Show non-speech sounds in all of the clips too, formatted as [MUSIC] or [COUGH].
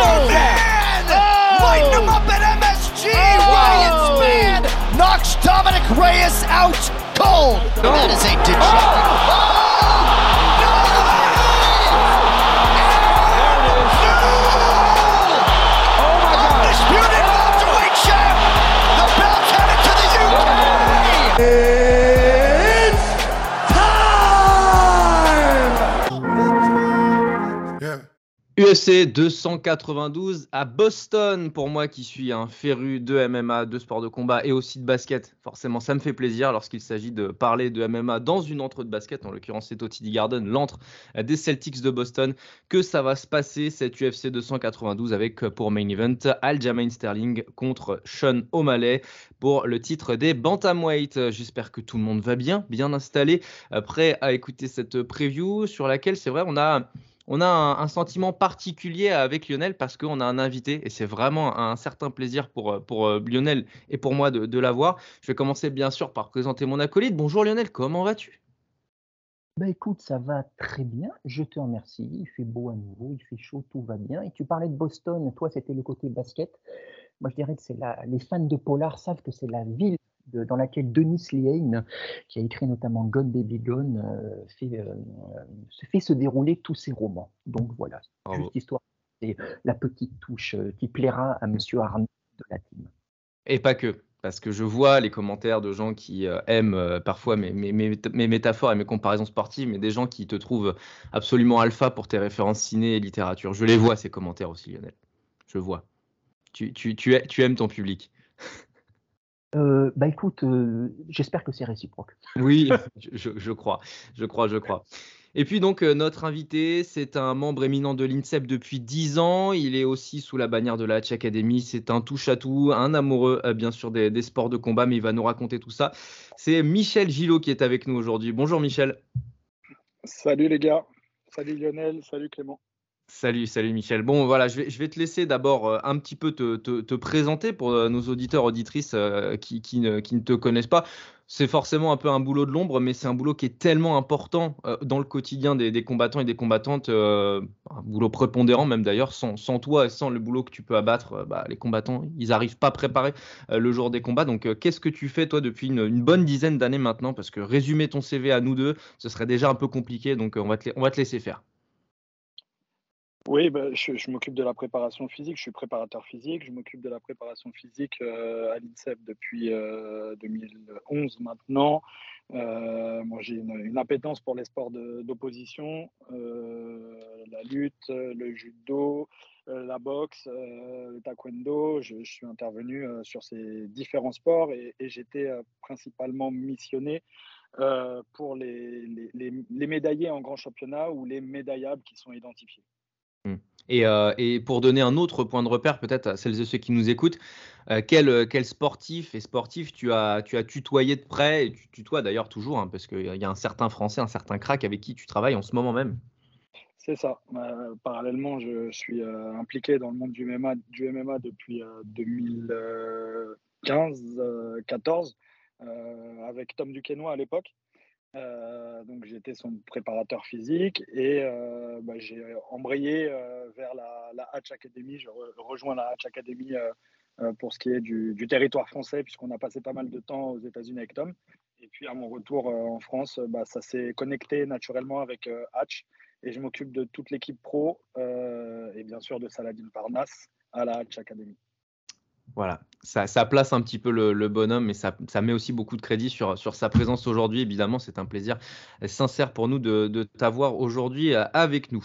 Oh, that's it! Oh, Oh! Lighten him up at MSG! Oh! Ryan Span knocks Dominic Reyes out cold. That is a dejected. UFC 292 à Boston pour moi qui suis un féru de MMA, de sport de combat et aussi de basket. Forcément, ça me fait plaisir lorsqu'il s'agit de parler de MMA dans une entre de basket, en l'occurrence c'est au TD Garden, l'entre des Celtics de Boston, que ça va se passer cette UFC 292 avec pour main event Aljamain Sterling contre Sean O'Malley pour le titre des bantamweight. J'espère que tout le monde va bien, bien installé, euh, prêt à écouter cette preview sur laquelle c'est vrai on a on a un, sentiment particulier avec Lionel parce qu'on a un invité et c'est vraiment un certain plaisir pour, pour euh, Lionel et pour moi de, de l'avoir. Je vais commencer bien sûr par présenter mon acolyte. Bonjour Lionel, comment vas-tu? Bah écoute, ça va très bien, je te remercie, il fait beau à nouveau, il fait chaud, tout va bien. Et tu parlais de Boston, toi c'était le côté basket. Moi je dirais que c'est la... les fans de Polar savent que c'est la ville de, dans laquelle Denis Lehane, qui a écrit notamment God Baby Gone, euh, fait, euh, se fait se dérouler tous ses romans. Donc voilà, Bravo. juste histoire, c'est la petite touche euh, qui plaira à Monsieur Arnaud de la team. Et pas que. Parce que je vois les commentaires de gens qui euh, aiment euh, parfois mes, mes, mes, mes, métaphores et mes comparaisons sportives, mais des gens qui te trouvent absolument alpha pour tes références ciné et littérature. Je les vois, ces commentaires aussi, Lionel. Je vois. Tu, tu, tu, es, tu aimes ton public. [LAUGHS] Euh, bah écoute, euh, j'espère que c'est réciproque. Oui, [LAUGHS] je, je, crois, je crois, je crois. Et puis donc euh, notre invité, c'est un membre éminent de l'INSEP depuis 10 ans. Il est aussi sous la bannière de la Hatch Academy. C'est un touche-à-tout, un amoureux euh, bien sûr des, des, sports de combat, mais il va nous raconter tout ça. C'est Michel Gillot qui est avec nous aujourd'hui. Bonjour Michel. Salut les gars. Salut Lionel. Salut Clément. Salut, salut Michel. Bon, voilà, je vais, te laisser d'abord euh, un petit peu te, te, te présenter pour euh, nos auditeurs, auditrices euh, qui, ne, te connaissent pas. C'est forcément un peu un boulot de l'ombre, mais c'est un boulot qui est tellement important dans le quotidien des, combattants et des combattantes, un boulot prépondérant même d'ailleurs. Sans, toi et sans le boulot que tu peux abattre, bah, les combattants, ils n'arrivent pas à préparer le jour des combats. Donc, qu'est-ce que tu fais toi depuis une, bonne dizaine d'années maintenant? Parce que résumer ton CV à nous deux, ce serait déjà un peu compliqué, donc on va te laisser faire. Oui, bah, je, m'occupe de la préparation physique. Je suis préparateur physique. Je m'occupe de la préparation physique euh, à l'INSEP depuis euh, 2011 maintenant. Euh, moi, j'ai une, une, appétence pour les sports d'opposition, euh, la lutte, le judo, euh, la boxe, le taekwondo. Je, suis intervenu sur ces différents sports et, j'étais principalement missionné pour les, les médaillés en grand championnat ou les médaillables qui sont identifiés. Et, euh, et, pour donner un autre point de repère, peut-être à celles et ceux qui nous écoutent, euh, quel, quel, sportif et sportif tu as, tu as tutoyé de près, et tu tutoies d'ailleurs toujours, hein, parce qu'il y a un certain Français, un certain crack avec qui tu travailles en ce moment même? C'est ça. Euh, parallèlement, je, suis impliqué dans le monde du MMA, du MMA depuis 2015-14, avec Tom Duquesnoy à l'époque. Euh, donc j'étais son préparateur physique et euh, bah, j'ai embrayé euh, vers la, Hatch Academy. Je re, rejoins la Hatch Academy pour ce qui est du, du territoire français, puisqu'on a passé pas mal de temps aux États-Unis avec Tom. Et puis à mon retour en France, bah, ça s'est connecté naturellement avec Hatch et je m'occupe de toute l'équipe pro et bien sûr de Saladin Parnasse à la Hatch Academy. Voilà, ça, place un petit peu le, bonhomme, mais ça, met aussi beaucoup de crédit sur, sa présence aujourd'hui. Évidemment, c'est un plaisir sincère pour nous de, t'avoir aujourd'hui euh, avec nous.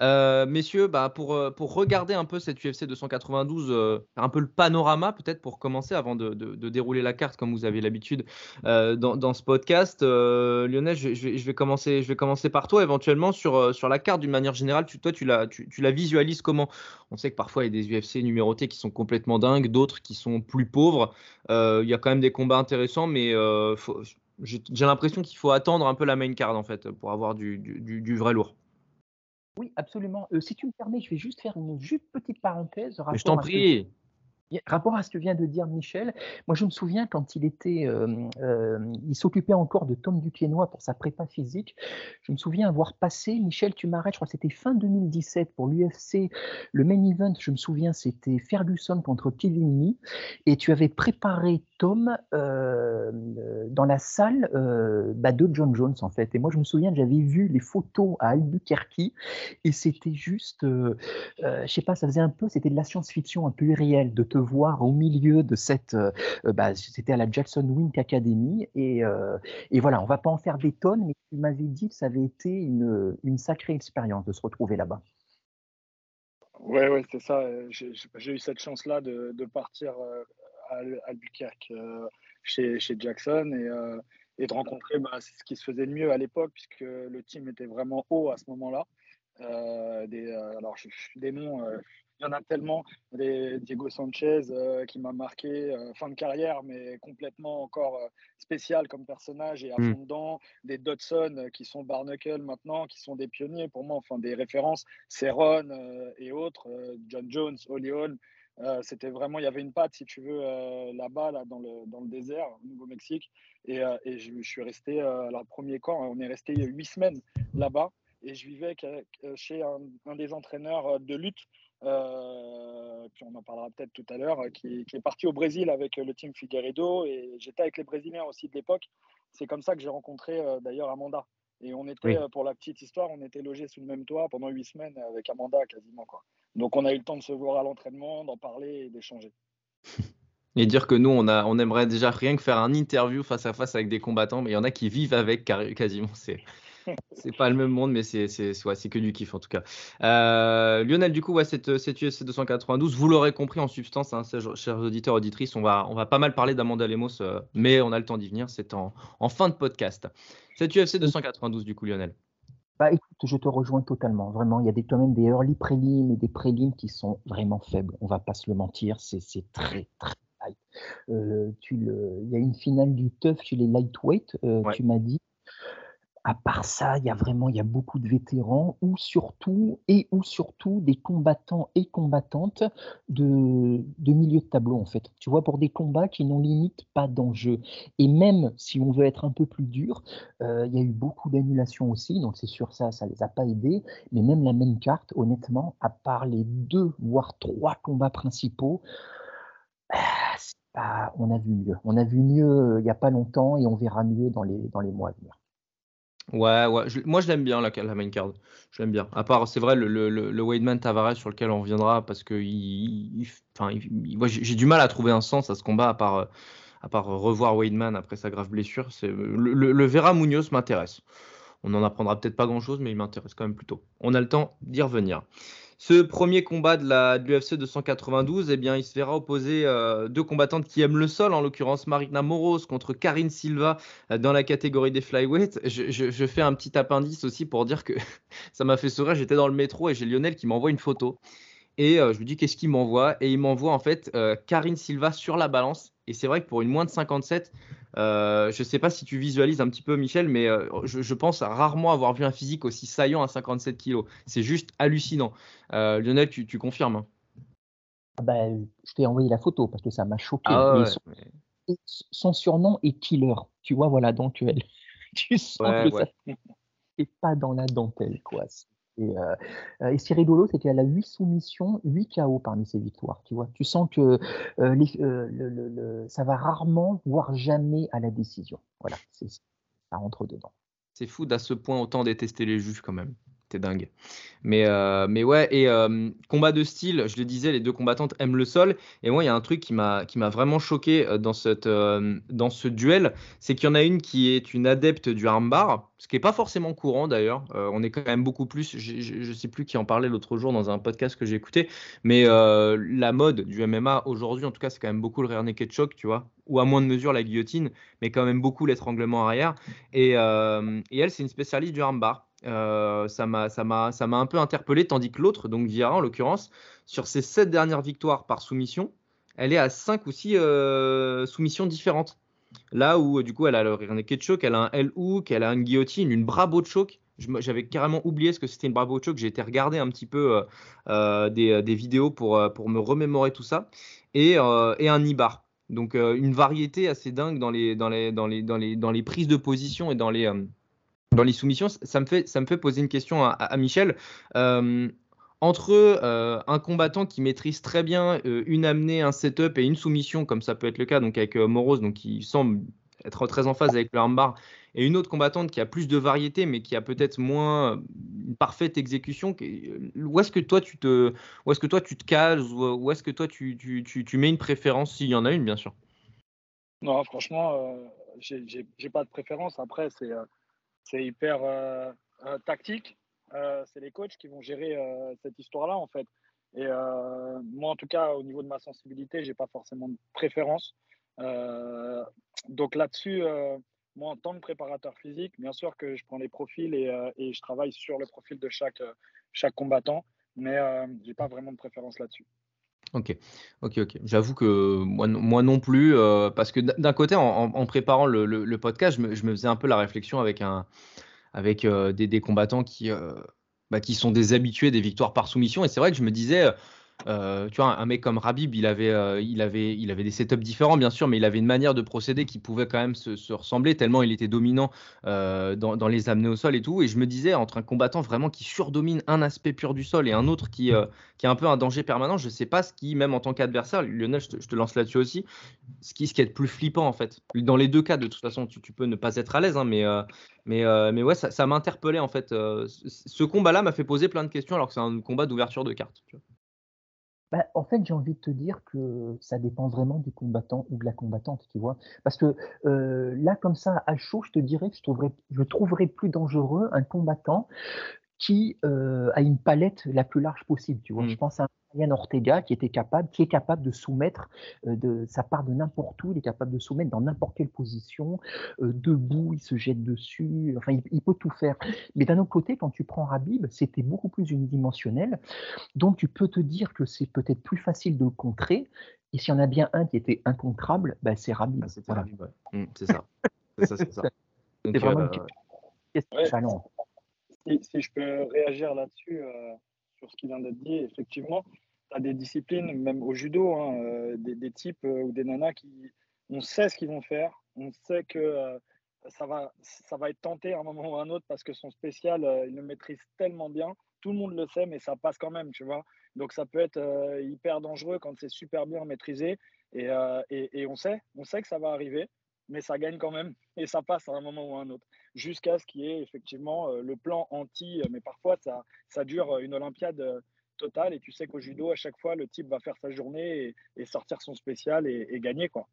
Euh, messieurs, bah pour, euh, pour regarder un peu cette UFC 292, un peu le panorama peut-être pour commencer avant de, dérouler la carte comme vous avez l'habitude dans, ce podcast. Lionel, je, vais, commencer, je vais commencer par toi éventuellement sur, la carte d'une manière générale. Toi, tu la, tu la visualises comment? On sait que parfois il y a des UFC numérotés qui sont complètement dingues, d'autres qui sont plus pauvres. Euh, il y a quand même des combats intéressants, mais euh, j'ai l'impression qu'il faut attendre un peu la main card en fait pour avoir du, du, vrai lourd. Oui, absolument. Euh, si tu me permets, je vais juste faire une juste petite parenthèse. je t'en prie. Rapport à ce que vient de dire Michel, moi je me souviens quand il était, il s'occupait encore de Tom Duquesnoy pour sa prépa physique. Je me souviens avoir passé, Michel, tu m'arrêtes, je crois que c'était fin 2017 pour l'UFC, le main event, je me souviens, c'était Ferguson contre Kevin et tu avais préparé Tom dans la salle bah, de John Jones en fait. Et moi je me souviens, j'avais vu les photos à Albuquerque, et c'était juste, je sais pas, ça faisait un peu, c'était de la science-fiction un peu irréelle de te voir au milieu de cette, euh, euh, bah, c'était à la Jackson Wink Academy, et, euh, et, voilà, on va pas en faire des tonnes, mais tu m'avais dit que ça avait été une, une sacrée expérience de se retrouver là-bas. Ouais, ouais, c'est ça. J'ai eu cette chance-là de, de, partir à Albuquerque chez, Jackson et, et de rencontrer bah, ce qui se faisait de mieux à l'époque, puisque le team était vraiment haut à ce moment-là. des, alors, des noms, il y en a tellement. Des Diego Sanchez euh, qui m'a marqué, euh, fin de carrière, mais complètement encore euh, spécial comme personnage et à mm. fond dedans. Des Dodson qui sont Barnacle maintenant, qui sont des pionniers pour moi, enfin des références. Ron et autres, John Jones, Holly Holm. c'était vraiment, il y avait une patte, si tu veux, là-bas, là, dans, le, dans le désert, au Nouveau-Mexique. Et, et je, suis resté, alors, premier camp, on est resté huit semaines là-bas. Et je vivais chez un des entraîneurs de lutte euh, puis on en parlera peut-être tout à l'heure, qui, est parti au Brésil avec le team Figueiredo et j'étais avec les Brésiliens aussi de l'époque. C'est comme ça que j'ai rencontré euh, d'ailleurs Amanda. Et on était, euh, pour la petite histoire, on était logés sous le même toit pendant huit semaines avec Amanda quasiment. Quoi. Donc on a eu le temps de se voir à l'entraînement, d'en parler et d'échanger. [LAUGHS] Et dire que nous, on, a, on aimerait déjà rien que faire un interview face à face avec des combattants, mais il y en a qui vivent avec quasiment. C'est c'est pas le même monde, mais c'est ouais, que du kiff en tout cas. Euh, Lionel, du coup, ouais, cette, cette UFC 292, vous l'aurez compris en substance, hein, chers auditeurs, auditrices, on va, on va pas mal parler d'Amanda Lemos, euh, mais on a le temps d'y venir, c'est en, en, fin de podcast. Cette UFC 292, du coup, Lionel. Bah écoute, je te rejoins totalement. Vraiment, il y a des, quand même des early prélims et des prélims qui sont vraiment faibles. On va pas se le mentir, c'est très très euh, tu le, il y a une finale du tough chez les lightweight, tu m'as dit à part ça, il y a vraiment il y a beaucoup de vétérans ou surtout et ou surtout des combattants et combattantes de, de milieu de tableau en fait. Tu vois, pour des combats qui n'ont limite pas d'enjeu. Et même si on veut être un peu plus dur, euh, il y a eu beaucoup d'annulations aussi, donc c'est sûr ça, ça les a pas aidés. Mais même la même carte, honnêtement, à part les deux voire trois combats principaux, ah, on a vu mieux. On a vu mieux euh, il n'y a pas longtemps et on verra mieux dans les, dans les mois à venir. Ouais, ouais. moi, je l'aime bien, la, la main card. Je l'aime bien. À part, c'est vrai, le, le, le Weidman Tavares sur lequel on reviendra, parce que il, enfin, j'ai du mal à trouver un sens à ce combat, à part, à part revoir Weidman après sa grave blessure. Le, le, Vera Munoz m'intéresse. On n'en apprendra peut-être pas grand-chose, mais il m'intéresse quand même plutôt. On a le temps d'y revenir. Ce premier combat de la l'UFC 292, eh bien, il se verra opposer euh, deux combattantes qui aiment le sol, en l'occurrence Marina Moros contre Karine Silva euh, dans la catégorie des flyweight. Je, fais un petit appendice aussi pour dire que [LAUGHS] ça m'a fait sourire. J'étais dans le métro et j'ai Lionel qui m'envoie une photo. Et euh, je lui dis qu'est-ce qu'il m'envoie? Et il m'envoie en fait Karine Silva sur la balance. Et c'est vrai que pour une moins de 57, euh, je ne sais pas si tu visualises un petit peu, Michel, mais euh, je, pense rarement avoir vu un physique aussi saillant à 57 kg. C'est juste hallucinant. Euh, Lionel, tu, confirmes hein? Ah ben, Je t'ai envoyé la photo parce que ça m'a choqué. Ah son, surnom est Killer. Tu vois, voilà, donc elle, [LAUGHS] tu sens que ça n'est pas dans la dentelle. quoi. Et, euh, et c'est qu'elle a 8 soumissions, 8 KO parmi ses victoires. Tu vois, tu sens que euh, euh, ça va rarement, voire jamais à la décision. Voilà, ça rentre dedans. C'est fou d'à ce point autant détester les juges quand même. Dingue. Mais, euh, ouais, et euh, combat de style, je le disais, les deux combattantes aiment le sol. Et moi, il y a un truc qui m'a vraiment choqué euh, dans, cette, dans ce duel, c'est qu'il y en a une qui est une adepte du armbar, ce qui n'est pas forcément courant d'ailleurs. on est quand même beaucoup plus, je ne sais plus qui en parlait l'autre jour dans un podcast que j'ai écouté, mais la mode du MMA aujourd'hui, en tout cas, c'est quand même beaucoup le rear naked choke, tu vois, ou à moins de mesure la guillotine, mais quand même beaucoup l'étranglement arrière. Et, et elle, c'est une spécialiste du armbar. Euh, ça m'a un peu interpellé, tandis que l'autre, donc Viera en l'occurrence, sur ses sept dernières victoires par soumission, elle est à cinq ou six euh, soumissions différentes. Là où du coup elle a le rear naked choke, elle a un L-hook, elle a une guillotine, une bravo choke. J'avais carrément oublié ce que c'était une bravo choke. J'ai été regarder un petit peu euh, des, vidéos pour, me remémorer tout ça. Et, et un Ibar. Donc une variété assez dingue dans les, dans les, dans les, dans les, dans les prises de position et dans les, dans les soumissions, ça me fait, poser une question à, Michel. Euh, entre euh, un combattant qui maîtrise très bien euh, une amenée, un setup et une soumission, comme ça peut être le cas donc avec Moros, donc qui semble être très en phase avec le armbar, et une autre combattante qui a plus de variété, mais qui a peut-être moins une parfaite exécution. Où est-ce que toi tu te, où est-ce que toi tu te cases, où est-ce que toi tu, tu, tu, mets une préférence s'il y en a une, bien sûr? Non, franchement, j'ai pas de préférence. Après, c'est c'est hyper euh, euh, tactique. Euh, c'est les coachs qui vont gérer cette histoire-là, en fait. Et moi, en tout cas, au niveau de ma sensibilité, j'ai pas forcément de préférence. donc là-dessus, moi, en tant que préparateur physique, bien sûr que je prends les profils et, je travaille sur le profil de chaque, chaque combattant, mais je n'ai pas vraiment de préférence là-dessus. Ok, ok, ok. J'avoue que moi, non plus, euh, parce que d'un côté, en, préparant le, podcast, je me, faisais un peu la réflexion avec euh, des, combattants qui, euh, bah, qui sont des habitués des victoires par soumission. Et c'est vrai que je me disais, euh, tu vois, un mec comme Rabib, il avait, euh, il, avait, il avait des setups différents, bien sûr, mais il avait une manière de procéder qui pouvait quand même se, ressembler, tellement il était dominant euh, dans, les amener au sol et tout. Et je me disais, entre un combattant vraiment qui surdomine un aspect pur du sol et un autre qui, qui est un peu un danger permanent, je ne sais pas ce qui, même en tant qu'adversaire, Lionel, je te, lance là-dessus aussi, ce qui, ce qui est plus flippant en fait. Dans les deux cas, de toute façon, tu, peux ne pas être à l'aise, hein, mais, mais, mais ouais, ça, ça m'a interpellé en fait. ce combat-là m'a fait poser plein de questions alors que c'est un combat d'ouverture de cartes. Bah, en fait, j'ai envie de te dire que ça dépend vraiment du combattant ou de la combattante, tu vois. Parce que euh, là, comme ça, à chaud, je te dirais que je trouverais, je trouverais plus dangereux un combattant qui euh, a une palette la plus large possible, tu vois. Mmh. Je pense à Ryan Ortega qui était capable, qui est capable de soumettre, euh, de, ça part de n'importe où, il est capable de soumettre dans n'importe quelle position, euh, debout, il se jette dessus, enfin il, peut tout faire. Mais d'un autre côté, quand tu prends Rabib, c'était beaucoup plus unidimensionnel, donc tu peux te dire que c'est peut-être plus facile de le contrer. Et s'il y en a bien un qui était incontrable, bah, c'est Rabib. Ah, c'est Rabib, mmh, c'est ça. c'est ça, C'est [LAUGHS] vraiment une question si, je peux réagir là-dessus, sur ce qui vient d'être dit, effectivement, des disciplines, même au judo, hein, euh, des, types euh, ou des nanas qui, on sait ce qu'ils vont faire, on sait que euh, ça, va, ça va être tenté à un moment ou à un autre parce que son spécial, il le maîtrise tellement bien. Tout le monde le sait, mais ça passe quand même, tu vois. Donc ça peut être hyper dangereux quand c'est super bien maîtrisé. Et, et, on sait, on sait que ça va arriver, mais ça gagne quand même et ça passe à un moment ou à un autre. Jusqu'à ce qu'il y ait effectivement le plan anti, mais parfois ça, ça dure une Olympiade total. Et tu sais qu'au judo, à chaque fois, le type va faire sa journée et, sortir son spécial et, gagner. quoi.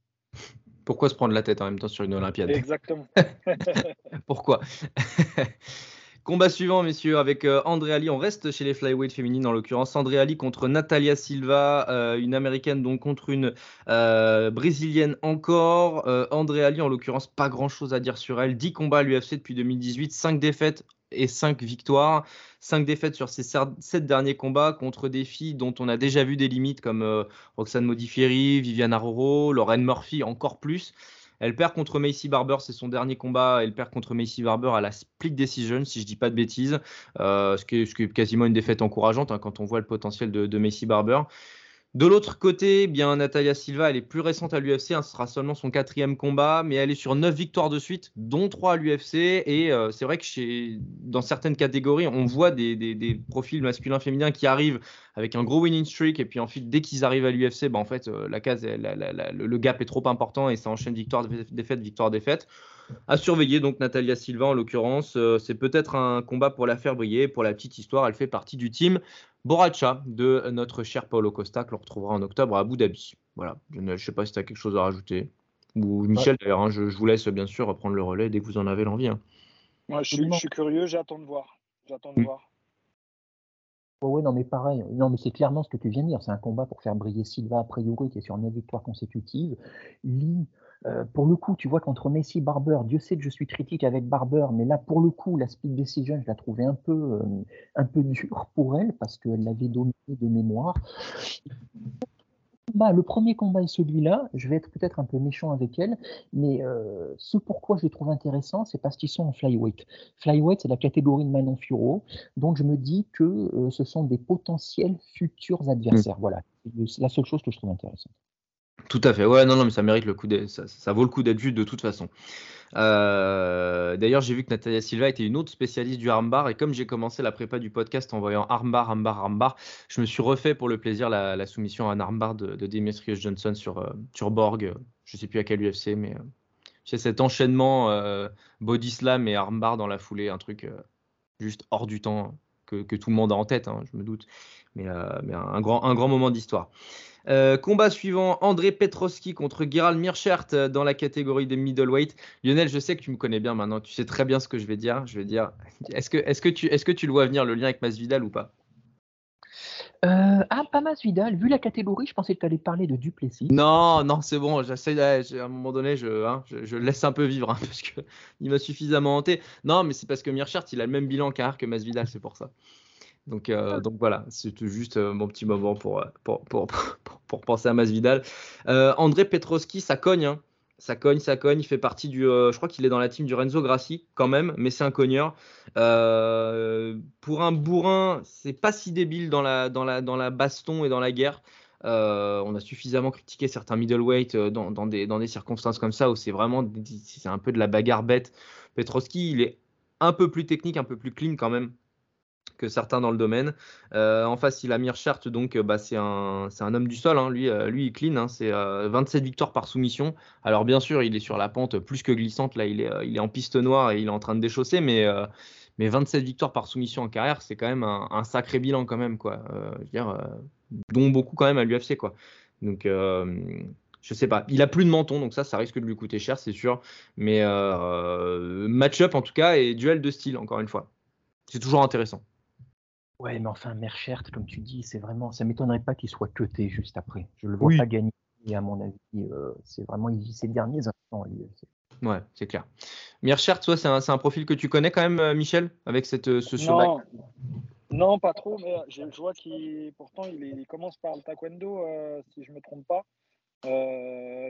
Pourquoi se prendre la tête en même temps sur une Olympiade? Exactement. [LAUGHS] Pourquoi? [LAUGHS] Combat suivant, messieurs, avec euh, André Ali. On reste chez les flyweight féminines en l'occurrence. André Ali contre Natalia Silva, euh, une américaine donc contre une euh, brésilienne encore. André Ali, en l'occurrence, pas grand chose à dire sur elle. 10 combats à l'UFC depuis 2018, 5 défaites et 5 victoires. 5 défaites sur ses 7 derniers combats contre des filles dont on a déjà vu des limites comme euh, Roxane Modifieri, Viviana Roro, Lorraine Murphy, encore plus. Elle perd contre Macy Barber, c'est son dernier combat. Elle perd contre Macy Barber à la split decision, si je dis pas de bêtises, euh, ce, qui est, quasiment une défaite encourageante hein, quand on voit le potentiel de, de Macy Barber. De l'autre côté, bien Natalia Silva, elle est plus récente à l'UFC, hein, ce sera seulement son quatrième combat, mais elle est sur neuf victoires de suite, dont trois à l'UFC. Et euh, c'est vrai que dans certaines catégories, on voit des, profils masculins, féminins qui arrivent avec un gros winning streak. Et puis ensuite, dès qu'ils arrivent à l'UFC, bah, en fait, la case, le, gap est trop important et ça enchaîne victoire, défaite, victoire, défaite. À surveiller donc Natalia Silva en l'occurrence. c'est peut-être un combat pour la faire briller. Pour la petite histoire, elle fait partie du team Boracha de notre cher Paulo Costa que l'on retrouvera en octobre à Abu Dhabi. Voilà, je ne sais pas si tu as quelque chose à rajouter. Ou Michel d'ailleurs, hein, je, vous laisse bien sûr prendre le relais dès que vous en avez l'envie. Hein. Moi, je, suis, curieux, j'attends de voir. J'attends de mm. voir. oui, non, mais pareil. Non, mais c'est clairement ce que tu viens de dire. C'est un combat pour faire briller Silva après Yuri qui est sur une victoire consécutive. Lee, euh, pour le coup, tu vois qu'entre Messi et Barber, Dieu sait que je suis critique avec Barber, mais là, pour le coup, la speed decision, je la trouvais un peu, euh, un peu dure pour elle parce qu'elle l'avait dominé de mémoire. Bah, le premier combat est celui-là. Je vais être peut-être un peu méchant avec elle, mais euh, ce pourquoi je les trouve intéressants, c'est parce qu'ils sont en flyweight. Flyweight, c'est la catégorie de Manon Furo, donc je me dis que euh, ce sont des potentiels futurs adversaires. Mm. Voilà, c'est la seule chose que je trouve intéressante. Tout à fait. Ouais, non, non, mais ça mérite le coup ça, vaut le coup d'être vu de toute façon. Euh, d'ailleurs, j'ai vu que Natalia Silva était une autre spécialiste du armbar et comme j'ai commencé la prépa du podcast en voyant armbar, armbar, armbar, je me suis refait pour le plaisir la, soumission à un armbar de, de Demetrius Johnson sur, euh, Borg. Je sais plus à quel UFC, mais c'est euh, cet enchaînement body slam et armbar dans la foulée, un truc juste hors du temps que, tout le monde a en tête, hein, je me doute, mais, grand, un grand moment d'histoire. Euh, combat suivant, André Petrovski contre Gerald Mirchert euh, dans la catégorie des middleweight. Lionel, je sais que tu me connais bien maintenant, tu sais très bien ce que je vais dire. Je vais dire, [LAUGHS] est-ce que, est que, tu, est que tu le vois venir le lien avec Masvidal ou pas? Euh, ah, pas Masvidal. Vu la catégorie, je pensais que tu allais parler de Duplessis. Non, non, c'est bon. J'essaie à un moment donné, je, hein, je, laisse un peu vivre hein, [LAUGHS] parce que il m'a suffisamment hanté. Non, mais c'est parce que Mirchert, il a le même bilan qu'un que Masvidal, c'est pour ça. Donc, euh, donc voilà, c'est juste euh, mon petit moment pour, euh, pour, pour, [LAUGHS] pour, penser à Masvidal. André Petrovski, ça cogne. Hein. Ça cogne, ça cogne. Il fait partie du. je crois qu'il est dans la team du Renzo Grassi, quand même, mais c'est un cogneur. pour un bourrin, c'est pas si débile dans la, dans, la, dans la baston et dans la guerre. on a suffisamment critiqué certains middleweight dans, dans, des, dans des circonstances comme ça où c'est vraiment c'est un peu de la bagarre bête. Petrovski, il est un peu plus technique, un peu plus clean quand même que certains dans le domaine. Euh, en face, il a Mirchart, donc bah, c'est un, un, homme du sol. Hein. Lui, euh, lui, il clean. Hein. C'est 27 euh, victoires par soumission. Alors, bien sûr, il est sur la pente plus que glissante. Là, il est, il est en piste noire et il est en train de déchausser. Mais, mais 27 victoires par soumission en carrière, c'est quand même un, sacré bilan, quand même. Quoi. je veux dire, dont beaucoup quand même à l'UFC. Quoi. Donc. je sais pas. Il a plus de menton, donc ça, ça risque de lui coûter cher, c'est sûr. Mais match-up en tout cas et duel de style, encore une fois. C'est toujours intéressant. Ouais, mais enfin, Merchert, comme tu dis, c'est vraiment, ça m'étonnerait pas qu'il soit cuté juste après. Je le vois pas gagner, à mon avis, euh, c'est vraiment, il vit ses derniers instants Ouais, c'est clair. Merchert, toi, c'est un, un, profil que tu connais quand même, euh, Michel, avec cette, euh, ce non. non, pas trop, mais je vois qu'il, pourtant, il, commence par le taekwondo, si je me trompe pas.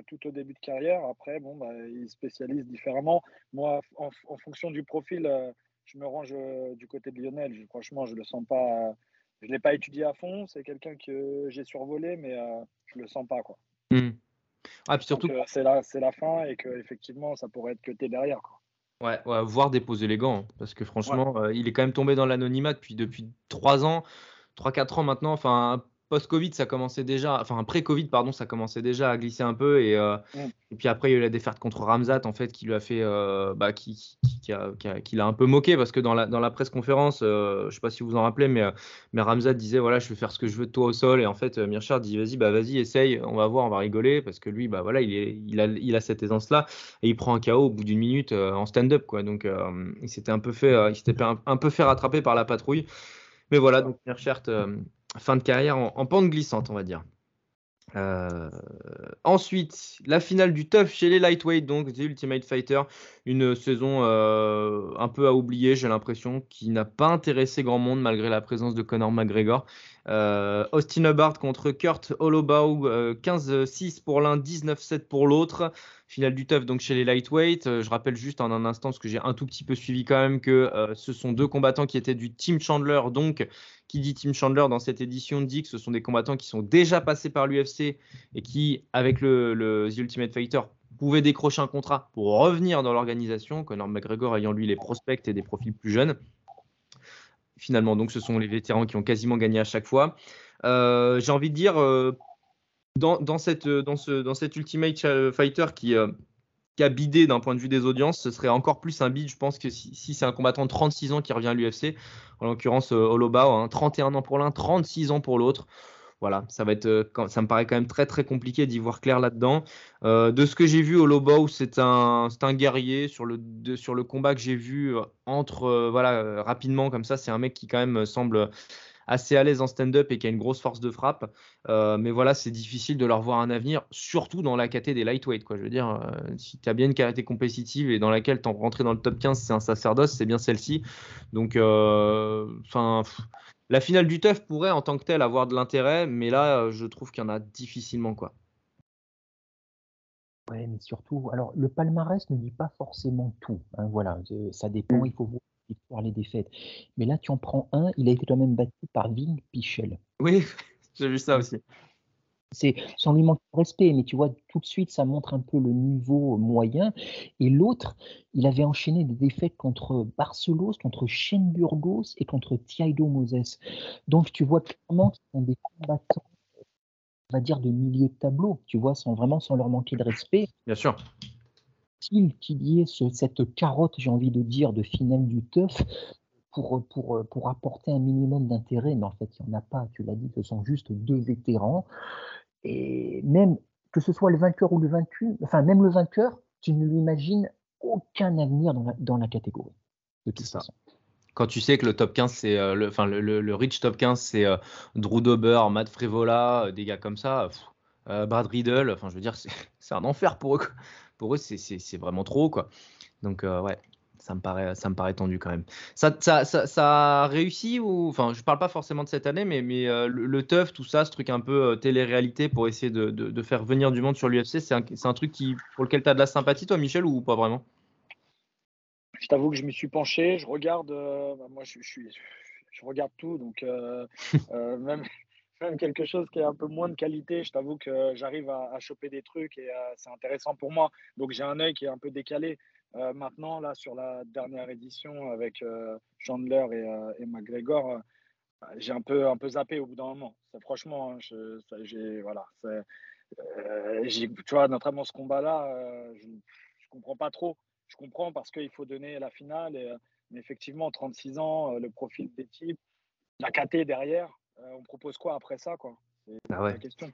tout au début de carrière. Après, bon, bah, il spécialise différemment. Moi, en, en fonction du profil, je me range euh, du côté de Lionel. franchement, je le sens pas. Je l'ai pas étudié à fond. C'est quelqu'un que j'ai survolé, mais euh, je le sens pas quoi. Hmm. Ah, puis surtout, euh, c'est la, c'est la fin et que effectivement, ça pourrait être que t'es derrière quoi. Ouais, ouais, voire déposer les gants, parce que franchement, il est quand même tombé dans l'anonymat depuis depuis trois ans, 3-4 ans maintenant. Enfin, post-Covid, ça commençait déjà, enfin pré-Covid, pardon, ça commençait déjà à glisser un peu. Et, euh, et, puis après, il y a eu la défaite contre Ramzat, en fait, qui lui a fait, euh, bah, qui, qui, a, qui, l'a un peu moqué parce que dans la, dans la presse conférence, euh, je sais pas si vous vous en rappelez, mais, mais Ramzat disait voilà, je vais faire ce que je veux de toi au sol. Et en fait, Mirchard dit vas-y, bah vas-y, essaye, on va voir, on va rigoler parce que lui, bah voilà, il, est, il, a, il a cette aisance-là et il prend un KO au bout d'une minute en stand-up, quoi. Donc, il s'était un peu fait, il s'était un, un, peu fait rattraper par la patrouille. Mais voilà, donc Mirchard fin de carrière en, pente glissante, on va dire. Euh, ensuite, la finale du tough chez les lightweight, donc The Ultimate Fighter, une saison euh, un peu à oublier, j'ai l'impression, qui n'a pas intéressé grand monde malgré la présence de Conor McGregor. Euh, Austin Hubbard contre Kurt Hollowbaugh, 15-6 pour l'un, 19-7 pour l'autre. Finale du tough donc chez les lightweight. je rappelle juste en un instant, parce que j'ai un tout petit peu suivi quand même, que ce sont deux combattants qui étaient du Team Chandler, donc qui dit Tim Chandler dans cette édition dit que ce sont des combattants qui sont déjà passés par l'UFC et qui, avec le, The Ultimate Fighter, pouvaient décrocher un contrat pour revenir dans l'organisation, Conor McGregor ayant lui les prospects et des profils plus jeunes. Finalement, donc, ce sont les vétérans qui ont quasiment gagné à chaque fois. J'ai envie de dire, dans, cette, dans cet Ultimate Fighter qui, qui a bidé d'un point de vue des audiences, ce serait encore plus un bid, je pense, que si, c'est un combattant de 36 ans qui revient à l'UFC, en l'occurrence Oloba, 31 ans pour l'un, 36 ans pour l'autre voilà, ça va être, euh, ça me paraît quand même très très compliqué d'y voir clair là-dedans. Euh, de ce que j'ai vu au Lobo, c'est un, un guerrier sur le, combat que j'ai vu euh, entre, voilà, rapidement comme ça, c'est un mec qui quand même semble assez à l'aise en stand-up et qui a une grosse force de frappe. mais voilà, c'est difficile de leur voir un avenir, surtout dans la catégorie des lightweight. Quoi. Je veux dire, si tu as bien une qualité compétitive et dans laquelle tu rentrer dans le top 15, c'est un sacerdoce, c'est bien celle-ci. Donc, enfin la finale du TUF pourrait en tant que telle avoir de l'intérêt, mais là, euh, je trouve qu'il y en a difficilement. quoi. Ouais, mais surtout, alors le palmarès ne dit pas forcément tout. Hein, voilà, ça dépend, mm. il faut voir les défaites. Mais là, tu en prends un, il a été quand même battu par Ving Pichel. Oui, [LAUGHS] j'ai vu ça aussi. C'est sans lui manquer de respect, mais tu vois, tout de suite, ça montre un peu le niveau moyen. Et l'autre, il avait enchaîné des défaites contre Barcelos, contre Shane Burgos et contre Thiago Moses. Donc, tu vois clairement qu'ils sont des combattants, on va dire, de milieu de tableau, tu vois, sans vraiment sans leur manquer de respect. Bien sûr. Qu'il y ait cette carotte, j'ai envie de dire, de finale du teuf, pour, pour, pour, apporter un minimum d'intérêt, mais en fait, il n'y en a pas. Tu l'as dit, ce sont juste deux vétérans. Et même que ce soit le vainqueur ou le vaincu, enfin même le vainqueur, tu ne lui imagines aucun avenir dans la, dans la catégorie. De toute façon. Quand tu sais que le top 15, c'est euh, le, enfin le, le, rich top 15, c'est euh, Drew Dober, Matt Frevola, euh, des gars comme ça, Brad Riddle, enfin je veux dire, c'est [LAUGHS] un enfer pour eux. Pour eux, c'est vraiment trop quoi. Donc ouais, ça me paraît, ça me paraît tendu quand même. Ça, ça, ça, a réussi ou, enfin, je parle pas forcément de cette année, mais, mais euh, le, teuf, tout ça, ce truc un peu euh, télé-réalité pour essayer de, faire venir du monde sur l'UFC, c'est un, truc qui, pour lequel tu as de la sympathie, toi, Michel, ou pas vraiment? Je t'avoue que je m'y suis penché. Je regarde, euh, bah, moi, je, suis, je regarde tout, donc même, quelque chose qui est un peu moins de qualité, je t'avoue que j'arrive à, choper des trucs et c'est intéressant pour moi. Donc j'ai un œil qui est un peu décalé. Euh, maintenant, là, sur la dernière édition avec euh, Chandler et, euh, et McGregor, j'ai un peu, un peu zappé au bout d'un moment. franchement, hein, j'ai, voilà, tu vois, notamment ce combat-là, je, ne comprends pas trop. Je comprends parce qu'il faut donner la finale. Mais effectivement, 36 ans, le profil des types, la KT derrière, on propose quoi après ça quoi? C'est ah la question.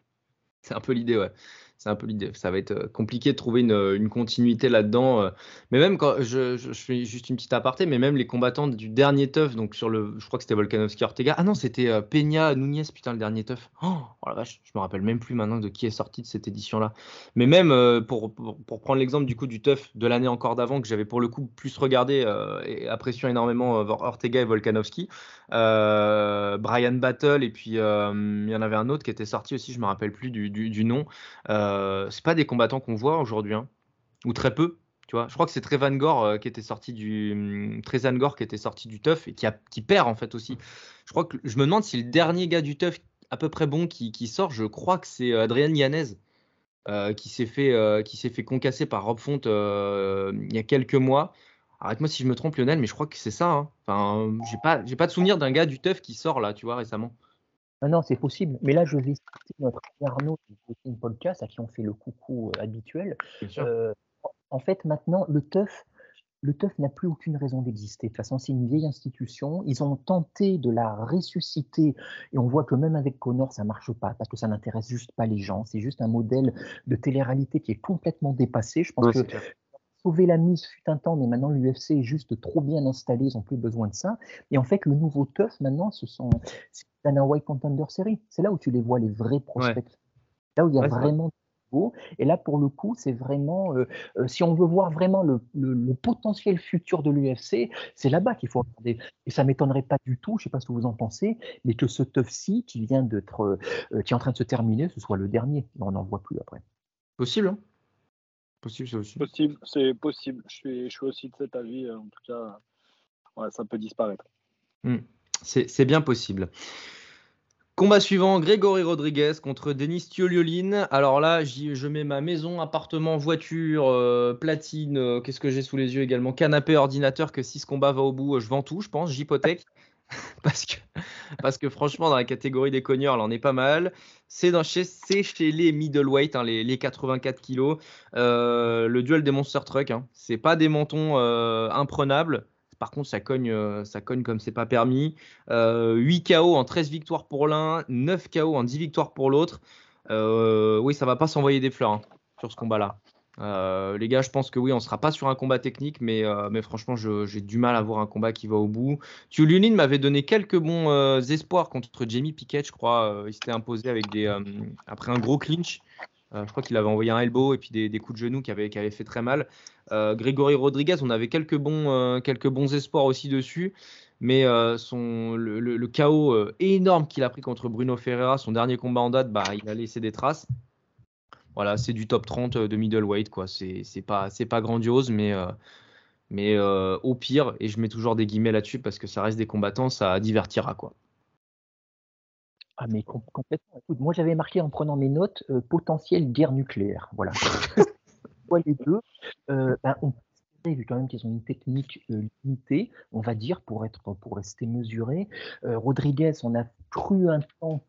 C'est un peu l'idée, ouais. C'est un peu l'idée. Ça va être euh, compliqué de trouver une, une continuité là-dedans. Euh. Mais même quand je, fais juste une petite aparté, mais même les combattants du dernier teuf, donc sur le, je crois que c'était Volkanovski Ortega. Ah non, c'était euh, Peña Nunez, putain, le dernier teuf. Oh, oh, la vache, je me rappelle même plus maintenant de qui est sorti de cette édition-là. Mais même pour, pour, prendre l'exemple du coup du teuf de l'année encore d'avant, que j'avais pour le coup plus regardé et appréciant énormément Ortega et Volkanovski, Brian Battle, et puis il y en avait un autre qui était sorti aussi, je me rappelle plus du du, nom. Euh, c'est pas des combattants qu'on voit aujourd'hui, hein, ou très peu. Tu vois, je crois que c'est Trevan Gore euh, qui était sorti du hum, Trezan Gore qui était sorti du Tough et qui, a, perd en fait aussi. Je crois que je me demande si le dernier gars du Tough à peu près bon qui, sort, je crois que c'est Adrien Yanez. Euh, qui s'est fait qui s'est fait concasser par Rob Font il y a quelques mois. Arrête-moi si je me trompe Lionel, mais je crois que c'est ça. Hein. Enfin, j'ai pas j'ai pas de souvenir d'un gars du Tough qui sort là, tu vois récemment. Non, non, c'est possible. Mais là, je vais citer notre Arnaud du Podcast, à qui on fait le coucou euh, habituel. Euh, en fait, maintenant, le TEUF, le TEUF n'a plus aucune raison d'exister. De toute façon, c'est une vieille institution. Ils ont tenté de la ressusciter et on voit que même avec Connor, ça marche pas parce que ça n'intéresse juste pas les gens. C'est juste un modèle de télé-réalité qui est complètement dépassé. Je pense que sauver la mise fut un temps, mais maintenant l'UFC est juste trop bien installé, ils n'ont plus besoin de ça. Et en fait, le nouveau TUF, maintenant, ce sont Dana White Contender Series. C'est là où tu les vois, les vrais prospects. Là où il y a vraiment beau. Et là, pour le coup, c'est vraiment, euh, euh, si on veut voir vraiment le, potentiel futur de l'UFC, c'est là-bas qu'il faut regarder. Et ça m'étonnerait pas du tout, je ne sais pas ce que vous en pensez, mais que ce TUF-ci qui vient d'être, euh, qui est en train de se terminer, ce soit le dernier. On n'en voit plus après. Possible. Hein Possible, c'est aussi. Possible, c'est possible. Je suis, je suis aussi de cet avis. Euh, en tout cas, ouais, ça peut disparaître. Hmm. C'est bien possible. Combat suivant, Grégory Rodriguez contre Denis Thioliolin. Alors là, je mets ma maison, appartement, voiture, euh, platine, euh, qu'est-ce que j'ai sous les yeux également? Canapé, ordinateur, que si ce combat va au bout, je vends tout, je pense, j'hypothèque. [LAUGHS] parce que, franchement, dans la catégorie des cogneurs, elle en est pas mal. C'est chez, les middleweight, hein, les, les, 84 kilos. Euh, le duel des monster truck, hein. c'est pas des mentons euh, imprenables. Par contre, ça cogne, euh, ça cogne comme c'est pas permis. 8 KO en 13 victoires pour l'un, 9 KO en 10 victoires pour l'autre. oui, ça va pas s'envoyer des fleurs hein, sur ce combat-là. Euh, les gars, je pense que oui, on sera pas sur un combat technique, mais, euh, franchement, j'ai du mal à voir un combat qui va au bout. Tuliunin m'avait donné quelques bons euh, espoirs contre Jamie Pickett, je crois. il s'était imposé avec des, après un gros clinch. je crois qu'il avait envoyé un elbow et puis des, coups de genoux qui avaient, fait très mal. Grégory Rodriguez, on avait quelques bons, quelques bons espoirs aussi dessus. Mais le, chaos énorme qu'il a pris contre Bruno Ferreira, son dernier combat en date, bah, il a laissé des traces. Voilà, c'est du top 30 euh, de middleweight, quoi. C'est pas, pas grandiose, mais, euh, mais euh, au pire, et je mets toujours des guillemets là-dessus parce que ça reste des combattants, ça divertira, quoi. Ah, mais complètement. moi, j'avais marqué en prenant mes notes potentielle guerre nucléaire. Voilà. [LAUGHS] les deux, ben, on vu quand même qu'ils ont une technique limitée, on va dire, pour, être, pour rester mesuré. Rodriguez, on a cru un temps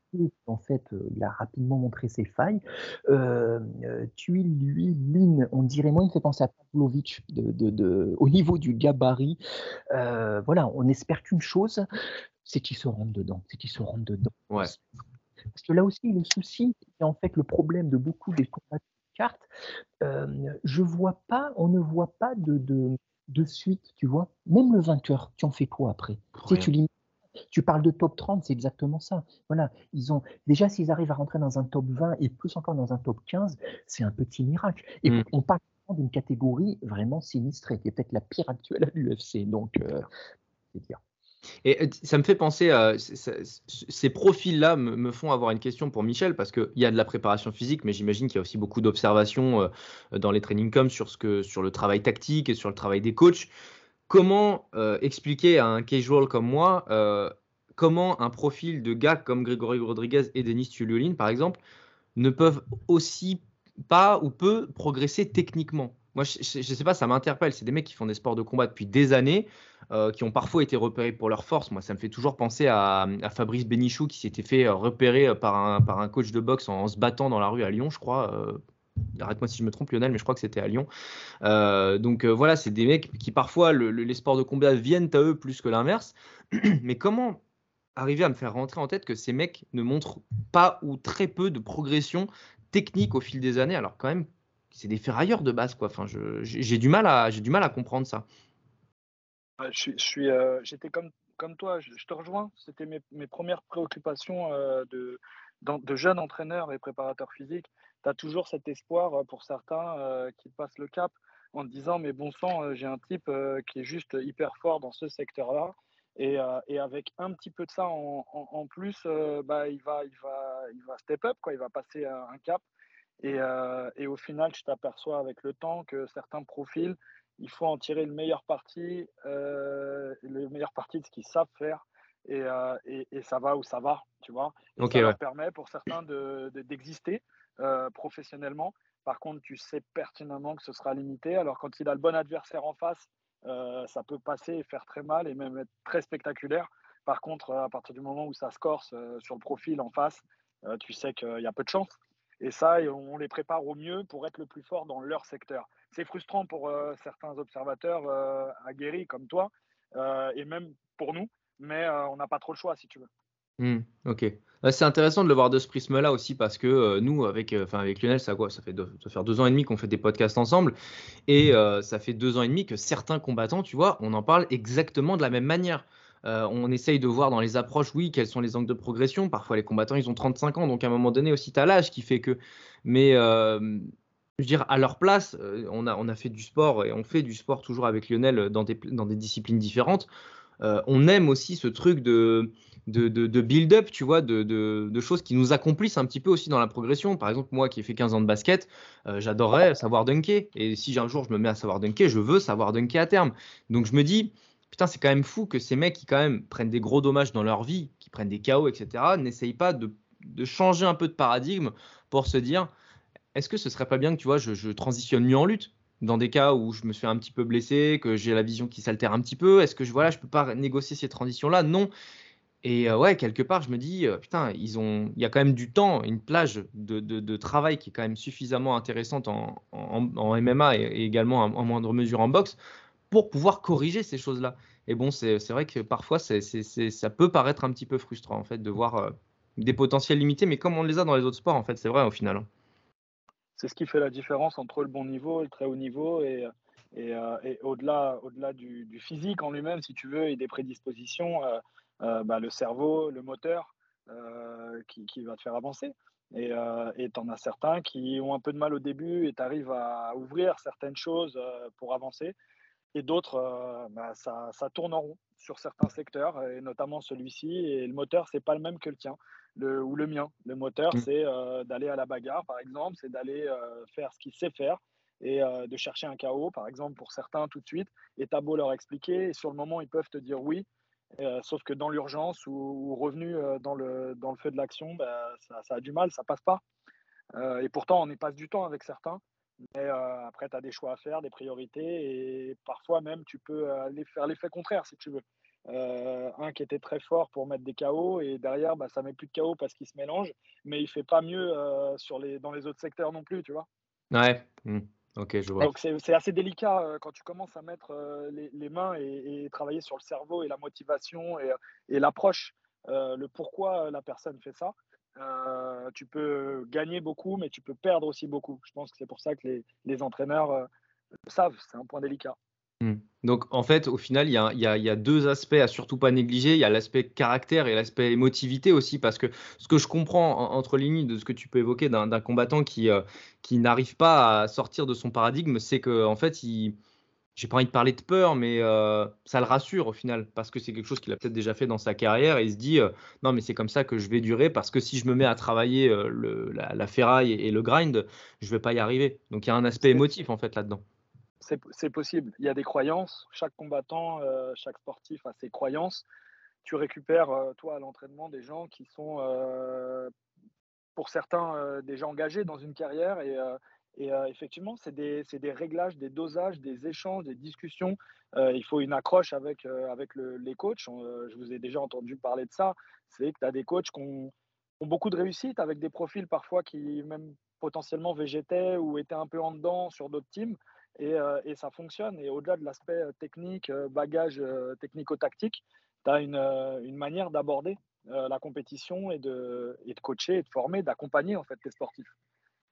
en fait, il a rapidement montré ses failles. Euh, Tuile, lui, Lin, on dirait, moi, il me fait penser à Pavlovic de, de, de, au niveau du gabarit. voilà, on espère qu'une chose, c'est qu'il se rentre dedans, c'est qu'il se rentre dedans. Ouais. Parce que là aussi, le souci, et en fait le problème de beaucoup des combats je vois pas, on ne voit pas de, de, de, suite, tu vois. Même le vainqueur, tu en fais quoi après? Tu, sais, tu, tu, parles de top 30, c'est exactement ça. Voilà, ils ont déjà s'ils arrivent à rentrer dans un top 20 et plus encore dans un top 15, c'est un petit miracle. Et mm. on parle d'une catégorie vraiment sinistrée, qui est peut-être la pire actuelle à l'UFC. Donc, euh, c'est dire. Et euh, ça me fait penser à ces profils-là me, font avoir une question pour Michel parce qu'il y a de la préparation physique, mais j'imagine qu'il y a aussi beaucoup d'observations euh, dans les training coms sur, ce que, sur le travail tactique et sur le travail des coachs. Comment euh, expliquer à un casual comme moi comment un profil de gars comme Grégory Rodriguez et Denis Tuliolin, par exemple, ne peuvent aussi pas ou peu progresser techniquement? Moi, je, ne sais pas, ça m'interpelle. C'est des mecs qui font des sports de combat depuis des années, euh, qui ont parfois été repérés pour leur force. Moi, ça me fait toujours penser à, Fabrice Bénichou qui s'était fait euh, repérer euh, par un, par un coach de boxe en, se battant dans la rue à Lyon, je crois. Arrête-moi si je me trompe, Lionel, mais je crois que c'était à Lyon. donc voilà, c'est des mecs qui parfois les sports de combat viennent à eux plus que l'inverse. [CLEARS THROAT] mais comment arriver à me faire rentrer en tête que ces mecs ne montrent pas ou très peu de progression technique au fil des années, alors quand même c'est des ferrailleurs de base, quoi. Enfin, j'ai du mal à, comprendre ça. Je, suis, euh, j'étais comme, toi. Je, te rejoins. C'était mes, premières préoccupations euh, de, jeunes entraîneurs et préparateurs physiques. Tu as toujours cet espoir euh, pour certains qui passent le cap en disant mais bon sang, j'ai un type qui est juste hyper fort dans ce secteur-là. Et, avec un petit peu de ça en, en, plus, bah, il, va, il, va, il va step up, quoi. il va passer un cap. Euh, et, au final, tu t'aperçois avec le temps que certains profils, il faut en tirer le meilleur parti, euh, le meilleur parti de ce qu'ils savent faire. Et, euh, ça va où ça va, tu vois. ça leur permet pour certains d'exister de, professionnellement. Par contre, tu sais pertinemment que ce sera limité. Alors, quand il a le bon adversaire en face, ça peut passer et faire très mal et même être très spectaculaire. Par contre, à partir du moment où ça se corse sur le profil en face, tu sais qu'il y a peu de chance. Et ça, on les prépare au mieux pour être le plus fort dans leur secteur. C'est frustrant pour euh, certains observateurs euh, aguerris comme toi, euh, et même pour nous, mais on n'a pas trop le choix si tu veux. Mmh, ok. C'est intéressant de le voir de ce prisme-là aussi parce que nous, avec, enfin avec Lionel, ça, ça fait deux, ça fait deux ans et demi qu'on fait des podcasts ensemble et ça fait deux ans et demi que certains combattants, tu vois, on en parle exactement de la même manière. Euh, on essaye de voir dans les approches, oui, quels sont les angles de progression. Parfois, les combattants, ils ont 35 ans, donc à un moment donné aussi, tu as l'âge qui fait que. Mais euh, je veux dire, à leur place, euh, on, a, fait du sport et on fait du sport toujours avec Lionel dans des, disciplines différentes. on aime aussi ce truc de, build-up, tu vois, de, choses qui nous accomplissent un petit peu aussi dans la progression. Par exemple, moi qui ai fait 15 ans de basket, j'adorerais savoir dunker. Et si un jour je me mets à savoir dunker, je veux savoir dunker à terme. Donc je me dis, putain, c'est quand même fou que ces mecs qui quand même prennent des gros dommages dans leur vie, qui prennent des chaos, etc., n'essayent pas de, changer un peu de paradigme pour se dire, est-ce que ce serait pas bien que tu vois, je, transitionne mieux en lutte? Dans des cas où je me suis un petit peu blessé, que j'ai la vision qui s'altère un petit peu Est-ce que je voilà, je peux pas négocier ces transitions-là? Non. Et ouais, quelque part, je me dis, putain, ils ont, il y a quand même du temps, une plage de, travail qui est quand même suffisamment intéressante en, MMA et, également en, moindre mesure en boxe pour pouvoir corriger ces choses-là. Et bon, c'est vrai que parfois, ça peut paraître un petit peu frustrant en fait de voir des potentiels limités, mais comme on les a dans les autres sports, en fait, c'est vrai au final. Hein. C'est ce qui fait la différence entre le bon niveau le très haut niveau et, et au-delà au du, physique en lui-même, si tu veux, et des prédispositions. Euh, bah, le cerveau, le moteur euh, qui, va te faire avancer. Et tu en as certains qui ont un peu de mal au début et tu arrives à ouvrir certaines choses euh, pour avancer. Et d'autres, bah, ça, ça, tourne en rond sur certains secteurs, et notamment celui-ci. Et le moteur, c'est pas le même que le tien le, ou le mien. Le moteur, mmh. c'est d'aller à la bagarre, par exemple, c'est d'aller faire ce qu'il sait faire et de chercher un chaos, par exemple, pour certains tout de suite. Et tu as beau leur expliquer, et sur le moment, ils peuvent te dire oui, euh, sauf que dans l'urgence ou, revenu euh, dans, le, dans le feu de l'action, bah, ça, a du mal, ça passe pas. Euh, et pourtant, on y passe du temps avec certains. Mais après, tu as des choix à faire, des priorités, et parfois même, tu peux aller faire l'effet contraire si tu veux. un qui était très fort pour mettre des KO, et derrière, bah, ça met plus de KO parce qu'il se mélange, mais il fait pas mieux sur les, dans les autres secteurs non plus, tu vois. Ouais. Mmh. Donc c'est assez délicat euh, quand tu commences à mettre euh, les, mains et, travailler sur le cerveau et la motivation et, et l'approche, euh, le pourquoi la personne fait ça. Tu peux gagner beaucoup, mais tu peux perdre aussi beaucoup. Je pense que c'est pour ça que les, entraîneurs le savent. C'est un point délicat. Mmh. Donc en fait, au final, il y, a, deux aspects à surtout pas négliger. Il y a l'aspect caractère et l'aspect émotivité aussi, parce que ce que je comprends entre lignes de ce que tu peux évoquer d'un combattant qui, euh, qui n'arrive pas à sortir de son paradigme, c'est que en fait, il, j'ai pas envie de parler de peur, mais euh, ça le rassure au final, parce que c'est quelque chose qu'il a peut-être déjà fait dans sa carrière et il se dit euh, non, mais c'est comme ça que je vais durer, parce que si je me mets à travailler la, ferraille et, et, le grind, je vais pas y arriver. Donc il y a un aspect émotif en fait là-dedans c'est possible. Il y a des croyances. Chaque combattant, euh, chaque sportif a ses croyances. Tu récupères, euh, toi, à l'entraînement, des gens qui sont, euh, pour certains, déjà engagés dans une carrière. Et, effectivement, c'est des, réglages, des dosages, des échanges, des discussions. il faut une accroche avec, avec les coachs. je vous ai déjà entendu parler de ça. C'est que tu as des coachs qui ont, beaucoup de réussite avec des profils parfois qui, même potentiellement, végétaient ou étaient un peu en dedans sur d'autres teams. Euh, et, ça fonctionne. Et au-delà de l'aspect euh, technique, euh, bagage technico-tactique, tu as une, manière d'aborder la compétition et de, et coacher et de former, d'accompagner en fait les sportifs.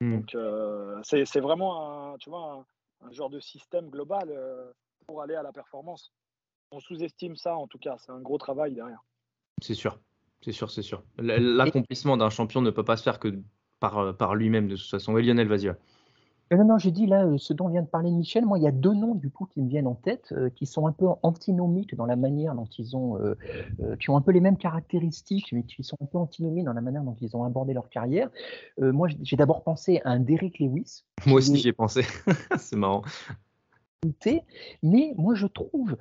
Mmh. Donc c'est vraiment un, tu vois, un, genre de système global pour aller à la performance. On sous-estime ça en tout cas, c'est un gros travail derrière. C'est sûr, c'est sûr, c'est sûr. L'accomplissement d'un champion ne peut pas se faire que par, par lui-même de toute façon. Oui, Lionel, vas-y. Non, non, j'ai dit là, euh, ce dont vient de parler Michel, moi, il y a deux noms du coup qui me viennent en tête, euh, qui sont un peu antinomiques dans la manière dont ils ont, euh, qui ont un peu les mêmes caractéristiques, mais qui sont un peu antinomiques dans la manière dont ils ont abordé leur carrière. moi, j'ai d'abord pensé à un Derek Lewis. Moi aussi, j'y ai pensé. [LAUGHS] C'est marrant. Mais moi, je trouve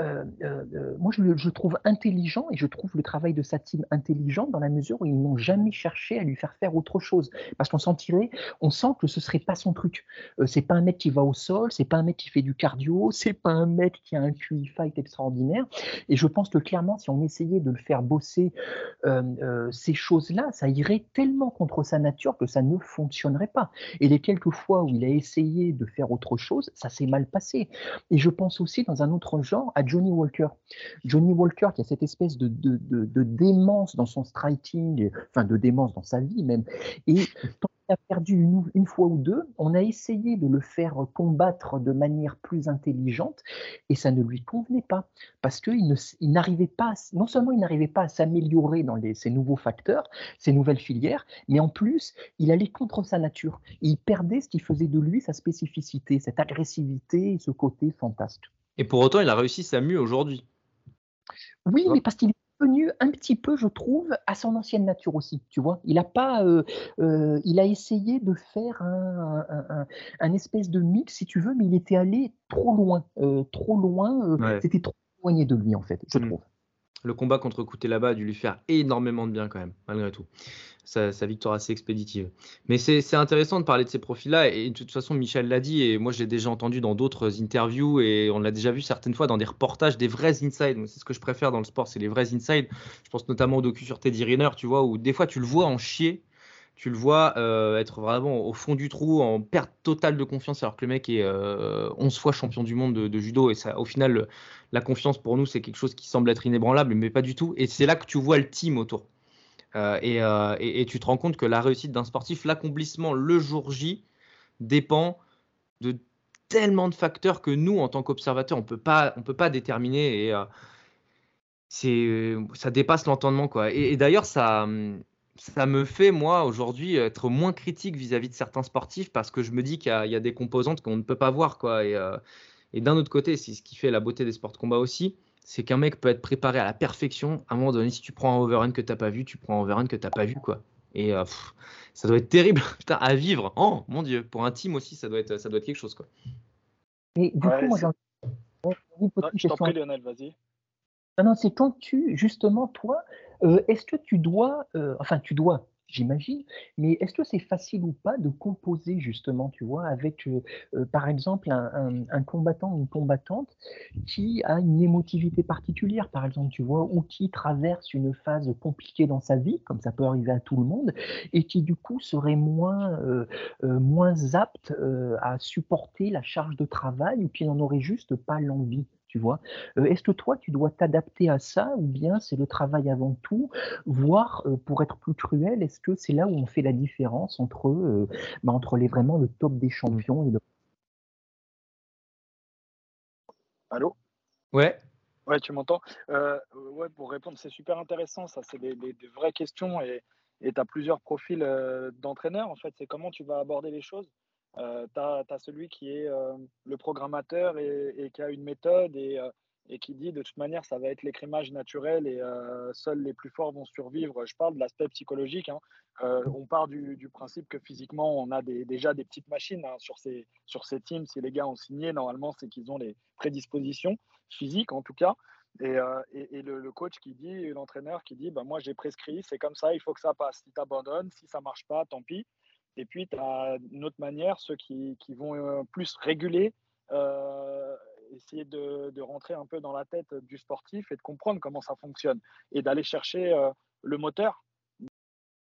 euh, euh, euh, moi, je, je, trouve intelligent et je trouve le travail de sa team intelligent dans la mesure où ils n'ont jamais cherché à lui faire faire autre chose. Parce qu'on sentirait, on sent que ce serait pas son truc. c'est pas un mec qui va au sol, c'est pas un mec qui fait du cardio, [LAUGHS] c'est pas un mec qui a un QI fight extraordinaire. Et je pense que clairement, si on essayait de le faire bosser ces choses-là, ça irait tellement contre sa nature que ça ne fonctionnerait pas. Et les quelques fois où il a essayé de faire autre chose, ça s'est mal passé. Et je pense aussi dans un autre genre à Johnny Walker. Johnny Walker qui a cette espèce de, démence dans son striking, enfin de démence dans sa vie même. Et quand il a perdu une, fois ou deux, on a essayé de le faire combattre de manière plus intelligente et ça ne lui convenait pas parce qu'il n'arrivait pas, non seulement il n'arrivait pas à s'améliorer dans les, ces nouveaux facteurs, ces nouvelles filières, mais en plus il allait contre sa nature. il perdait ce qui faisait de lui sa spécificité, cette agressivité ce côté fantastique. Et pour autant, il a réussi sa mue aujourd'hui. Oui, mais parce qu'il est venu un petit peu, je trouve, à son ancienne nature aussi. Tu vois, il a pas, euh, euh, il a essayé de faire un, espèce de mix, si tu veux, mais il était allé trop loin, euh, trop loin. C'était trop éloigné de lui en fait, je mmh. trouve. Le combat contre là-bas a dû lui faire énormément de bien quand même, malgré tout. Sa, victoire assez expéditive. Mais c'est intéressant de parler de ces profils-là. Et de toute façon, Michel l'a dit, et moi je l'ai déjà entendu dans d'autres interviews, et on l'a déjà vu certaines fois dans des reportages, des vrais inside. C'est ce que je préfère dans le sport, c'est les vrais inside. Je pense notamment au docu sur Teddy Riner, tu vois, où des fois tu le vois en chier tu le vois euh, être vraiment au fond du trou, en perte totale de confiance, alors que le mec est 11 euh, fois champion du monde de, judo. Et ça, au final, la confiance pour nous, c'est quelque chose qui semble être inébranlable, mais pas du tout. Et c'est là que tu vois le team autour. Euh, et, tu te rends compte que la réussite d'un sportif, l'accomplissement le jour J, dépend de tellement de facteurs que nous, en tant qu'observateurs, on peut pas, on peut pas déterminer. Et c'est, ça dépasse l'entendement. Et, d'ailleurs, ça. Ça me fait, moi, aujourd'hui, être moins critique vis-à-vis de certains sportifs parce que je me dis qu'il y, a des composantes qu'on ne peut pas voir. Quoi. Et, euh, d'un autre côté, c'est ce qui fait la beauté des sports de combat aussi, c'est qu'un mec peut être préparé à la perfection. À un moment donné, si tu prends un overrun que tu n'as pas vu, tu prends un overrun que tu n'as pas vu. Quoi. Et euh, ça doit être terrible [LAUGHS] à vivre. Oh mon Dieu, pour un team aussi, ça doit être, ça doit être quelque chose. Quoi. Et du coup, moi, j'ai Je t'en prie, Lionel, vas-y. Non, non, c'est quand tu, justement, toi, euh, est-ce que tu dois, euh, enfin, tu dois, j'imagine, mais est-ce que c'est facile ou pas de composer, justement, tu vois, avec, euh, par exemple, un, combattant ou une combattante qui a une émotivité particulière, par exemple, tu vois, ou qui traverse une phase compliquée dans sa vie, comme ça peut arriver à tout le monde, et qui, du coup, serait moins, moins apte à supporter la charge de travail ou qui n'en aurait juste pas l'envie? Tu vois. Euh, est-ce que toi, tu dois t'adapter à ça ou bien c'est le travail avant tout, voire euh, pour être plus cruel, est-ce que c'est là où on fait la différence entre, euh, bah, entre les vraiment le top des champions et le. Allô? Ouais. Ouais, tu m'entends? Ouais, pour répondre, c'est super intéressant, ça, c'est des, vraies questions et tu as plusieurs profils d'entraîneurs. En fait, c'est comment tu vas aborder les choses? Euh, tu as, celui qui est euh, le programmateur et, qui a une méthode euh, et, qui dit de toute manière ça va être l'écrémage naturel et seuls les plus forts vont survivre. Je parle de l'aspect psychologique. Hein. on part du, principe que physiquement on a déjà des petites machines hein, sur, ces, sur ces teams. Si les gars ont signé, normalement c'est qu'ils ont les prédispositions physiques en tout cas. Et, le, coach qui dit, l'entraîneur qui dit, bah, moi j'ai prescrit, c'est comme ça, il faut que ça passe. Si tu abandonnes, si ça marche pas, tant pis. Et puis, tu as une autre manière, ceux qui, vont euh, plus réguler, euh, essayer de, de, rentrer un peu dans la tête du sportif et de comprendre comment ça fonctionne et d'aller chercher euh, le moteur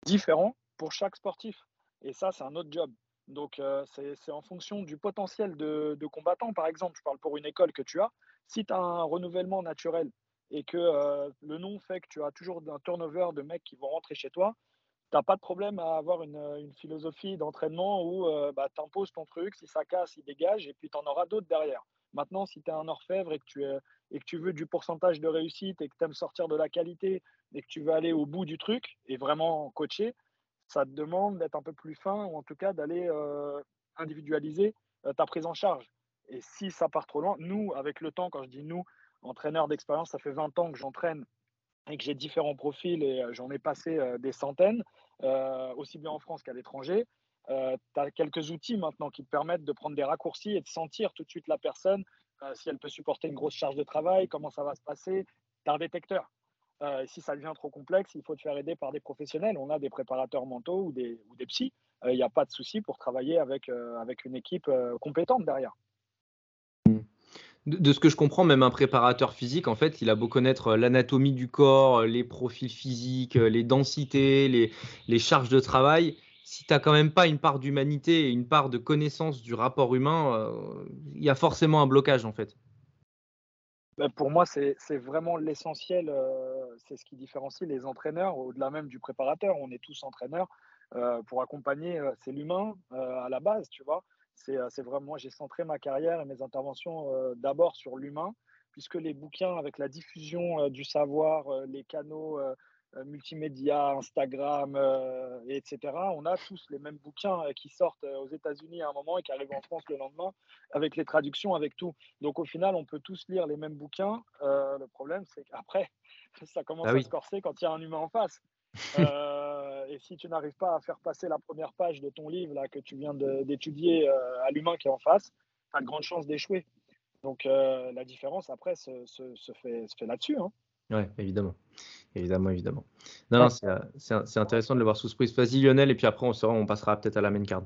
différent pour chaque sportif. Et ça, c'est un autre job. Donc, c'est en fonction du potentiel de, de, combattant. Par exemple, je parle pour une école que tu as. Si tu as un renouvellement naturel et que le nom fait que tu as toujours un turnover de mecs qui vont rentrer chez toi, tu n'as pas de problème à avoir une, une philosophie d'entraînement où euh, bah, tu imposes ton truc, si ça casse, il dégage, et puis tu en auras d'autres derrière. Maintenant, si tu es un orfèvre et que, tu et que tu veux du pourcentage de réussite et que tu aimes sortir de la qualité et que tu veux aller au bout du truc et vraiment coacher, ça te demande d'être un peu plus fin ou en tout cas d'aller euh, individualiser euh, ta prise en charge. Et si ça part trop loin, nous, avec le temps, quand je dis nous, entraîneur d'expérience, ça fait 20 ans que j'entraîne et que j'ai différents profils et euh, j'en ai passé euh, des centaines, euh, aussi bien en France qu'à l'étranger, tu as quelques outils maintenant qui te permettent de prendre des raccourcis et de sentir tout de suite la personne, si elle peut supporter une grosse charge de travail, comment ça va se passer. Tu as un détecteur. si ça devient trop complexe, il faut te faire aider par des professionnels. On a des préparateurs mentaux ou des, ou psys. Il n'y a pas de souci pour travailler avec, avec une équipe compétente derrière de, ce que je comprends, même un préparateur physique, en fait, il a beau connaître euh, l'anatomie du corps, euh, les profils physiques, euh, les densités, les, charges de travail. Si tu n'as quand même pas une part d'humanité et une part de connaissance du rapport humain, il y a forcément un blocage, en fait. Ben, pour moi, c'est vraiment l'essentiel. c'est ce qui différencie les entraîneurs, au-delà même du préparateur. On est tous entraîneurs pour accompagner. c'est l'humain à la base, tu vois. Euh, c'est vraiment, moi j'ai centré ma carrière et mes interventions euh, d'abord sur l'humain, puisque les bouquins avec la diffusion euh, du savoir, les canaux multimédia, Instagram, etc., on a tous les mêmes bouquins qui sortent aux États-Unis à un moment et qui arrivent en France le lendemain, avec les traductions, avec tout. Donc au final, on peut tous lire les mêmes bouquins. le problème, c'est qu'après, [LAUGHS] ça commence ah à se corser quand il y a un humain en face. [LAUGHS] Euh, et si tu n'arrives pas à faire passer la première page de ton livre là, que tu viens d'étudier euh, à l'humain qui est en face, tu as de grandes chances d'échouer. Donc euh, la différence après se, se, fait, se fait là-dessus. Hein. Ouais, évidemment. Évidemment, évidemment. Non, non, c'est intéressant de le voir sous ce prisme. Vas-y Lionel, et puis après on, sera, on passera peut-être à la main card.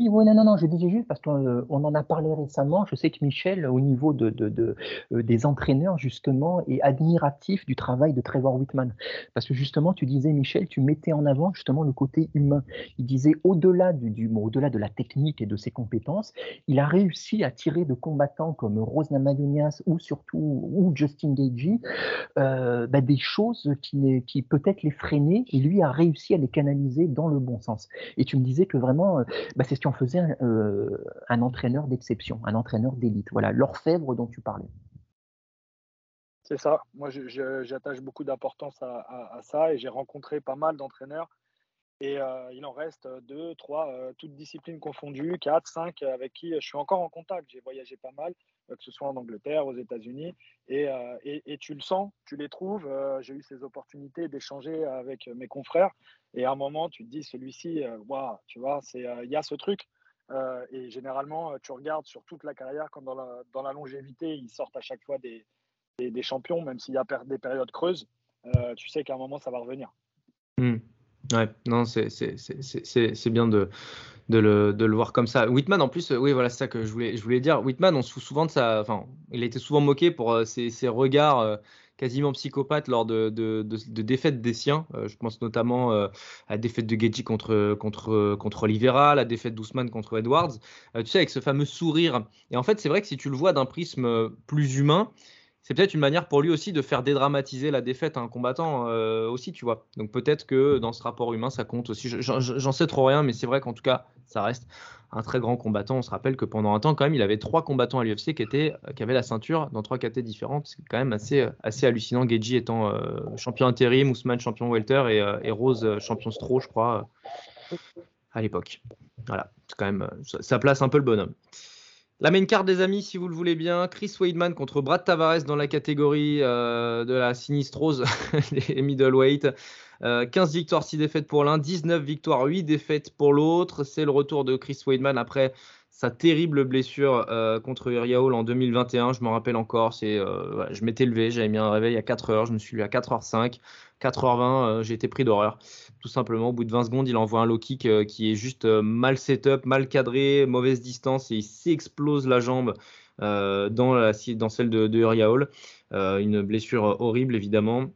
Oui, non, non, non, je disais juste parce qu'on euh, en a parlé récemment. Je sais que Michel, au niveau de, de, euh, des entraîneurs, justement, est admiratif du travail de Trevor Whitman. Parce que justement, tu disais, Michel, tu mettais en avant justement le côté humain. Il disait, au-delà du, du au-delà de la technique et de ses compétences, il a réussi à tirer de combattants comme Rose Namajunas ou surtout ou Justin Gagey euh, bah, des choses qui, qui peut-être les freinaient et lui a réussi à les canaliser dans le bon sens. Et tu me disais que vraiment, bah, c'est on faisait euh, un, entraîneur d'exception, un entraîneur d'élite. Voilà, l'orfèvre dont tu parlais. C'est ça. Moi, j'attache beaucoup d'importance à, ça et j'ai rencontré pas mal d'entraîneurs. Et euh, il en reste deux, trois, euh, toutes disciplines confondues, quatre, cinq, avec qui je suis encore en contact. J'ai voyagé pas mal, que ce soit en Angleterre, aux États-Unis. Et, et, tu le sens, tu les trouves. J'ai eu ces opportunités d'échanger avec mes confrères. Et à un moment, tu te dis, celui-ci, euh, tu vois, euh, il y a ce truc. Euh, et généralement, tu regardes sur toute la carrière, comme dans la, dans la longévité, ils sortent à chaque fois des, des, champions, même s'il y a des périodes creuses. tu sais qu'à un moment, ça va revenir. Mmh. Ouais, non, c'est bien de, de, le, de, le, voir comme ça. Whitman, en plus, oui, voilà, c'est ça que je voulais, je voulais dire. Whitman, on se fout souvent de ça. Enfin, il a été souvent moqué pour ses, ses regards quasiment psychopathe lors de, défaites des siens. Euh, je pense notamment euh, à la défaite de Gedji contre, contre, contre Oliveira, la défaite d'Ousmane contre Edwards. Euh, tu sais, avec ce fameux sourire. Et en fait, c'est vrai que si tu le vois d'un prisme plus humain, c'est peut-être une manière pour lui aussi de faire dédramatiser la défaite à un combattant aussi, tu vois. Donc peut-être que dans ce rapport humain, ça compte aussi. J'en sais trop rien, mais c'est vrai qu'en tout cas, ça reste un très grand combattant. On se rappelle que pendant un temps, quand même, il avait trois combattants à l'UFC qui, avaient la ceinture dans trois KT différentes. C'est quand même assez, hallucinant. Geji étant euh, champion intérim, Ousmane champion welter et, euh, Rose euh, champion stro, je crois, à l'époque. Voilà, c'est quand même, ça, place un peu le bonhomme. La main card des amis, si vous le voulez bien, Chris Weidman contre Brad Tavares dans la catégorie de la sinistrose [LAUGHS] des middleweight. 15 euh, victoires, 6 défaites pour l'un, 19 victoires, 8 défaites pour l'autre. C'est le retour de Chris Weidman après sa terrible blessure euh, contre Uriah en 2021. Je m'en rappelle encore. C'est, euh, je m'étais levé, j'avais mis un réveil à 4 h je me suis levé à 4h05. 4h20, j'ai été pris d'horreur. Tout simplement, au bout de 20 secondes, il envoie un low kick qui est juste mal setup, mal cadré, mauvaise distance et il s'explose la jambe dans, celle de, de Hall. une blessure horrible, évidemment.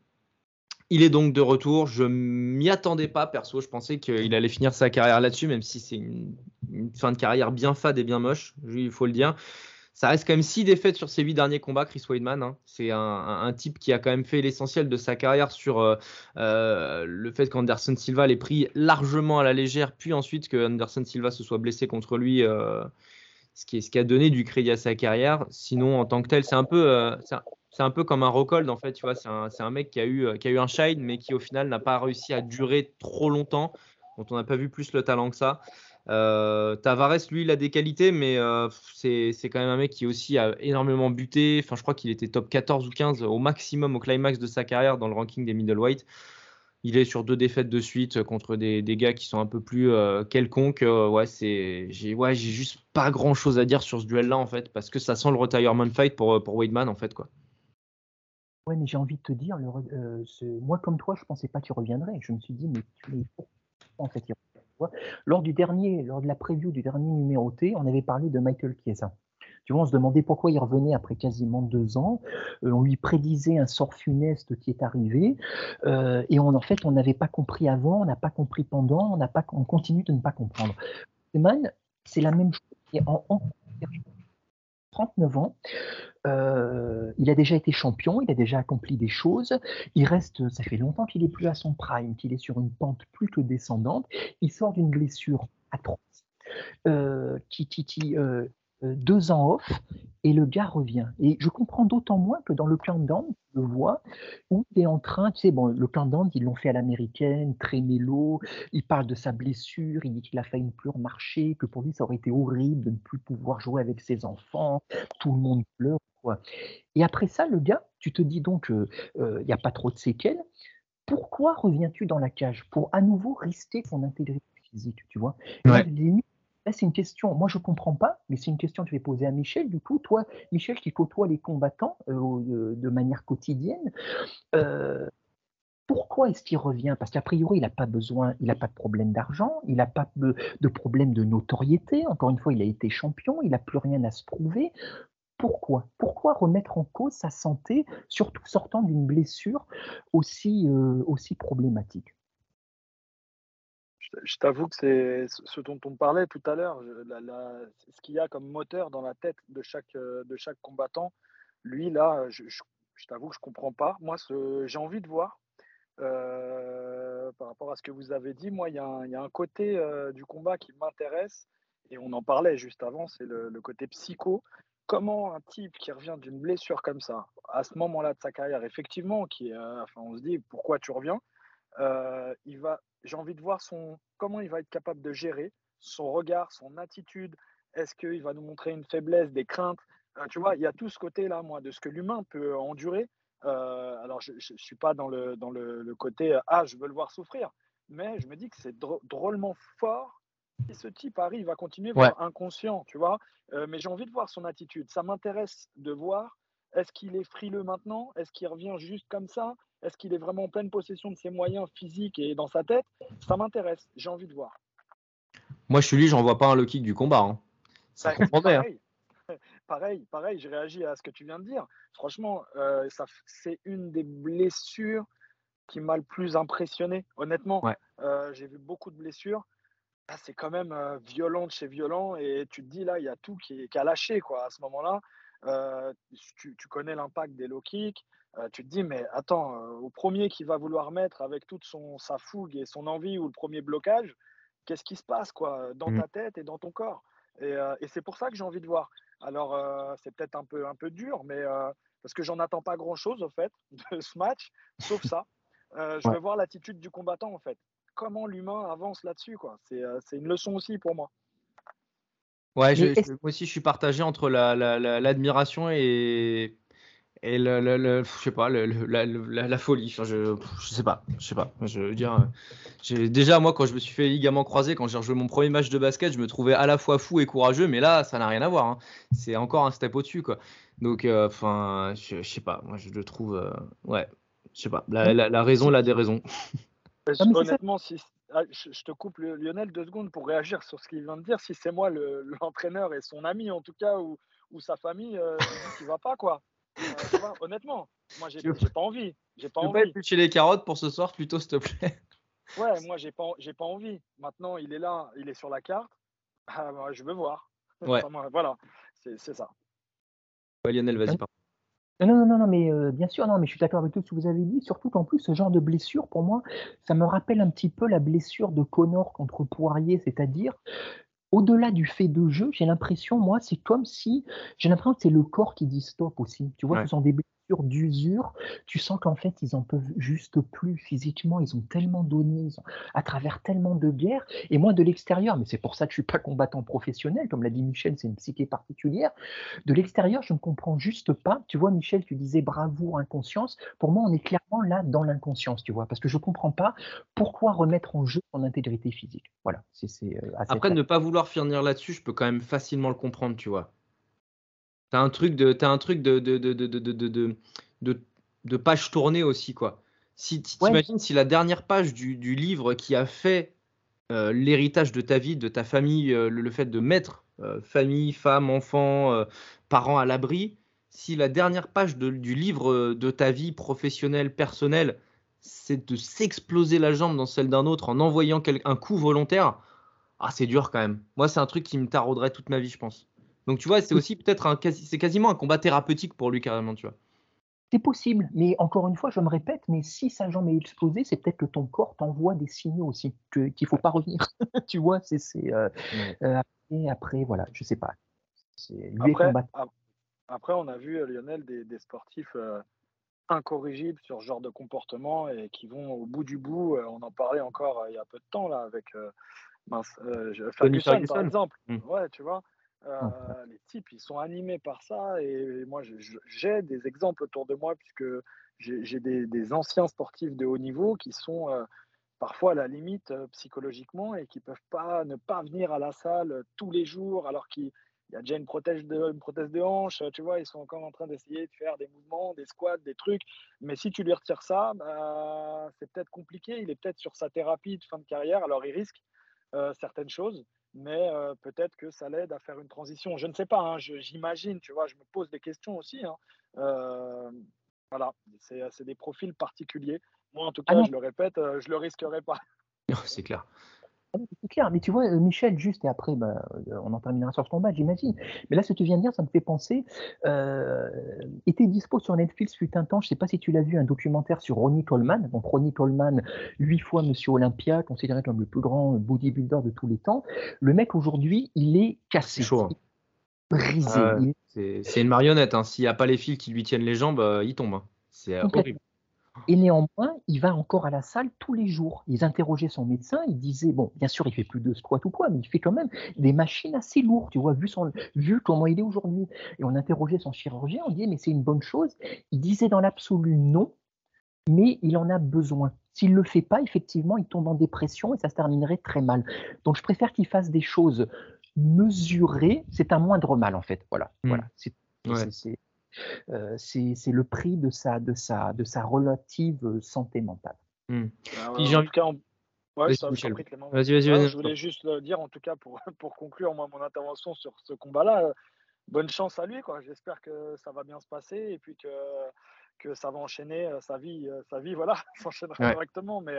Il est donc de retour. Je m'y attendais pas, perso. Je pensais qu'il allait finir sa carrière là-dessus, même si c'est une, fin de carrière bien fade et bien moche, il faut le dire. Ça reste quand même six défaites sur ses huit derniers combats, Chris Weidman. Hein. C'est un, type qui a quand même fait l'essentiel de sa carrière sur euh, euh, le fait qu'Anderson Silva l'ait pris largement à la légère, puis ensuite que Anderson Silva se soit blessé contre lui. Euh, ce qui, a donné du crédit à sa carrière. Sinon, en tant que tel, c'est un peu, peu comme un Rockhold en fait, tu vois, c'est un, un, mec qui a, eu, qui a eu un shine mais qui au final n'a pas réussi à durer trop longtemps, dont on n'a pas vu plus le talent que ça. Euh, Tavares, lui, il a des qualités, mais euh, c'est quand même un mec qui aussi a énormément buté. Enfin, je crois qu'il était top 14 ou 15 au maximum, au climax de sa carrière dans le ranking des middleweight. Il est sur deux défaites de suite contre des, gars qui sont un peu plus euh, quelconques. ouais, c'est, j'ai, ouais, juste pas grand chose à dire sur ce duel-là en fait, parce que ça sent le retirement fight pour, pour Weidman en fait, quoi. Ouais, mais j'ai envie de te dire, euh, moi comme toi, je pensais pas qu'il reviendrait. Je me suis dit, mais, en fait, Lors du dernier, lors de la preview du dernier numéro T, on avait parlé de Michael Chiesa. Tu vois, on se demandait pourquoi il revenait après quasiment deux ans. Euh, on lui prédisait un sort funeste qui est arrivé. Euh, et en fait, on n'avait pas compris avant, on n'a pas compris pendant, on, continue de ne pas comprendre. c'est la même chose. En, en, 39 ans. Euh, il a déjà été champion, il a déjà accompli des choses. Il reste, ça fait longtemps qu'il est plus à son prime, qu'il est sur une pente plus que descendante. Il sort d'une blessure atroce, euh, qui, qui, euh, deux ans off et le gars revient. Et je comprends d'autant moins que dans le countdown, je le vois, où il est en train, tu sais, bon, le countdown, ils l'ont fait à l'américaine, très mélo, il parle de sa blessure, il dit qu'il a failli ne plus remarcher, que pour lui ça aurait été horrible de ne plus pouvoir jouer avec ses enfants, tout le monde pleure, quoi. Et après ça, le gars, tu te dis donc, euh, euh, il n'y a pas trop de séquelles, pourquoi reviens-tu dans la cage? Pour à nouveau rester ton intégrité physique, tu vois? C'est une question, moi je ne comprends pas, mais c'est une question que je vais poser à Michel. Du coup, toi, Michel, qui côtoie les combattants euh, de manière quotidienne, euh, pourquoi est-ce qu'il revient? Parce qu'a priori, il n'a pas besoin, il n'a pas de problème d'argent, il n'a pas de, problème de notoriété. Encore une fois, il a été champion, il n'a plus rien à se prouver. Pourquoi? Pourquoi remettre en cause sa santé, surtout sortant d'une blessure euh, aussi problématique? Je t'avoue que c'est ce dont on parlait tout à l'heure, ce qu'il y a comme moteur dans la tête de chaque, chaque combattant. Lui, là, je, t'avoue que je ne comprends pas. Moi, j'ai envie de voir euh, par rapport à ce que vous avez dit, moi, il y, a un côté euh, du combat qui m'intéresse, et on en parlait juste avant, c'est le, côté psycho. Comment un type qui revient d'une blessure comme ça, à ce moment-là de sa carrière, effectivement, qui, euh, enfin, on se dit pourquoi tu reviens, il va, j'ai envie de voir son, comment il va être capable de gérer son regard, son attitude. Est-ce qu'il va nous montrer une faiblesse, des craintes? Tu vois, il y a tout ce côté-là, moi, de ce que l'humain peut endurer euh, alors, je ne suis pas dans le, dans le, côté euh, Ah, je veux le voir souffrir, mais je me dis que c'est drôlement fort si ce type arrive à continuer, voir inconscient, tu vois. Euh, mais j'ai envie de voir son attitude. Ça m'intéresse de voir est-ce qu'il est frileux maintenant? Est-ce qu'il revient juste comme ça? Est-ce qu'il est vraiment en pleine possession de ses moyens physiques et dans sa tête? Ça m'intéresse. J'ai envie de voir. Moi, je suis lui, j'en vois pas un low kick du combat. Hein. Ça comprend bien [LAUGHS] pareil, pareil, j'ai réagi à ce que tu viens de dire. Franchement, euh, c'est une des blessures qui m'a le plus impressionné. Honnêtement, euh, j'ai vu beaucoup de blessures. c'est quand même euh, violent de chez violent et tu te dis là, il y a tout qui, a lâché quoi, à ce moment-là. Tu, connais l'impact des low kicks. Tu te dis, mais attends, au premier qui va vouloir mettre avec toute son, sa fougue et son envie ou le premier blocage, qu'est-ce qui se passe quoi, dans mmh. ta tête et dans ton corps? Et, et c'est pour ça que j'ai envie de voir. Alors, euh, c'est peut-être un peu, un peu dur, mais euh, parce que j'en attends pas grand-chose, au fait, [LAUGHS] de ce match, sauf ça. Euh, je veux voir l'attitude du combattant, en fait. Comment l'humain avance là-dessus, quoi. C'est une leçon aussi pour moi. Ouais, je, moi aussi, je suis partagé entre l'admiration la, et, et le, le, je sais pas, la, la, folie. je, je sais pas, je sais pas. Je veux dire, j'ai déjà moi quand je me suis fait ligament croisé, quand j'ai rejoué mon premier match de basket, je me trouvais à la fois fou et courageux, mais là, ça n'a rien à voir. Hein. C'est encore un step au-dessus, quoi. Donc, euh, enfin, je, je, sais pas. Moi, je le trouve, euh, ouais, je sais pas. La, raison, la déraison. Honnêtement, si, ah, je, te coupe Lionel deux secondes pour réagir sur ce qu'il vient de dire. Si c'est moi l'entraîneur et son ami en tout cas ou, ou sa famille, euh, qui va pas quoi. Euh, honnêtement, moi, j'ai pas envie. J'ai pas tu envie. pas les carottes pour ce soir, plutôt, s'il te plaît? Ouais, moi, j'ai pas, j'ai pas envie. Maintenant, il est là, il est sur la carte. Ah, bah, je veux voir. [LAUGHS] Ouais. voilà, c'est ça. Lionel, vas-y, pardon. Non, non, non, mais euh, bien sûr, non, mais je suis d'accord avec tout ce que vous avez dit. Surtout qu'en plus, ce genre de blessure, pour moi, ça me rappelle un petit peu la blessure de Connor contre Poirier, c'est-à-dire au-delà du fait de jeu, j'ai l'impression, moi, c'est comme si, j'ai l'impression que c'est le corps qui dit stop aussi. Tu vois, ce sont des d'usure, tu sens qu'en fait, ils en peuvent juste plus physiquement. Ils ont tellement donné, à travers tellement de guerres. Et moi, de l'extérieur, mais c'est pour ça que je suis pas combattant professionnel, comme l'a dit Michel, c'est une psyché particulière. De l'extérieur, je ne comprends juste pas. Tu vois, Michel, tu disais bravoure, inconscience. Pour moi, on est clairement là dans l'inconscience, tu vois, parce que je comprends pas pourquoi remettre en jeu son intégrité physique. Voilà. c'est euh, Après, ne pas vouloir finir là-dessus, je peux quand même facilement le comprendre, tu vois. T'as un truc de, as un truc de, de, de, de, de, de page tournée aussi, quoi. Si t'imagines si la dernière page du, du, livre qui a fait euh, l'héritage de ta vie, de ta famille, euh, le, fait de mettre euh, famille, femme, enfant, parents à l'abri, si la dernière page du livre de ta vie professionnelle, personnelle, c'est de s'exploser la jambe dans celle d'un autre en envoyant un coup volontaire, ah c'est dur quand même. Moi c'est un truc qui me tarauderait toute ma vie, je pense. Donc tu vois, c'est aussi peut-être un c'est quasiment un combat thérapeutique pour lui carrément, tu vois. C'est possible, mais encore une fois, je me répète, mais si sa jambe est explosée, c'est peut-être que ton corps t'envoie des signaux aussi, qu'il ne faut pas revenir. [LAUGHS] tu vois, c'est euh, euh, après, après, voilà, je sais pas. Après, après, on a vu, euh, Lionel, des, sportifs incorrigibles sur ce genre de comportement et qui vont au bout du bout. on en parlait encore il y a peu de temps là avec Ferguson, par exemple. Mmh. Ouais, tu vois. Euh, les types, ils sont animés par ça. Et moi, j'ai des exemples autour de moi, puisque j'ai des, anciens sportifs de haut niveau qui sont, euh, parfois à la limite psychologiquement et qui peuvent pas ne pas venir à la salle tous les jours alors qu'ils il y a déjà une prothèse, de, hanche, tu vois, ils sont encore en train d'essayer de faire des mouvements, des squats, des trucs. Mais si tu lui retires ça, bah, c'est peut-être compliqué. Il est peut-être sur sa thérapie de fin de carrière, alors il risque euh, certaines choses, mais euh, peut-être que ça l'aide à faire une transition. Je ne sais pas, hein, j'imagine, tu vois, je me pose des questions aussi. Hein. Euh, voilà, c'est des profils particuliers. Moi, en tout ah cas, je le répète, je le risquerai pas. C'est clair. Ah c'est clair, mais tu vois, euh, Michel, juste et après, bah, euh, on en terminera sur ce combat, j'imagine. Mais là, ce que tu viens de dire, ça me fait penser. Euh, était dispo sur Netflix fut un temps, je ne sais pas si tu l'as vu, un documentaire sur Ronnie Coleman. Donc, Ronnie Coleman, huit fois Monsieur Olympia, considéré comme le plus grand bodybuilder de tous les temps. Le mec, aujourd'hui, il est cassé. Chaud, hein. Brisé. C'est une marionnette. Hein. S'il n'y a pas les fils qui lui tiennent les jambes, il tombe. Hein. C'est horrible. Et néanmoins, il va encore à la salle tous les jours. Ils interrogeaient son médecin, il disait, bon, bien sûr, il fait plus de squat ou quoi, mais il fait quand même des machines assez lourdes, tu vois, vu, son, vu comment il est aujourd'hui. Et on interrogeait son chirurgien, on disait, mais c'est une bonne chose. Il disait dans l'absolu non, mais il en a besoin. S'il ne le fait pas, effectivement, il tombe en dépression et ça se terminerait très mal. Donc, je préfère qu'il fasse des choses mesurées. C'est un moindre mal, en fait. Voilà. Mmh. voilà. C'est, euh, c'est le prix de sa, de, sa, de sa relative euh, santé mentale. Hmm. Ah en tout cas, Vas-y, vas-y, je voulais juste le dire, en tout cas, pour, [LAUGHS] pour conclure moi, mon intervention sur ce combat-là, euh, bonne chance à lui. J'espère que ça va bien se passer et puis que, que ça va enchaîner sa vie, sa vie [LAUGHS] voilà, s'enchaînera correctement. Mais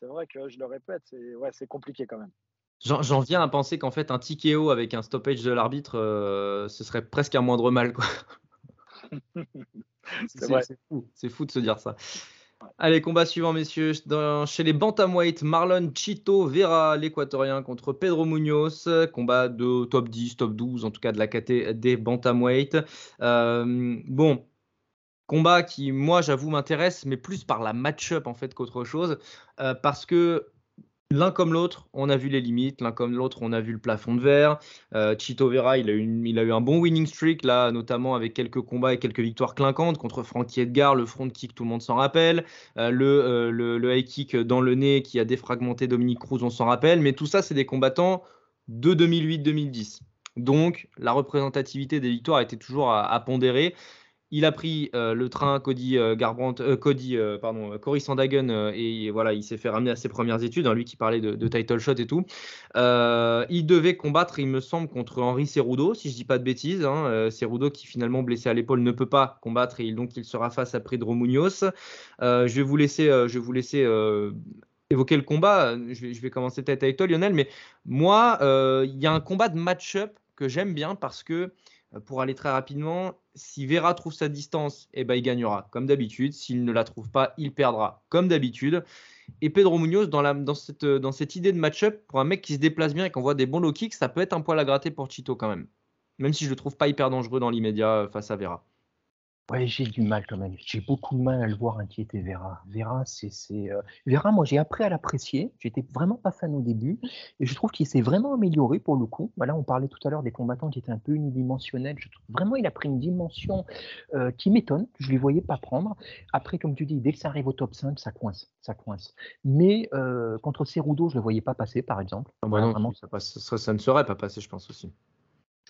c'est vrai que je le répète, c'est ouais, compliqué quand même. J'en viens à penser qu'en fait, un TKO avec un stoppage de l'arbitre, ce serait presque un moindre mal. Quoi. [LAUGHS] c'est fou. fou de se dire ça. Allez, combat suivant, messieurs. chez les Bantamweight, Marlon Chito Vera, l'équatorien, contre Pedro Munoz. Combat de top 10, top 12, en tout cas de la KT des Bantamweight. Euh, bon, combat qui, moi, j'avoue, m'intéresse, mais plus par la match-up en fait qu'autre chose. Euh, parce que L'un comme l'autre, on a vu les limites. L'un comme l'autre, on a vu le plafond de verre. Euh, Chito Vera, il a, eu un bon winning streak, là, notamment avec quelques combats et quelques victoires clinquantes contre Frankie Edgar, le front kick, tout le monde s'en rappelle. Euh, le, euh, le, high kick dans le nez qui a défragmenté Dominique Cruz, on s'en rappelle. Mais tout ça, c'est des combattants de 2008-2010. Donc, la représentativité des victoires était toujours à pondérer. Il a pris euh, le train Cody euh, Garbrandt, euh, Cody, pardon, Cory Sandagen et voilà, il s'est fait ramener à ses premières études. Hein, lui qui parlait de, title shot et tout. il devait combattre, il me semble, contre Henri Cerudo, si je dis pas de bêtises. Hein, qui finalement blessé à l'épaule ne peut pas combattre et donc il sera face à Pedro Munoz. je vais vous laisser, évoquer le combat. Je vais, commencer peut-être avec Lionel. Mais moi, il y a un combat de match-up que j'aime bien parce que euh, pour aller très rapidement, si Vera trouve sa distance, eh ben, il gagnera, comme d'habitude. S'il ne la trouve pas, il perdra, comme d'habitude. Et Pedro Munoz, dans, cette, dans cette idée de match-up, pour un mec qui se déplace bien et qui envoie des bons low kicks, ça peut être un poil à gratter pour Chito quand même. Même si je le trouve pas hyper dangereux dans l'immédiat euh, face à Vera. Ouais, j'ai du mal quand même. J'ai beaucoup de mal à le voir inquiéter Vera. Vera, c'est, c'est euh, Vera, moi j'ai appris à l'apprécier. J'étais vraiment pas fan au début et je trouve qu'il s'est vraiment amélioré pour le coup. Voilà, on parlait tout à l'heure des combattants qui étaient un peu unidimensionnels. Je trouve vraiment il a pris une dimension euh, qui m'étonne. Je ne les voyais pas prendre. Après, comme tu dis, dès que ça arrive au top 5, ça coince, ça coince. Mais euh, contre Cerudo, je le voyais pas passer, par exemple. Ah bah non, ça, passe, ça, ne serait pas passé, je pense aussi.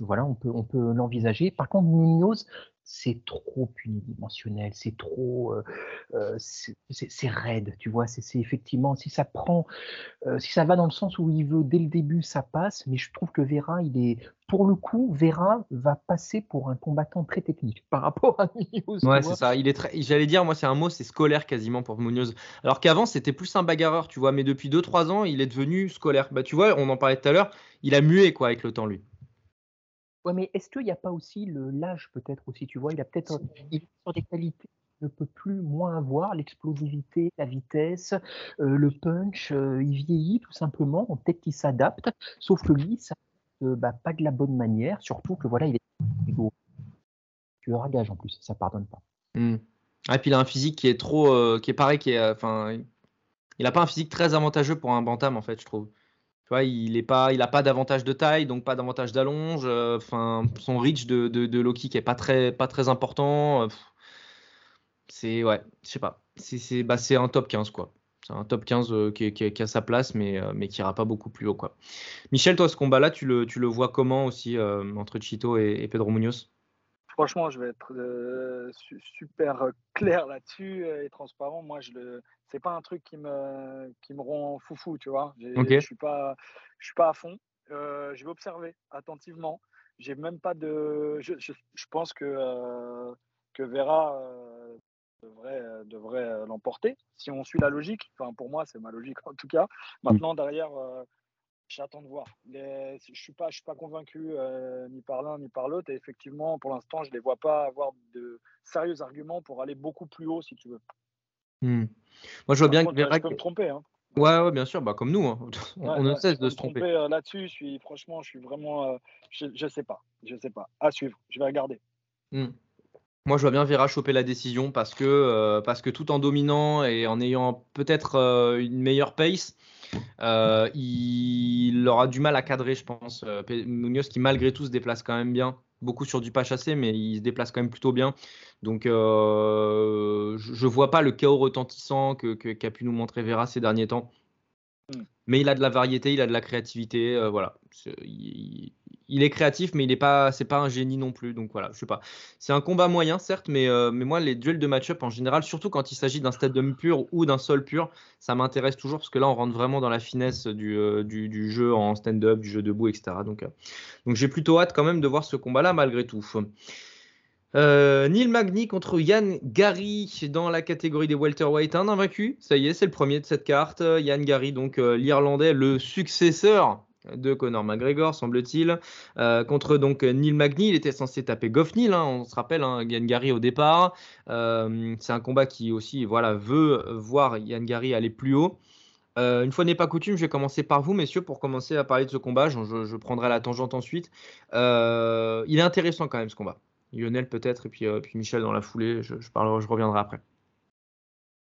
Voilà, on peut, on peut l'envisager. Par contre, Munoz, c'est trop unidimensionnel, c'est trop, euh, euh, c'est raide, tu vois. C'est effectivement, si ça prend, euh, si ça va dans le sens où il veut dès le début, ça passe. Mais je trouve que Vera, il est, pour le coup, Vera va passer pour un combattant très technique [LAUGHS] par rapport à Munoz. Ouais, c'est ça. Il est très, j'allais dire, moi, c'est un mot, c'est scolaire quasiment pour Munoz. Alors qu'avant, c'était plus un bagarreur, tu vois. Mais depuis 2-3 ans, il est devenu scolaire. Bah, tu vois, on en parlait tout à l'heure. Il a mué quoi avec le temps, lui. Ouais, mais est-ce qu'il n'y a pas aussi le l'âge peut-être aussi, tu vois, il a peut-être sur des qualités qu'il ne peut plus moins avoir, l'explosivité, la vitesse, euh, le punch, euh, il vieillit tout simplement, peut-être qu'il s'adapte, sauf que lui, ça euh, bah, pas de la bonne manière, surtout que voilà, il est tu le ragage en plus, ça pardonne pas. Mmh. Ah, et puis il a un physique qui est trop, qui est pareil, qui est, enfin, il n'a pas un physique très avantageux pour un bantam en fait, je trouve. Il n'a pas, d'avantage de taille, donc pas d'avantage d'allonge. Euh, son reach de, de, de pas très, important. c'est ouais, je sais pas. C'est, bah, un top 15 quoi. c'est un top 15 qui, a sa place, mais, qui ira pas beaucoup plus haut. Quoi. Michel, toi, ce combat-là, tu le, tu le vois comment aussi entre Chito et, Pedro Munoz? Franchement, je vais être super clair là-dessus et transparent. Moi, je le, c'est pas un truc qui me, qui me rend foufou, tu vois. Je suis pas, je suis pas à fond. je vais observer attentivement. J'ai même pas de. Je, je, pense que, euh, que Vera euh, devrait, euh, devrait l'emporter si on suit la logique. Enfin, pour moi, c'est ma logique en tout cas. Mm. Maintenant, derrière, j'attends de voir. je suis pas, je suis pas convaincu ni par l'un ni par l'autre. Et effectivement, pour l'instant, je les vois pas avoir de sérieux arguments pour aller beaucoup plus haut, si tu veux. Mm. Moi, je vois bien que Vera. Je peux me tromper. Hein. Ouais, ouais, bien sûr, bah, comme nous, hein. [LAUGHS] on, ne cesse de se tromper. Euh, là-dessus, je suis, franchement, je suis vraiment, euh, je, ne sais pas, je sais pas. À suivre, je vais regarder. Mmh. Moi, je vois bien Vera choper la décision parce que, euh, parce que tout en dominant et en ayant peut-être une meilleure pace, il aura du mal à cadrer, je pense. Munoz qui malgré tout se déplace quand même bien beaucoup sur du pas chassé, mais il se déplace quand même plutôt bien. Donc, euh, je ne vois pas le chaos retentissant qu'a que, qu'a pu nous montrer Vera ces derniers temps. Hmm. Mais il a de la variété, il a de la créativité. Euh, voilà. Il, il est créatif, mais il n'est pas, c'est pas un génie non plus. Donc voilà, je sais pas. C'est un combat moyen, certes, mais, euh, mais moi, les duels de match-up en général, surtout quand il s'agit d'un stand pur ou d'un sol pur, ça m'intéresse toujours parce que là, on rentre vraiment dans la finesse du, euh, du, jeu en stand-up, du jeu debout, etc. Donc, euh, donc j'ai plutôt hâte quand même de voir ce combat-là malgré tout. Neil Magny contre Yann Gary dans la catégorie des welterweight, un invaincu. Ça y est, c'est le premier de cette carte. Yann Gary, donc l'Irlandais, le successeur de Conor McGregor, semble-t-il, euh, contre donc Neil Magny. Il était censé taper Goff Neil, hein, on se rappelle, hein, Yann Gary au départ. Euh, c'est un combat qui aussi voilà, veut voir Yann Gary aller plus haut. Euh, une fois n'est pas coutume, je vais commencer par vous, messieurs, pour commencer à parler de ce combat. Je, prendrai la tangente ensuite. il est intéressant quand même ce combat. Lionel peut-être, et puis, puis Michel dans la foulée. Je, je, je reviendrai après.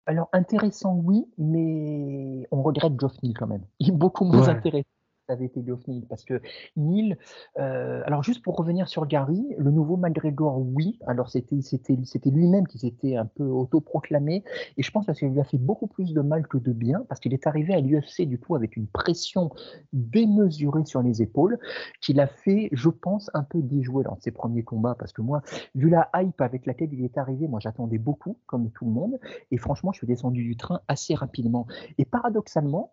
Alors intéressant, oui, mais on regrette Geoff Neal quand même. Il est beaucoup moins intéressant avait été Neil, parce que Neil, euh, alors juste pour revenir sur Gary, le nouveau McGregor, oui, alors c'était c'était c'était lui-même qui s'était un peu autoproclamé, et je pense que qu'il lui a fait beaucoup plus de mal que de bien, parce qu'il est arrivé à l'UFC du coup avec une pression démesurée sur les épaules, qu'il a fait, je pense, un peu déjouer dans ses premiers combats, parce que moi, vu la hype avec laquelle il est arrivé, moi j'attendais beaucoup, comme tout le monde, et franchement, je suis descendu du train assez rapidement. Et paradoxalement,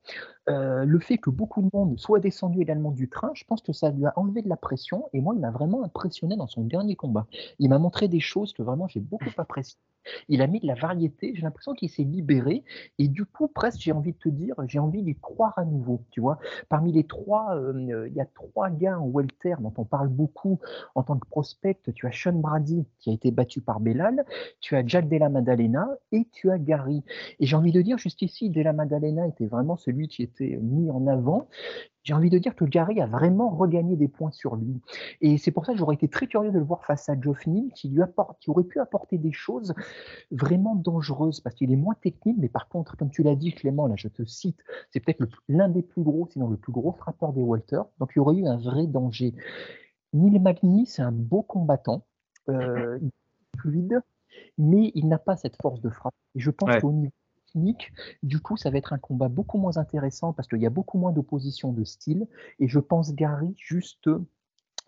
euh, le fait que beaucoup de monde soit descendu également du train, je pense que ça lui a enlevé de la pression. Et moi, il m'a vraiment impressionné dans son dernier combat. Il m'a montré des choses que vraiment j'ai beaucoup appréciées. Il a mis de la variété. J'ai l'impression qu'il s'est libéré. Et du coup, presque, j'ai envie de te dire, j'ai envie d'y croire à nouveau. Tu vois, parmi les trois, euh, il y a trois gars en welter dont on parle beaucoup en tant que prospect. Tu as Sean Brady qui a été battu par Belal. Tu as Jack Della Maddalena et tu as Gary. Et j'ai envie de dire, jusqu'ici, Della Maddalena était vraiment celui qui était mis en avant j'ai envie de dire que Gary a vraiment regagné des points sur lui. Et c'est pour ça que j'aurais été très curieux de le voir face à Geoff qui, lui apporte, qui aurait pu apporter des choses vraiment dangereuses, parce qu'il est moins technique, mais par contre, comme tu l'as dit Clément, là je te cite, c'est peut-être l'un des plus gros, sinon le plus gros frappeur des Walters, donc il y aurait eu un vrai danger. Neil Magny, c'est un beau combattant, euh, fluide, mais il n'a pas cette force de frappe. Et je pense qu'au niveau du coup, ça va être un combat beaucoup moins intéressant parce qu'il y a beaucoup moins d'opposition de style. Et je pense Gary juste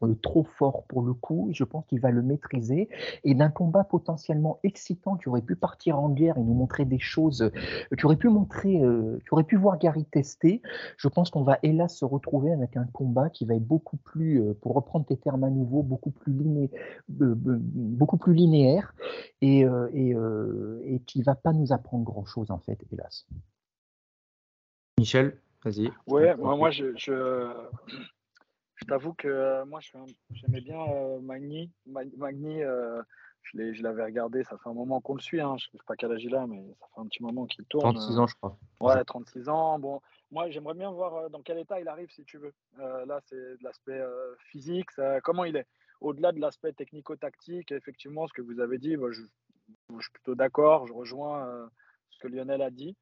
euh, trop fort pour le coup. Je pense qu'il va le maîtriser. Et d'un combat potentiellement excitant qui aurait pu partir en guerre et nous montrer des choses, euh, qui aurait pu montrer, euh, qui aurait pu voir Gary tester, je pense qu'on va hélas se retrouver avec un combat qui va être beaucoup plus, pour reprendre tes termes à nouveau, beaucoup plus, liné, beaucoup plus linéaire et, et, et qui va pas nous apprendre grand chose en fait, hélas. Michel, vas-y. Ouais, moi, je, je t'avoue que euh, moi, j'aimais bien euh, Magni. Magni, euh, je l'avais regardé, ça fait un moment qu'on le suit. Hein. Je ne sais pas quel âge il a, mais ça fait un petit moment qu'il tourne. 36 ans, je crois. Ouais, 36 ans. Bon, moi, j'aimerais bien voir dans quel état il arrive, si tu veux. là, c'est de l'aspect physique. comment il est Au-delà de l'aspect technico-tactique, effectivement, ce que vous avez dit, je, je, suis plutôt d'accord. Je rejoins ce que Lionel a dit.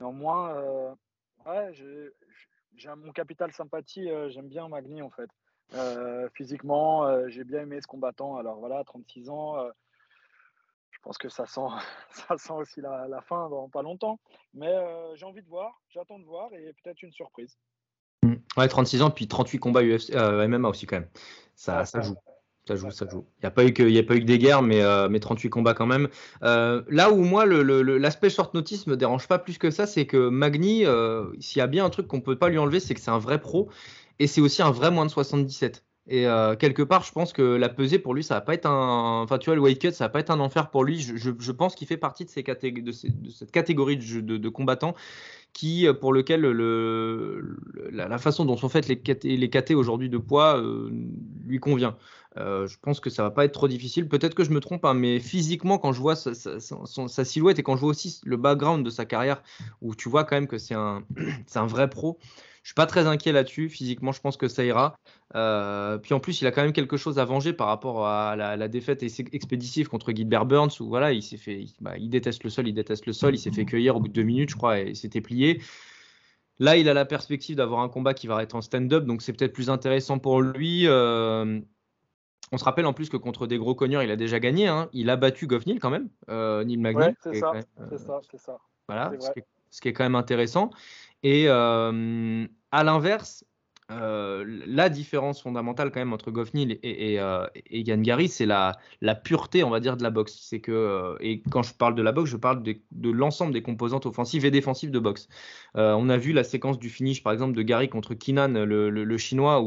Néanmoins, ouais, j'ai mon capital sympathie, euh, j'aime bien Magni en fait. Euh, physiquement, euh, j'ai bien aimé ce combattant. Alors voilà, 36 ans, je pense que ça sent, [LAUGHS] ça sent aussi la, la fin dans pas longtemps. Mais j'ai envie de voir, j'attends de voir et peut-être une surprise. Mm. Ouais, 36 ans, puis 38 combats UFC, MMA aussi quand même. Ça, ça joue. Ça joue, ça joue. Il n'y a, pas eu que- des guerres, mais, euh, mais 38 combats quand même. Euh, là où moi, l'aspect short notice me dérange pas plus que ça, c'est que Magny, euh, s'il y a bien un truc qu'on peut pas lui enlever, c'est que c'est un vrai pro et c'est aussi un vrai moins de 77. Et euh, quelque part, je pense que la pesée pour lui, ça va pas être un. Enfin, tu vois, le weight cut, ça va pas être un enfer pour lui. Je, pense qu'il fait partie de, cette catégorie de, combattants qui, euh, pour lequel le, le- la, façon dont sont faites les les aujourd'hui de poids euh, lui convient. Euh, je pense que ça va pas être trop difficile. Peut-être que je me trompe, hein, mais physiquement, quand je vois sa, silhouette et quand je vois aussi le background de sa carrière, où tu vois quand même que [CLEARS THROAT] c'est un, vrai pro, je suis pas très inquiet là-dessus. Physiquement, je pense que ça ira. Euh, puis en plus, il a quand même quelque chose à venger par rapport à la, défaite ex- expéditive contre Gilbert Burns, où voilà, il fait, bah, il déteste le sol, il déteste le sol, il s'est fait cueillir au bout de deux minutes, je crois, et s'était plié. Là, il a la perspective d'avoir un combat qui va être en stand-up, donc c'est peut-être plus intéressant pour lui. Euh, on se rappelle en plus que contre des gros cogneurs, il a déjà gagné. hein. Il a battu Goff Neal quand même, euh, Neil Magny. Ouais, qui c'est est ça, euh, c'est ça, c'est ça. voilà, C'est ce vrai. qui, est, ce qui est quand même intéressant. Et euh, à l'inverse, euh, la différence fondamentale quand même entre Goffnil et, et, euh, et c'est la, pureté, on va dire, de la boxe. C'est que, euh, et quand je parle de la boxe, je parle de, l'ensemble des composantes offensives et défensives de boxe. Euh, on a vu la séquence du finish, par exemple, de Gary contre Kinan, le, chinois,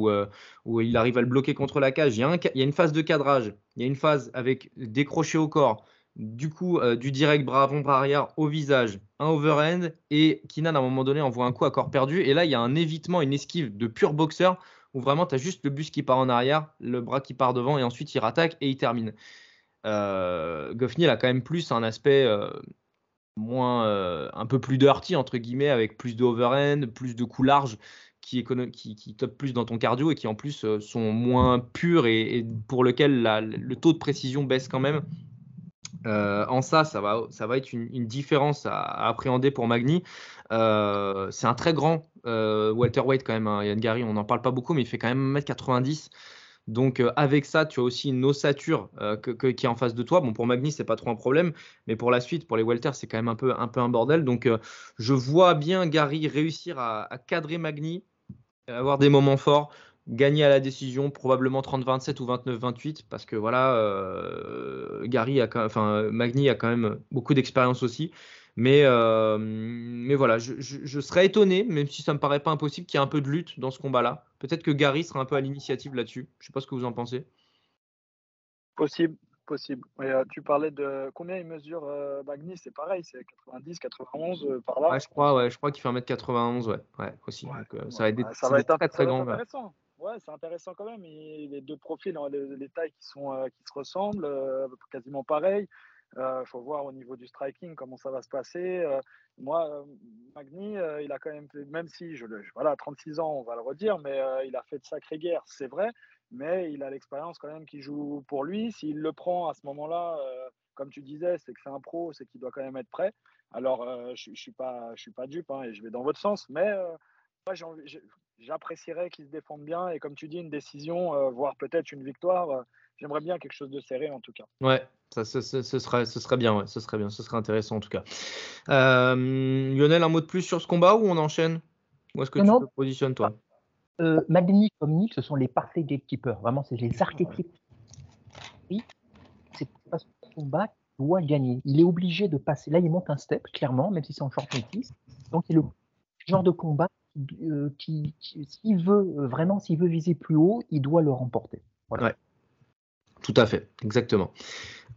où, il arrive à le bloquer contre la cage. Il y, a il y a une phase de cadrage, il y a une phase avec décroché au corps, du coup, euh, du direct bras avant, bras arrière au visage, un overhand, et Kinan, à un moment donné, envoie un coup à corps perdu. Et là, il y a un évitement, une esquive de pur boxeur, où vraiment, tu as juste le buste qui part en arrière, le bras qui part devant, et ensuite, il rattaque et il termine. Euh, Goffney, il a quand même plus un aspect euh, moins, euh, un peu plus dirty, entre guillemets, avec plus de overhand, plus de coups larges, qui, qui, qui top plus dans ton cardio, et qui, en plus, sont moins purs, et, pour lequel le taux de précision baisse quand même. Euh, en ça, ça va, ça va être une, différence à, appréhender pour Magny. Euh, c'est un très grand euh, welterweight quand même, hein, Yann Gary. On n'en parle pas beaucoup, mais il fait quand même 1m90. Donc euh, avec ça, tu as aussi une ossature qui est en face de toi. Bon, pour Magny, c'est pas trop un problème, mais pour la suite, pour les welters, c'est quand même un peu un, peu bordel. Donc je vois bien Gary réussir à, à cadrer Magny, avoir des moments forts gagner à la décision, probablement 30-27 ou 29-28, parce que voilà, euh, Gary a quand enfin Magny a quand même beaucoup d'expérience aussi. Mais, euh, mais voilà, je, je- je serais étonné, même si ça me paraît pas impossible, qu'il y ait un peu de lutte dans ce combat-là. Peut-être que Gary sera un peu à l'initiative là-dessus. Je sais pas ce que vous en pensez. Possible, possible. Et, euh, tu parlais de combien il mesure euh, Magny, c'est pareil, c'est 90, 91 euh, par là. Ouais, je crois, ouais, je crois qu'il fait 1m91, ouais, ouais, aussi. Ouais, Donc, ça va être des, ça va très très gars. intéressant. Ouais, c'est intéressant quand même. Les deux profils, hein, les, les tailles qui sont euh, qui se ressemblent, euh, quasiment pareil. Il faut voir au niveau du striking comment ça va se passer. Euh, moi, euh, euh, il a quand même fait, même si je voilà, 36 ans, on va le redire, mais euh, il a fait de sacrées guerres, c'est vrai. Mais il a l'expérience quand même qui joue pour lui. S'il le prend à ce moment-là, euh, comme tu disais, c'est que c'est un pro, c'est qu'il doit quand même être prêt. Alors, euh, je ne suis pas, suis pas dupe hein, et je vais dans votre sens, mais euh, moi, envie- j'apprécierais qu'il se défende bien et comme tu dis, une décision, euh, voire peut-être une victoire. euh, J'aimerais bien quelque chose de serré en tout cas. Ouais, ça, ce, ce- ce serait, ce serait bien, ouais, ce serait bien, ce serait intéressant en tout cas. Euh, Lionel, un mot de plus sur ce combat ou on enchaîne? Où est-ce que Non, tu non. te positionnes toi? Euh, Magny comme Nick, ce sont les parfaits gatekeepers. Vraiment, c'est les archétypes. Oui, c'est pas ce combat qui doit gagner. Il est obligé de passer. Là, il monte un step, clairement, même si c'est en short notice. Donc, c'est le genre de combat qui, qui- s'il veut euh, vraiment, s'il veut viser plus haut, il doit le remporter. Tout à fait, exactement.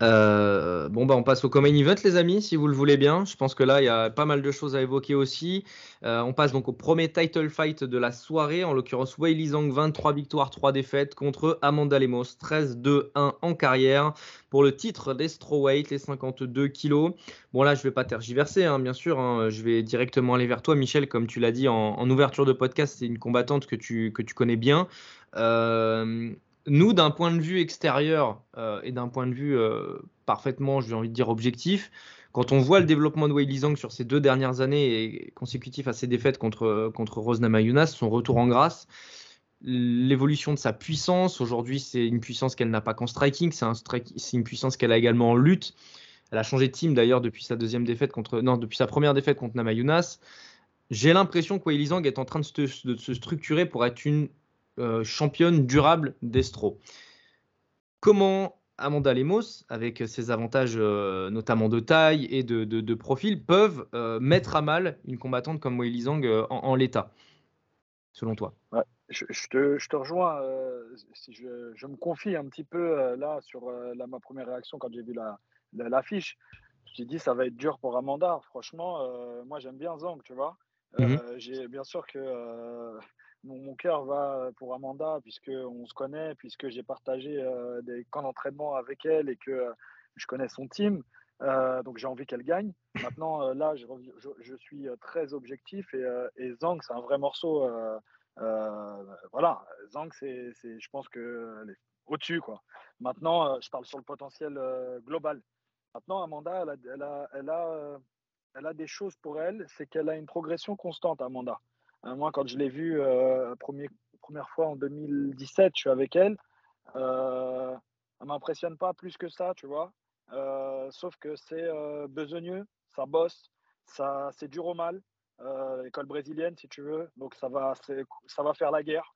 Euh, bon, bah, on passe au Common Event, les amis, si vous le voulez bien. Je pense que là, il y a pas mal de choses à évoquer aussi. Euh, on passe donc au premier title fight de la soirée, en l'occurrence Weili Zhang, 23 victoires, 3 défaites, contre Amanda Lemos, 13-2-1 en carrière, pour le titre des strawweight, les 52 kilos. Bon, là, je vais pas tergiverser, hein, bien sûr. hein. je vais directement aller vers toi, Michel, comme tu l'as dit en, ouverture de podcast, c'est une combattante que tu, que tu connais bien. Euh, nous, d'un point de vue extérieur euh, et d'un point de vue euh, parfaitement, j'ai envie de dire, objectif, quand on voit le développement de Weili Zhang sur ces deux dernières années et consécutif à ses défaites contre, contre Rose Namajunas, son retour en grâce, l'évolution de sa puissance, aujourd'hui c'est une puissance qu'elle n'a pas qu'en striking, c'est une puissance qu'elle a également en lutte. Elle a changé de team d'ailleurs depuis sa deuxième défaite contre, non, depuis sa première défaite contre Namayunas. J'ai l'impression que Wei Zhang est en train de se, structurer pour être une euh, championne durable d'Estro. Comment Amanda Lemos, avec ses avantages euh, notamment de taille et de, profil, peuvent euh, mettre à mal une combattante comme Wei Zhang en, l'état, selon toi? Je, te, rejoins. si je, me confie un petit peu là sur ma première réaction quand j'ai vu l'affiche. La, j'ai dit ça va être dur pour Amanda. Franchement, moi j'aime bien Zhang, tu vois. Mmh j'ai bien sûr que mon, cœur va pour Amanda puisqu'on se connaît, puisque j'ai partagé des camps d'entraînement avec elle et que je connais son team. donc j'ai envie qu'elle gagne. Maintenant, là, je, suis très objectif et, Zhang, c'est un vrai morceau. voilà, Zhang, c'est, je pense qu'elle est au-dessus. Maintenant, je parle sur le potentiel global. Maintenant, Amanda, elle a, elle a elle a des choses pour elle, c'est qu'elle a une progression constante, Amanda. Euh, moi, quand je l'ai vue euh, première fois en 2017, je suis avec elle. Euh, elle ne m'impressionne pas plus que ça, tu vois. Euh, sauf que c'est besogneux, ça bosse, ça, c'est dur au mal. L'école brésilienne, si tu veux. Donc, ça va, ça va faire la guerre.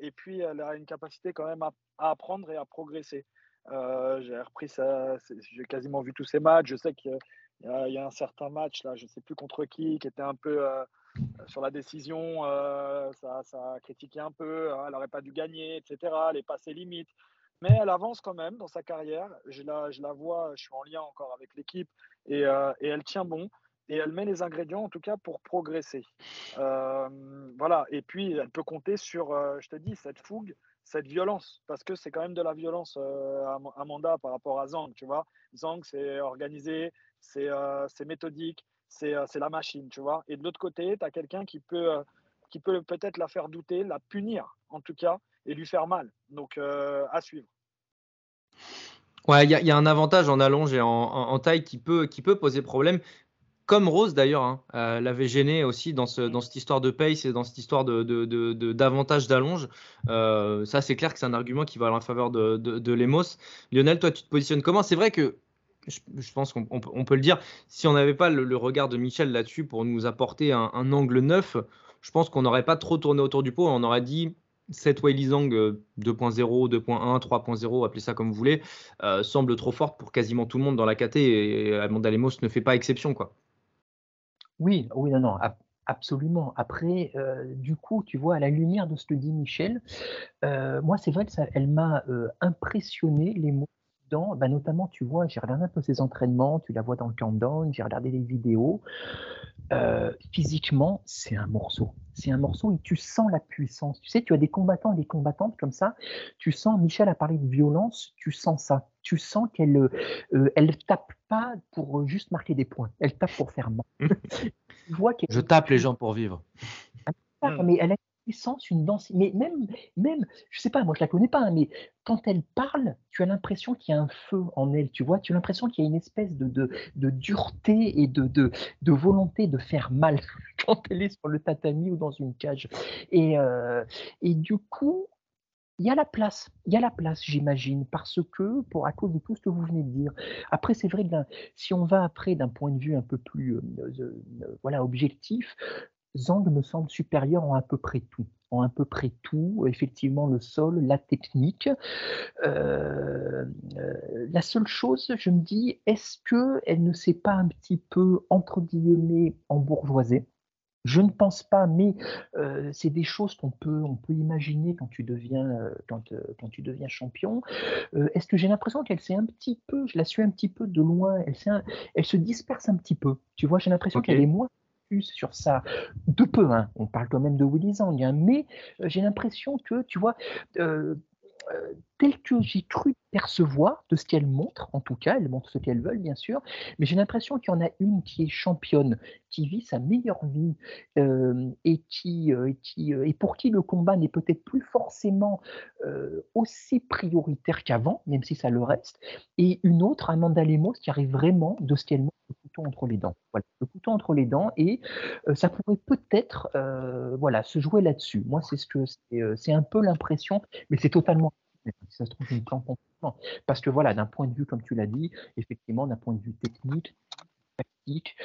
et puis, elle a une capacité quand même à, apprendre et à progresser. j'ai repris ça, j'ai quasiment vu tous ses matchs. Je sais que il y, a, un certain match, là, je sais plus contre qui, qui était un peu euh, sur la décision, euh, ça, ça, a critiqué un peu, hein, elle n'aurait pas dû gagner, etc. Elle est passée limite. Mais elle avance quand même dans sa carrière. Je la, je la vois, je suis en lien encore avec l'équipe et, euh, et, elle tient bon. Et elle met les ingrédients, en tout cas, pour progresser. voilà. Et puis, elle peut compter sur, je te dis, cette fougue, cette violence, parce que c'est quand même de la violence à Amanda par rapport à Zhang, tu vois. Zhang, c'est organisé, euh, c'est méthodique, euh, c'est la machine, tu vois. Et de l'autre côté, tu as quelqu'un qui peut, euh, qui peut peut-être la faire douter, la punir en tout cas, et lui faire mal. Donc à suivre. Ouais, il y, a un avantage en allonge et en, taille qui peut, qui peut poser problème. Comme Rose d'ailleurs, hein, l'avait gêné aussi dans, ce, dans cette histoire de pace et dans cette histoire d'avantage de, de, d'allonge. ça, c'est clair que c'est un argument qui va en faveur de, de, Lemos. Lionel, toi, tu te positionnes comment? C'est vrai que je, pense qu'on peut le dire, si on n'avait pas le, regard de Michel là-dessus pour nous apporter un, angle neuf, je pense qu'on n'aurait pas trop tourné autour du pot. On aurait dit cette Zhang 2.0, 2.1, 3.0, appelez ça comme vous voulez, euh, semble trop forte pour quasiment tout le monde dans la KT et Amanda Lemos ne fait pas exception. quoi. Oui, oui, non, non, absolument. Après, euh, du coup, tu vois, à la lumière de ce que dit Michel, euh, moi, c'est vrai que elle m'a impressionné les mots bah, notamment, tu vois, j'ai regardé un peu ses entraînements, tu la vois dans le countdown, j'ai regardé les vidéos. Euh, physiquement, c'est un morceau. C'est un morceau et tu sens la puissance. Tu sais, tu as des combattants et des combattantes comme ça. Tu sens, Michel a parlé de violence, tu sens ça. Tu sens qu'elle euh, elle tape pas pour juste marquer des points. Elle tape pour faire mal. [LAUGHS] Je tape les gens pour vivre. Ah, mais elle a puissance, une danse. Mais même, même, je sais pas, moi je la connais pas, hein, mais quand elle parle, tu as l'impression qu'il y a un feu en elle, tu vois? Tu as l'impression qu'il y a une espèce de, de, de dureté et de, de, de, volonté de faire mal [LAUGHS] quand elle est sur le tatami ou dans une cage. Et, euh, et du coup, il y a la place, il y a la place, j'imagine, parce que, pour à cause de tout ce que vous venez de dire. Après, c'est vrai que si on va après d'un point de vue un peu plus, euh, euh, voilà, objectif, Zang me semble supérieur en à peu près tout. En à peu près tout, effectivement, le sol, la technique. Euh, euh, la seule chose, je me dis, est-ce qu'elle ne s'est pas un petit peu, entre guillemets, embourgeoisée? Je ne pense pas, mais euh, c'est des choses qu'on peut, on peut imaginer quand tu deviens, quand, quand, tu deviens champion. Est-ce que j'ai l'impression qu'elle s'est un petit peu, je la suis un petit peu de loin, elle, elle se disperse un petit peu. Tu vois, j'ai l'impression qu'elle est moins sur ça. De peu, hein. on parle quand même de Willy Zang, hein. mais euh, j'ai l'impression que, tu vois, euh, euh, tel que j'ai cru percevoir de ce qu'elle montre, en tout cas, elle montre ce qu'elle veut, bien sûr, mais j'ai l'impression qu'il y en a une qui est championne, qui vit sa meilleure vie et, qui, et pour qui le combat n'est peut-être plus forcément aussi prioritaire qu'avant, même si ça le reste, et une autre, Amanda Lemos, qui arrive vraiment de ce qu'elle montre entre les dents. Le couteau entre les dents et euh, ça pourrait peut-être euh, voilà se jouer là-dessus. Moi, c'est ce que c'est, euh, un peu l'impression, mais c'est totalement. Parce que voilà, d'un point de vue, comme tu l'as dit, effectivement, d'un point de vue technique, tactique,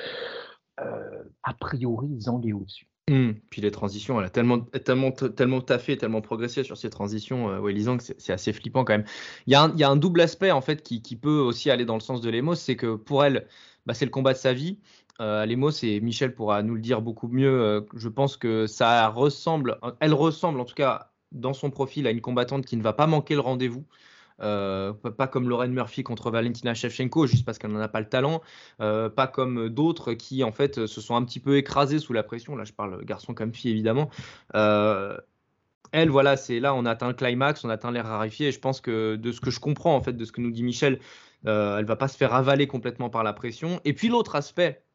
a priori, Zang est au-dessus. Mmh. Puis les transitions, elle a tellement, tellement, tellement taffé, tellement progressé sur ces transitions, euh, ouais, Zhang, c'est assez flippant quand même. Il y, a un, il y, a un, double aspect en fait qui, qui, peut aussi aller dans le sens de Lemos, c'est que pour elle, bah, c'est le combat de sa vie. Euh, Lemos et Michel pourra nous le dire beaucoup mieux. Euh, je pense que ça ressemble, elle ressemble en tout cas dans son profil à une combattante qui ne va pas manquer le rendez-vous. Euh, pas comme Lauren Murphy contre Valentina Shevchenko, juste parce qu'elle n'en a pas le talent. Euh, pas comme d'autres qui, en fait, se sont un petit peu écrasés sous la pression. Là, je parle garçon comme fille, évidemment. Elle, voilà, c'est là, on atteint le climax, on atteint l'air raréfié. Et je pense que de ce que je comprends, en fait, de ce que nous dit Michel, elle va pas se faire avaler complètement par la pression. Et puis l'autre aspect,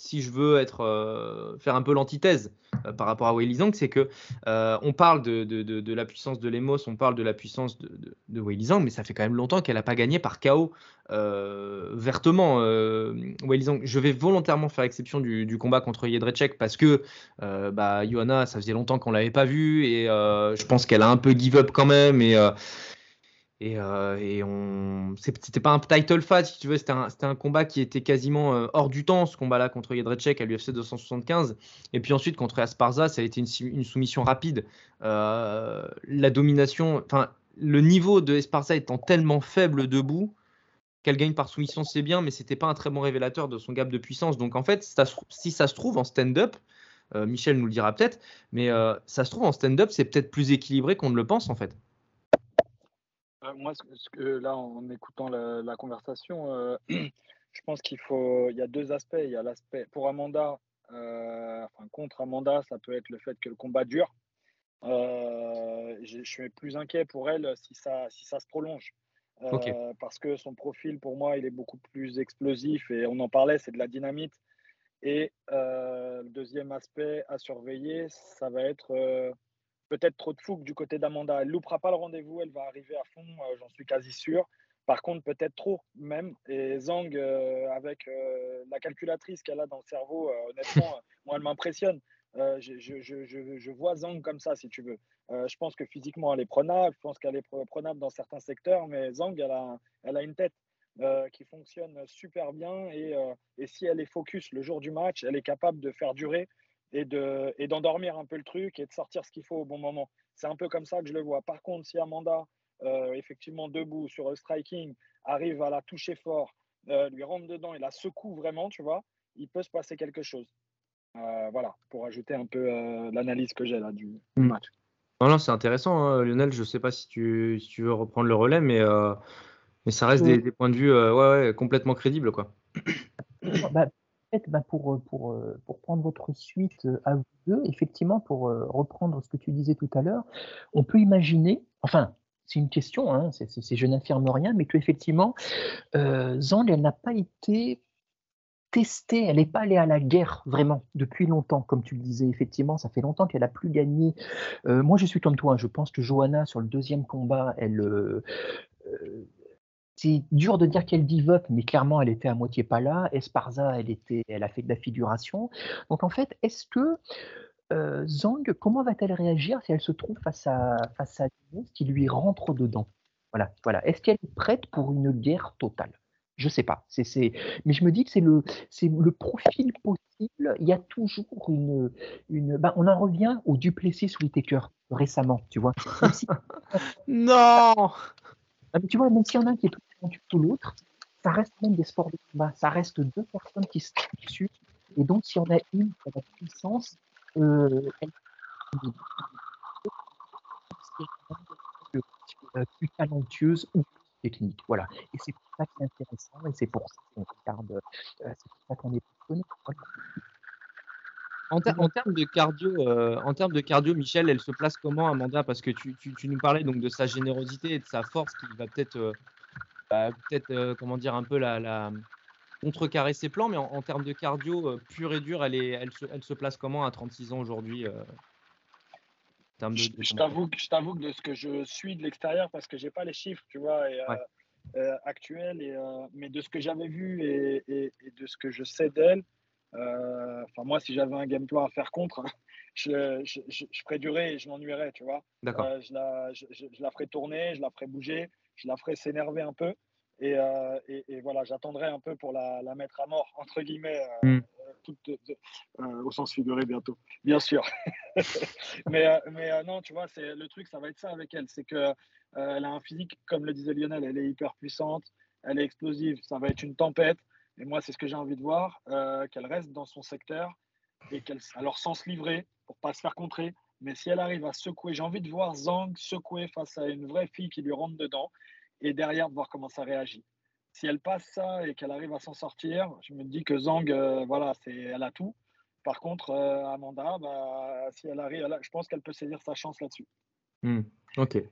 si je veux être, euh, faire un peu l'antithèse euh, par rapport à Wei Zhang, c'est que euh, on parle de, la puissance de Lemos, on parle de la puissance de, de, Wei Zhang, mais ça fait quand même longtemps qu'elle n'a pas gagné par KO vertement. Wei Zhang, je vais volontairement faire exception du, combat contre Jedrzejczyk parce que bah, Johanna, ça faisait longtemps qu'on l'avait pas vue et je pense qu'elle a un peu give up quand même et, euh, et on, c'était pas un title fight, si tu veux, c'était un, combat qui était quasiment euh, hors du temps, ce combat-là contre Jedrzejczyk à l'UFC 275. Et puis ensuite contre Asparza, ça a été une, soumission rapide. Euh, la domination, enfin, le niveau de Esparza étant tellement faible debout qu'elle gagne par soumission, c'est bien, mais c'était pas un très bon révélateur de son gap de puissance. Donc en fait, si ça se trouve en stand-up, euh, Michel nous le dira peut-être, mais ça se trouve en stand-up, c'est peut-être plus équilibré qu'on ne le pense en fait. Euh, moi, ce que, là, en écoutant la, conversation, euh, [CLEARS THROAT] je pense qu'il faut. Il y a deux aspects. Il y a l'aspect pour Amanda, euh, enfin contre Amanda, ça peut être le fait que le combat dure. je suis plus inquiet pour elle si ça, si ça se prolonge. Parce que son profil, pour moi, il est beaucoup plus explosif et on en parlait, c'est de la dynamite. Et le deuxième aspect à surveiller, ça va être peut-être trop de fougue du côté d'Amanda. Elle loupera pas le rendez-vous, elle va arriver à fond, euh, j'en suis quasi sûr. Par contre, peut-être trop même. Et Zhang, euh, avec euh, la calculatrice qu'elle a dans le cerveau, honnêtement, [LAUGHS] moi, elle m'impressionne. Je, je, je, je, vois Zhang comme ça, si tu veux. je pense que physiquement, elle est prenable. Je pense qu'elle est prenable dans certains secteurs. Mais Zhang, elle a, elle a une tête qui fonctionne super bien. Et, et si elle est focus le jour du match, elle est capable de faire durer et de et d'endormir un peu le truc et de sortir ce qu'il faut au bon moment. C'est un peu comme ça que je le vois. Par contre, si Amanda, euh, effectivement debout sur le striking, arrive à la toucher fort, euh, lui rentre dedans et la secoue vraiment, tu vois, il peut se passer quelque chose. Euh, voilà, pour ajouter un peu l'analyse que j'ai là du, hmm. match. Non, c'est intéressant, hein, Lionel. Je ne sais pas si tu, si tu, veux reprendre le relais, mais, mais ça reste des, des, points de vue ouais, ouais, complètement crédibles. Quoi. Bah, bah, pour, euh, pour, euh, pour prendre votre suite euh, à vous deux, effectivement, pour reprendre ce que tu disais tout à l'heure, on peut imaginer, enfin, c'est une question, hein, je n'affirme rien, mais qu'effectivement, euh, Zand, elle n'a pas été testée, elle n'est pas allée à la guerre vraiment depuis longtemps, comme tu le disais, effectivement, ça fait longtemps qu'elle n'a plus gagné. moi, je suis comme toi, hein, je pense que Johanna, sur le deuxième combat, elle, c'est dur de dire qu'elle up, mais clairement, elle était à moitié pas là. Esparza, elle, était, elle a fait de la figuration. Donc, en fait, est-ce que euh, Zhang, comment va-t-elle réagir si elle se trouve face à, face à qui lui rentre dedans? Voilà, voilà. Est-ce qu'elle est prête pour une guerre totale? Je ne sais pas. C'est, Mais je me dis que c'est le, le profil possible. Il y a toujours une. une ben, on en revient au Duplessis Whitaker récemment, tu vois. [LAUGHS] non ah, tu vois, même s'il y en a un qui est plus que l'autre, ça reste même des sports de combat. Ça reste deux personnes qui se dessus. Et donc, si on a une qui a la puissance, euh, elle plus talentueuse ou plus technique. Voilà. Et c'est pour ça que c'est intéressant et c'est pour ça qu'on regarde, euh, c'est pour ça qu'on est passionné. En, termes de cardio, euh, en termes de cardio, Michel, elle se place comment, Amanda? Parce que tu, tu, nous parlais donc de sa générosité et de sa force qui va peut-être, euh, bah, peut-être, euh, comment dire, un peu la, la, contrecarrer ses plans. Mais en, termes de cardio pur et dur, elle, est, elle, se, elle se place comment à 36 ans aujourd'hui Je t'avoue que, que de ce que je suis de l'extérieur, parce que j'ai pas les chiffres, tu vois, actuels, et, mais de ce que j'avais vu et, et, de ce que je sais d'elle. Euh, enfin, moi, si j'avais un game plan à faire contre, [LAUGHS] je, je, je, je ferais durer et je m'ennuierais, tu vois. D'accord. Euh, je, la, je la ferais tourner, je la ferais bouger, je la ferais s'énerver un peu. Et, euh, et, et voilà, j'attendrai un peu pour la, la mettre à mort, entre guillemets, euh, Mm. euh, toute- euh, au sens figuré bientôt, bien sûr. [LAUGHS] mais mais non, tu vois, c'est le truc, ça va être ça avec elle. C'est que elle a un physique, comme le disait Lionel, elle est hyper puissante, elle est explosive, ça va être une tempête. Et moi, c'est ce que j'ai envie de voir, qu'elle reste dans son secteur et qu'elle, alors sans se livrer, pour pas se faire contrer. Mais si elle arrive à secouer, j'ai envie de voir Zhang secouer face à une vraie fille qui lui rentre dedans et derrière de voir comment ça réagit. Si elle passe ça et qu'elle arrive à s'en sortir, je me dis que Zhang, euh, voilà, c'est, elle a tout. Par contre, euh, Amanda, bah, si elle arrive, elle a- je pense qu'elle peut saisir sa chance là-dessus. Hmm.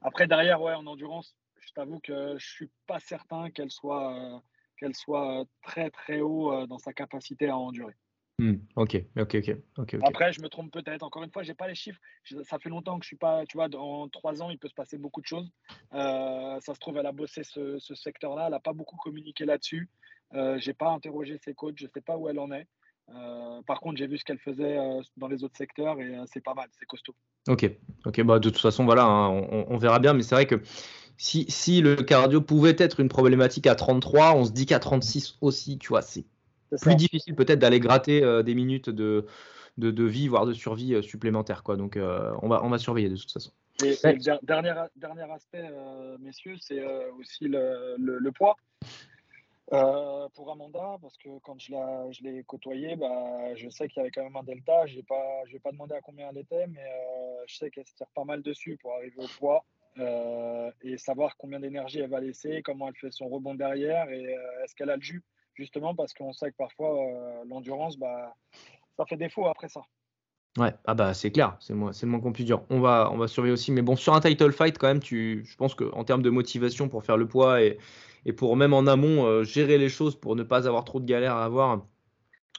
Après, derrière, ouais, en endurance, je t'avoue que je suis pas certain qu'elle soit, euh, qu'elle soit très très haut dans sa capacité à endurer. Hmm. Ok. Ok. Ok. Ok. ok. Après, je me trompe peut-être. Encore une fois, j'ai pas les chiffres. Je- Ça fait longtemps que je suis pas. Tu vois, dans trois ans, il peut se passer beaucoup de choses. Euh, ça se trouve, elle a bossé ce, ce secteur-là. Elle n'a pas beaucoup communiqué là-dessus. Euh, j'ai pas interrogé ses coachs. Je sais pas où elle en est. Euh, par contre, j'ai vu ce qu'elle faisait euh, dans les autres secteurs et euh, c'est pas mal. C'est costaud. Ok, ok, bah de toute façon, voilà, hein, on, on verra bien, mais c'est vrai que si, si le cardio pouvait être une problématique à 33, on se dit qu'à 36 aussi, tu vois, C'est plus ça. difficile peut-être d'aller gratter euh, des minutes de, de, de vie, voire de survie euh, supplémentaire, quoi. Donc euh, on, va, on va surveiller de toute façon. Et, Ouais. et le der- dernier, dernier aspect, euh, messieurs, c'est euh, aussi le, le- le poids. Euh, pour Amanda, parce que quand je la- je l'ai côtoyée, bah, je sais qu'il y avait quand même un delta. Je ne vais pas demander à combien elle était, mais euh, je sais qu'elle se tire pas mal dessus pour arriver au poids euh, et savoir combien d'énergie elle va laisser, comment elle fait son rebond derrière et euh, est-ce qu'elle a le jus, justement, parce qu'on sait que parfois euh, l'endurance, bah, ça fait défaut après ça. Ouais, ah bah c'est clair, c'est le moins, c'est le moins qu'on puisse dire. On va, on va surveiller aussi, mais bon, sur un title fight, quand même, tu, je pense qu'en termes de motivation pour faire le poids et, et pour même en amont euh, gérer les choses pour ne pas avoir trop de galères à avoir,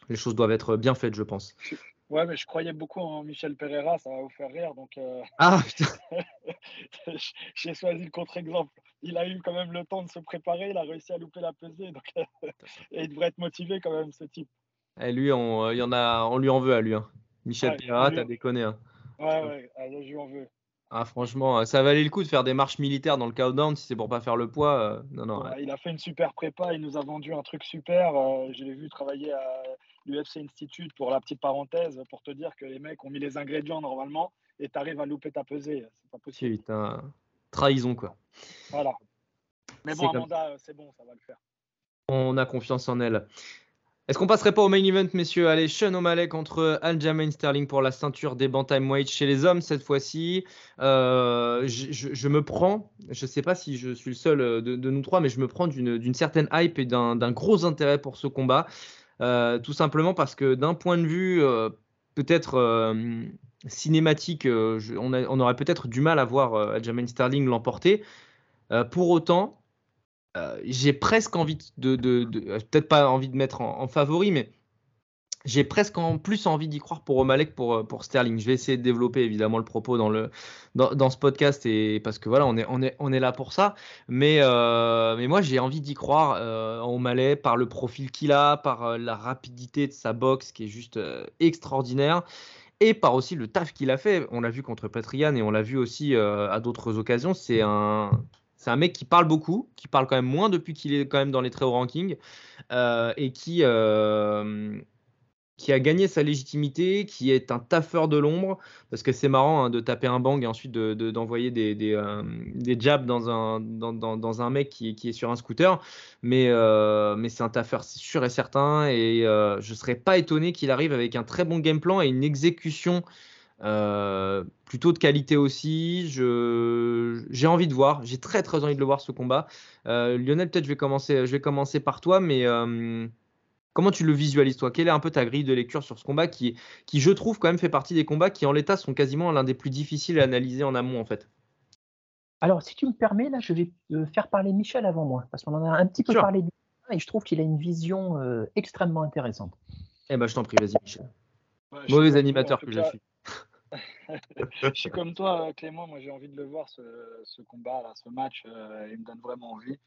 les choses doivent être bien faites, je pense. Ouais, mais je croyais beaucoup en Michel Pereira, ça va vous faire rire, donc euh, Ah [LAUGHS] putain, [LAUGHS] j'ai choisi le contre-exemple. Il a eu quand même le temps de se préparer, il a réussi à louper la pesée, donc [LAUGHS] et il devrait être motivé quand même, ce type. Eh, lui, on, euh, il y en a, on lui en veut à lui. hein. Michel Ouais, Pereira, lui- t'as déconné. hein. Ouais, ouais, allez, je lui en veux. Ah, franchement, euh, ça valait le coup de faire des marches militaires dans le countdown si c'est pour pas faire le poids. euh, non, non. ouais. Ouais, Il a fait une super prépa, il nous a vendu un truc super. euh, je l'ai vu travailler à l'UFC Institute pour la petite parenthèse, pour te dire que les mecs ont mis les ingrédients normalement et tu arrives à louper ta pesée. C'est pas possible. Putain, trahison quoi. Voilà. Mais bon, Amanda, c'est bon, ça va le faire. On a confiance en elle. Est-ce qu'on passerait pas au main event, messieurs? Allez, Sean O'Malley contre Aljamain Sterling pour la ceinture des bantamweight chez les hommes cette fois-ci. Euh, je, je- je me prends, je sais pas si je suis le seul euh, de, de nous trois, mais je me prends d'une certaine hype et d'un gros intérêt pour ce combat. Euh, tout simplement parce que d'un point de vue euh, peut-être euh, cinématique, on, aurait peut-être du mal à voir Aljamain Sterling l'emporter. Pour autant, j'ai presque envie de, de- peut-être pas envie de mettre en, en favori, mais j'ai presque en plus envie d'y croire pour O'Malley que pour, euh, pour Sterling. Je vais essayer de développer évidemment le propos dans, le, dans, ce podcast et parce que voilà, on est, on est, on est là pour ça. Mais, euh, mais moi, j'ai envie d'y croire euh, en O'Malley par le profil qu'il a, par la rapidité de sa boxe qui est juste extraordinaire et par aussi le taf qu'il a fait. On l'a vu contre Patrian et on l'a vu aussi à d'autres occasions. C'est un, c'est un mec qui parle beaucoup, qui parle quand même moins depuis qu'il est quand même dans les très hauts rankings et qui, qui a gagné sa légitimité, qui est un taffeur de l'ombre, parce que c'est marrant hein, de taper un bang et ensuite de- de- d'envoyer euh, des jabs dans un, mec qui, est sur un scooter, mais, euh, mais c'est un taffeur c'est sûr et certain, et euh, je ne serais pas étonné qu'il arrive avec un très bon game plan et une exécution plutôt de qualité aussi. J'ai envie de voir, j'ai très très envie de le voir ce combat. Lionel, peut-être je vais commencer, je vais commencer par toi, mais comment tu le visualises toi? Quelle est un peu ta grille de lecture sur ce combat qui, qui, je trouve, quand même fait partie des combats qui en l'état sont quasiment l'un des plus difficiles à analyser en amont en fait? Alors, si tu me permets, là, je vais euh, faire parler Michel avant moi, parce qu'on en a un petit peu parlé du et je trouve qu'il a une vision euh, extrêmement intéressante. Eh ben, je t'en prie, vas-y, Michel. Ouais, Mauvais animateur que je suis. [LAUGHS] je suis comme toi, Clément. Moi, j'ai envie de le voir, ce, ce combat, là, ce match. euh, il me donne vraiment envie.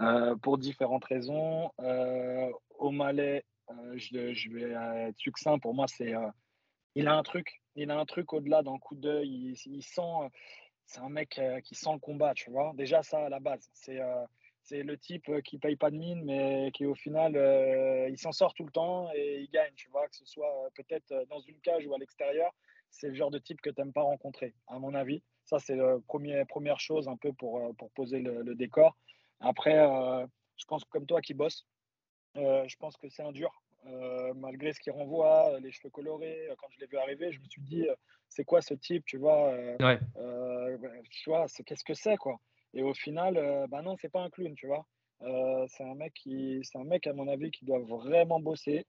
Euh, pour différentes raisons. Euh, O'Malley, euh, je, vais être succinct. Pour moi, c'est euh, il a un truc. Il a un truc au-delà d'un coup d'œil. Il, sent. C'est un mec qui sent le combat, tu vois. Déjà, ça, à la base. C'est c'est le type qui paye pas de mine, mais qui au final, il s'en sort tout le temps et il gagne, tu vois, que ce soit peut-être dans une cage ou à l'extérieur. C'est le genre de type que tu n'aimes pas rencontrer, à mon avis. Ça, c'est la première chose un peu pour, pour poser le, décor. Après, je pense comme toi qui bosse, je pense que c'est un dur. malgré ce qu'il renvoie, les cheveux colorés, quand je l'ai vu arriver, je me suis dit, c'est quoi ce type, tu vois ouais. Tu vois, qu'est-ce que c'est, quoi et au final, euh, bah non, c'est pas un clown, tu vois. Euh, c'est un mec qui, c'est un mec à mon avis qui doit vraiment bosser.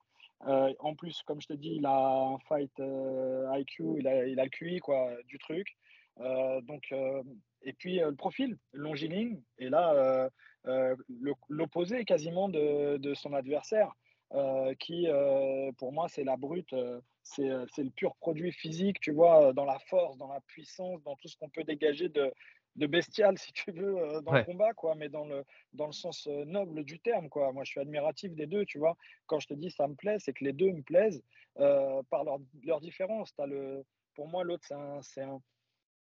Euh, en plus, comme je te dis, il a un fight IQ, il a, il a le QI quoi, du truc. donc, et puis le profil, longiligne, et là, l'opposé quasiment de, de, son adversaire, qui pour moi c'est la brute, c'est, le pur produit physique, tu vois, dans la force, dans la puissance, dans tout ce qu'on peut dégager de, de bestial, [LAUGHS] si tu veux, euh, dans le combat, quoi, mais dans le, dans le sens euh, noble du terme, quoi. Moi, je suis admiratif des deux, tu vois. Quand je te dis ça me plaît, c'est que les deux me plaisent euh, par leur, leur différence. As le, pour moi, l'autre, c'est un.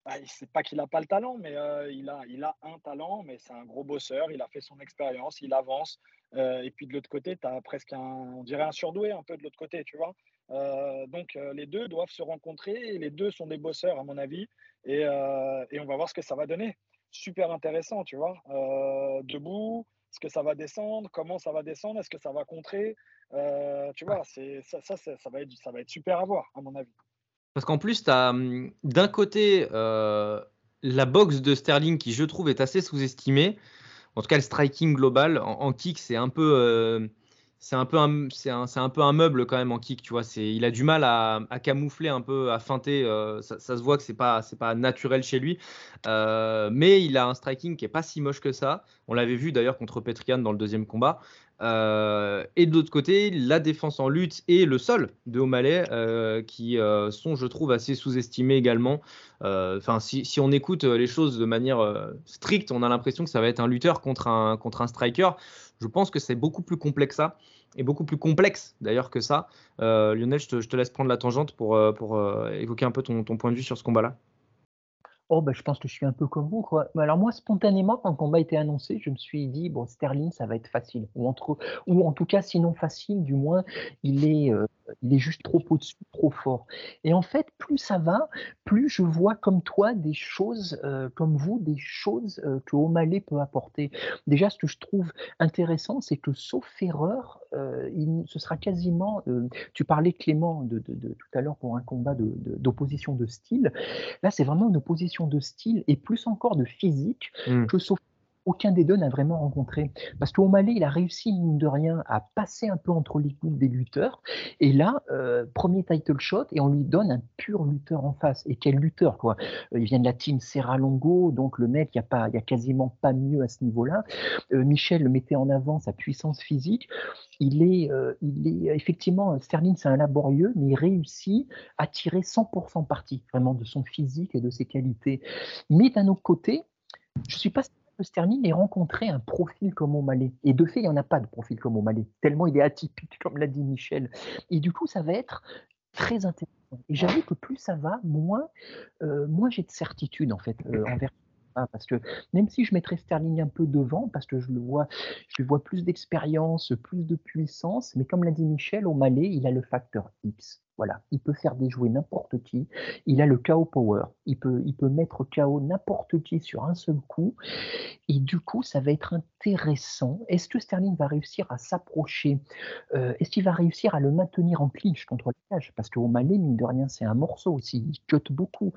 C'est un ah, pas qu'il n'a pas le talent, mais il, a, il a un talent, mais c'est un gros bosseur. Il a fait son expérience, il avance. et puis de l'autre côté, tu as presque un, on dirait un surdoué un peu de l'autre côté, tu vois. donc les deux doivent se rencontrer et les deux sont des bosseurs, à mon avis. Euh, et, on va voir ce que ça va donner. Super intéressant, tu vois. Euh, debout, est-ce que ça va descendre? Comment ça va descendre? Est-ce que ça va contrer? Euh, Tu vois, c'est, ça, ça, ça, va être, ça va être super à voir, à mon avis. Parce qu'en plus, hum, d'un côté la boxe de Sterling qui, je trouve, est assez sous-estimée. En tout cas, le striking global en, kick, c'est un peu c'est un peu c'est un, peu un meuble quand même en kick, tu vois. Il a du mal à, camoufler un peu, à feinter. Euh, ça, se voit que c'est pas, c'est pas naturel chez lui. Euh, mais il a un striking qui est pas si moche que ça. On l'avait vu d'ailleurs contre Petrian dans le deuxième combat. Euh, et de l'autre côté, la défense en lutte et le sol de O'Malley, euh, qui euh, sont, je trouve, assez sous-estimés également. Enfin, si, on écoute les choses de manière stricte, on a l'impression que ça va être un lutteur contre un, contre un striker. Je pense que c'est beaucoup plus complexe ça, et beaucoup plus complexe d'ailleurs que ça. Lionel, je te, laisse prendre la tangente pour, pour évoquer un peu ton point de vue sur ce combat-là. Oh, ben, je pense que je suis un peu comme vous, quoi. Alors moi, spontanément, quand le combat a été annoncé, je me suis dit, bon, Sterling, ça va être facile. Ou, entre, ou en tout cas, sinon facile, du moins, il est, euh, il est juste trop au-dessus, trop fort. Et en fait, plus ça va, plus je vois comme toi des choses, euh, comme vous, des choses euh, que O'Malley peut apporter. Déjà, ce que je trouve intéressant, c'est que sauf erreur, il, ce sera quasiment, tu parlais Clément de, de, de, tout à l'heure pour un combat d'opposition de, style. Là, c'est vraiment une opposition de style et plus encore de physique mmh. que sauf aucun des deux n'a vraiment rencontré. Parce qu'O'Malley, il a réussi, mine de rien, à passer un peu entre les coups des lutteurs. Et là, euh, premier title shot, et on lui donne un pur lutteur en face. Et quel lutteur, quoi. Euh, il vient de la team Serra Longo, donc le mec, il n'y a, a quasiment pas mieux à ce niveau-là. Euh, Michel mettait en avant sa puissance physique. Il est, il est effectivement, Sterling, c'est un laborieux, mais il réussit à tirer 100% parti, vraiment, de son physique et de ses qualités. Mais d'un autre côté, je ne suis pas Sterling ait rencontré un profil comme O'Malley. Et de fait, il n'y en a pas de profil comme O'Malley, tellement il est atypique, comme l'a dit Michel. Et du coup, ça va être très intéressant. Et j'avoue que plus ça va, moins, euh, j'ai de certitude en fait euh, envers [CLEARS THROAT] parce que même si je mettrais Sterling un peu devant, parce que je le vois, je vois plus d'expérience, plus de puissance, mais comme l'a dit Michel, O'Malley, il a le facteur X. Voilà, il peut faire déjouer n'importe qui. Il a le KO power. Il peut, il peut mettre KO n'importe qui sur un seul coup. Et du coup, ça va être intéressant. Est-ce que Sterling va réussir à s'approcher euh, Est-ce qu'il va réussir à le maintenir en clinch contre le cage Parce qu'au Malais, mine de rien, c'est un morceau aussi. Il cut beaucoup.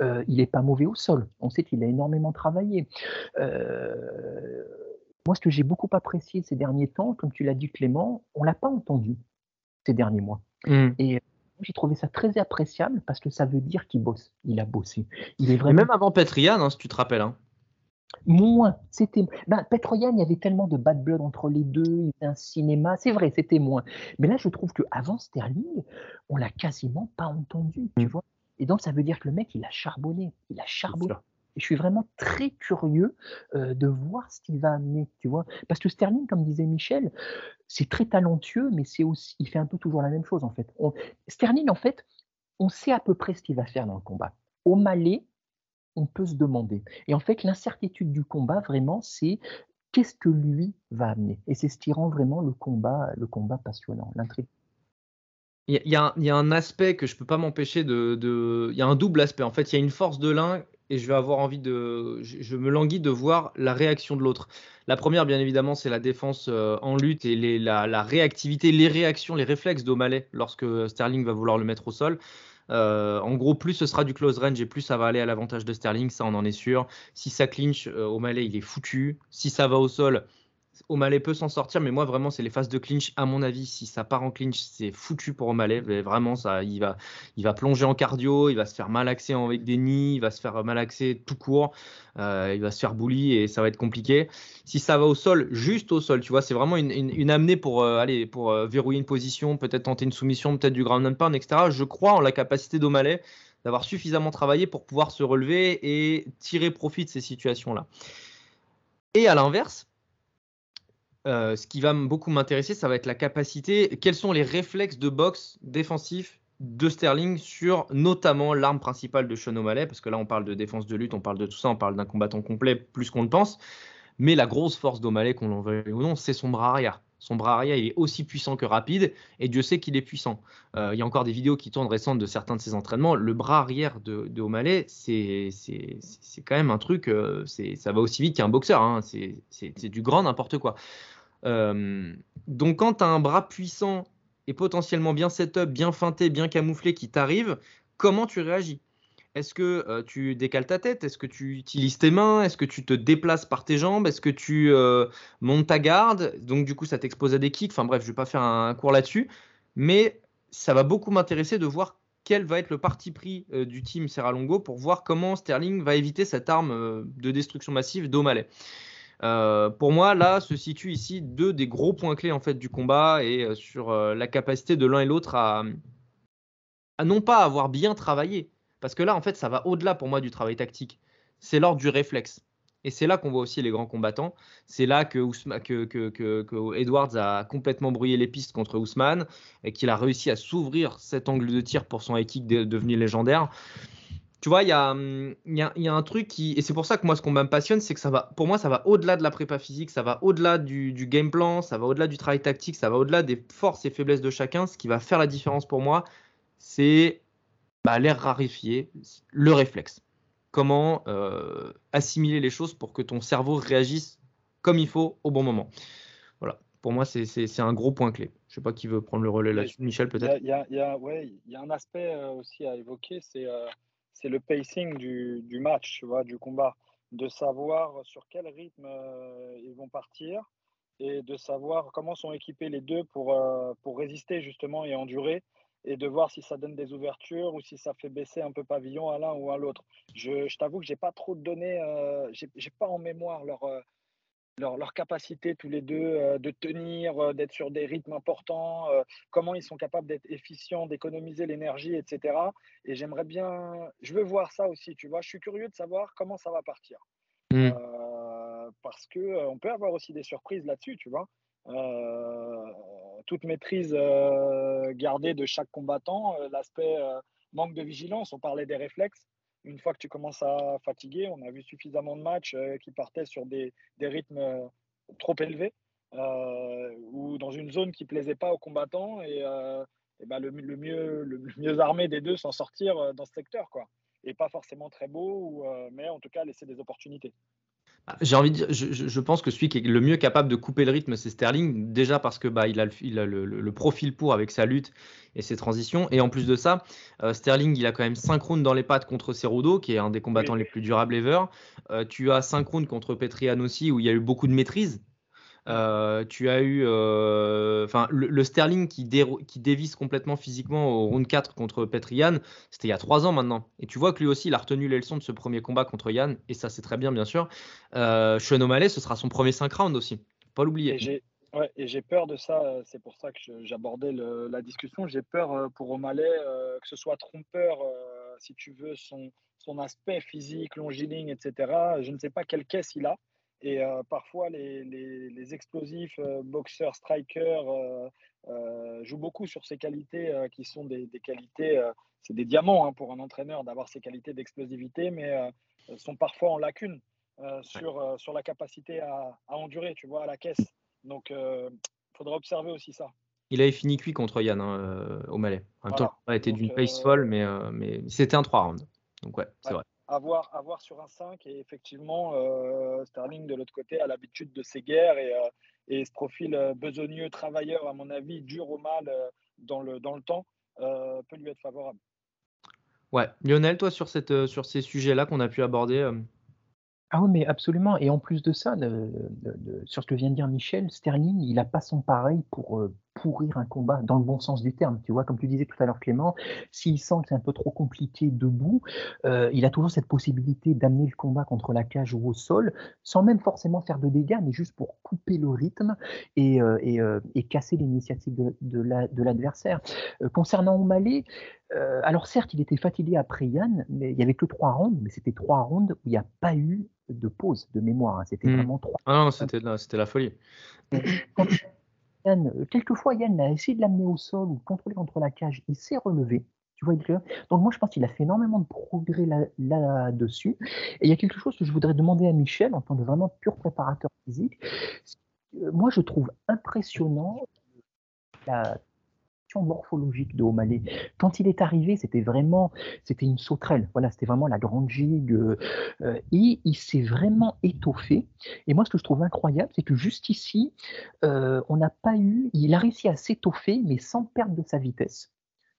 Euh, il n'est pas mauvais au sol. On sait qu'il a énormément travaillé. Euh, moi, ce que j'ai beaucoup apprécié ces derniers temps, comme tu l'as dit Clément, on l'a pas entendu ces derniers mois. Mmh. Et j'ai trouvé ça très appréciable parce que ça veut dire qu'il bosse. Il a bossé. Il est vraiment... même avant Petrian, hein, si tu te rappelles. Hein. Moins. C'était. Ben, Petroyan, il y avait tellement de bad blood entre les deux. Il y avait un cinéma. C'est vrai, c'était moins. Mais là, je trouve qu'avant Sterling, on l'a quasiment pas entendu. Tu mm. vois Et donc, ça veut dire que le mec, il a charbonné. Il a charbonné je suis vraiment très curieux euh, de voir ce qu'il va amener, tu vois. Parce que Sterling, comme disait Michel, c'est très talentueux, mais c'est aussi, il fait un peu toujours la même chose en fait. Sterling, en fait, on sait à peu près ce qu'il va faire dans le combat. Au Malais, on peut se demander. Et en fait, l'incertitude du combat, vraiment, c'est qu'est-ce que lui va amener. Et c'est ce qui rend vraiment le combat, le combat passionnant, l'intrigue. Il y, a, un aspect que je ne peux pas m'empêcher de, Il y a un double aspect. En fait, il y a une force de l'un et je vais avoir envie de. Je, me languis de voir la réaction de l'autre. La première, bien évidemment, c'est la défense euh, en lutte et la, réactivité, les réactions, les réflexes d'O'Malley lorsque Sterling va vouloir le mettre au sol. Euh, en gros, plus ce sera du close range et plus ça va aller à l'avantage de Sterling, ça on en est sûr. Si ça clinch, euh, O'Malley il est foutu. Si ça va au sol, O'Malley peut s'en sortir, mais moi vraiment c'est les phases de clinch. À mon avis, si ça part en clinch, c'est foutu pour O'Malley. Vraiment, ça, il va, il va plonger en cardio, il va se faire malaxer avec des nids, il va se faire malaxer tout court, euh, il va se faire bully et ça va être compliqué. Si ça va au sol, juste au sol, tu vois, c'est vraiment une, amenée pour euh, aller pour euh, verrouiller une position, peut-être tenter une soumission, peut-être du ground and pound, etc. Je crois en la capacité d'O'Malley d'avoir suffisamment travaillé pour pouvoir se relever et tirer profit de ces situations-là. Et à l'inverse, euh, ce qui va beaucoup m'intéresser, ça va être la capacité, quels sont les réflexes de boxe défensif de Sterling sur notamment l'arme principale de Sean O'Malley, parce que là on parle de défense de lutte, on parle de tout ça, on parle d'un combattant complet plus qu'on le pense, mais la grosse force d'O'Malley, qu'on l'en veuille ou non, c'est son bras arrière. Son bras arrière, il est aussi puissant que rapide, et Dieu sait qu'il est puissant. Euh, il y a encore des vidéos qui tournent récentes de certains de ses entraînements. Le bras arrière de, O'Malley, c'est quand même un truc, euh, ça va aussi vite qu'un boxeur. Hein. C'est du grand n'importe quoi. Euh, donc quand tu as un bras puissant et potentiellement bien set-up, bien feinté, bien camouflé qui t'arrive, comment tu réagis? Est-ce que tu décales ta tête? Est-ce que tu utilises tes mains? Est-ce que tu te déplaces par tes jambes? Est-ce que tu montes ta garde? Donc du coup ça t'expose à des kicks. Enfin bref, je vais pas faire un, cours là-dessus. Mais ça va beaucoup m'intéresser de voir quel va être le parti pris du team Serra Longo pour voir comment Sterling va éviter cette arme de destruction massive d'O'Malley. Euh, pour moi, là, se situent ici deux des gros points clés en fait du combat et sur la capacité de l'un et l'autre à, non pas avoir bien travaillé, parce que là, en fait, ça va au-delà pour moi du travail tactique. C'est l'ordre du réflexe. Et c'est là qu'on voit aussi les grands combattants. C'est là que, que, Edwards a complètement brouillé les pistes contre Ousmane et qu'il a réussi à s'ouvrir cet angle de tir pour son high kick devenu légendaire tu vois, hum, il y a, y a, un truc qui. Et c'est pour ça que moi, ce qu'on me passionne, c'est que ça va. Pour moi, ça va au-delà de la prépa physique, ça va au-delà du, game plan, ça va au-delà du travail tactique, ça va au-delà des forces et faiblesses de chacun. Ce qui va faire la différence pour moi, c'est bah, l'air raréfié, le réflexe. Comment euh, assimiler les choses pour que ton cerveau réagisse comme il faut au bon moment. Voilà. Pour moi, c'est un gros point clé. Je ne sais pas qui veut prendre le relais là-dessus. Michel, peut-être? Il y, y, a un aspect euh, aussi à évoquer, c'est. Euh, le pacing du, du, match, tu vois, du combat, de savoir sur quel rythme ils vont partir et de savoir comment sont équipés les deux pour, pour résister justement et endurer et de voir si ça donne des ouvertures ou si ça fait baisser un peu pavillon à l'un ou à l'autre. Je, je t'avoue que j'ai pas trop de données, euh, j'ai pas en mémoire leur, leur, capacité tous les deux euh, de tenir, euh, d'être sur des rythmes importants, euh, comment ils sont capables d'être efficients, d'économiser l'énergie, etc. Et j'aimerais bien, je veux voir ça aussi, tu vois. Je suis curieux de savoir comment ça va partir. Mmh. parce que on peut avoir aussi des surprises là-dessus, tu vois. Toute maîtrise gardée de chaque combattant, l'aspect manque de vigilance, on parlait des réflexes une fois que tu commences à fatiguer, on a vu suffisamment de matchs euh, qui partaient sur des, rythmes euh, trop élevés euh, ou dans une zone qui plaisait pas aux combattants et, ben le, mieux, le mieux armé des deux s'en sortir dans ce secteur. Quoi. Et pas forcément très beau, mais en tout cas laisser des opportunités. J'ai envie de dire, je, pense que celui qui est le mieux capable de couper le rythme, c'est Sterling. Déjà parce que bah, il a, le, profil pour avec sa lutte et ses transitions. Et en plus de ça, euh, Sterling, il a quand même 5 rounds dans les pattes contre Cerudo, qui est un des combattants les plus durables ever. Euh, tu as 5 rounds contre Petrian aussi, où il y a eu beaucoup de maîtrise. Euh, tu as eu euh, le, Sterling qui, qui dévisse complètement physiquement au round 4 contre Petrian, c'était il y a 3 ans maintenant. Et tu vois que lui aussi, il a retenu les leçons de ce premier combat contre Yann, et ça c'est très bien bien sûr. Euh, Sean O'Malley, ce sera son premier 5 rounds aussi, pas l'oublier. Et j'ai peur de ça, euh, c'est pour ça que j'abordais la discussion. J'ai peur pour O'Malley que ce soit trompeur, si tu veux, son, son aspect physique, longiligne, etc. Je ne sais pas quelle caisse il a. Et parfois, les, les, explosifs boxeurs, strikers jouent beaucoup sur ces qualités qui sont des, des qualités, c'est des diamants hein, pour un entraîneur d'avoir ces qualités d'explosivité, mais sont parfois en lacune sur, sur la capacité à, à, endurer, tu vois, à la caisse. Donc, il faudra observer aussi ça. Il avait fini cuit contre Yann hein, au Malais. En même temps, il a été d'une pace folle, mais, mais c'était un 3 rounds. Donc, ouais, c'est vrai à voir, sur un 5. Et effectivement, euh, Sterling, de l'autre côté, a l'habitude de ces guerres et, euh, et ce profil euh, besogneux, travailleur, à mon avis, dur au mal dans, le, dans le temps, peut lui être favorable. Ouais, Lionel, toi, sur, cette, sur ces sujets-là qu'on a pu aborder ah oui, mais absolument. Et en plus de ça, sur ce que vient de dire Michel, Sterling, il n'a pas son pareil pour pourrir un combat dans le bon sens du terme. Tu vois, comme tu disais tout à l'heure, Clément, s'il sent que c'est un peu trop compliqué debout, euh, il a toujours cette possibilité d'amener le combat contre la cage ou au sol, sans même forcément faire de dégâts, mais juste pour couper le rythme et, euh, casser l'initiative de, l'adversaire. concernant O'Malley, alors certes, il était fatigué après Yann, mais il n'y avait que trois rounds, mais c'était trois rounds où il n'y a pas eu de pause de mémoire. Hein. C'était hmm. vraiment trois. Ah non, c'était la, c'était la folie. Yann, euh, quelquefois, Yann a essayé de l'amener au sol ou contrôler contre la cage. Il s'est relevé. Tu vois, Donc moi, je pense qu'il a fait énormément de progrès là-dessus. et il y a quelque chose que je voudrais demander à Michel, en tant que vraiment pur préparateur physique. Moi, je trouve impressionnant la morphologique de O'Malley. Quand il est arrivé, c'était vraiment, c'était une sauterelle. Voilà, c'était vraiment la grande gigue. Euh, et il s'est vraiment étoffé. Et moi, ce que je trouve incroyable, c'est que juste ici, euh, on n'a pas eu, il a réussi à s'étoffer, mais sans perdre de sa vitesse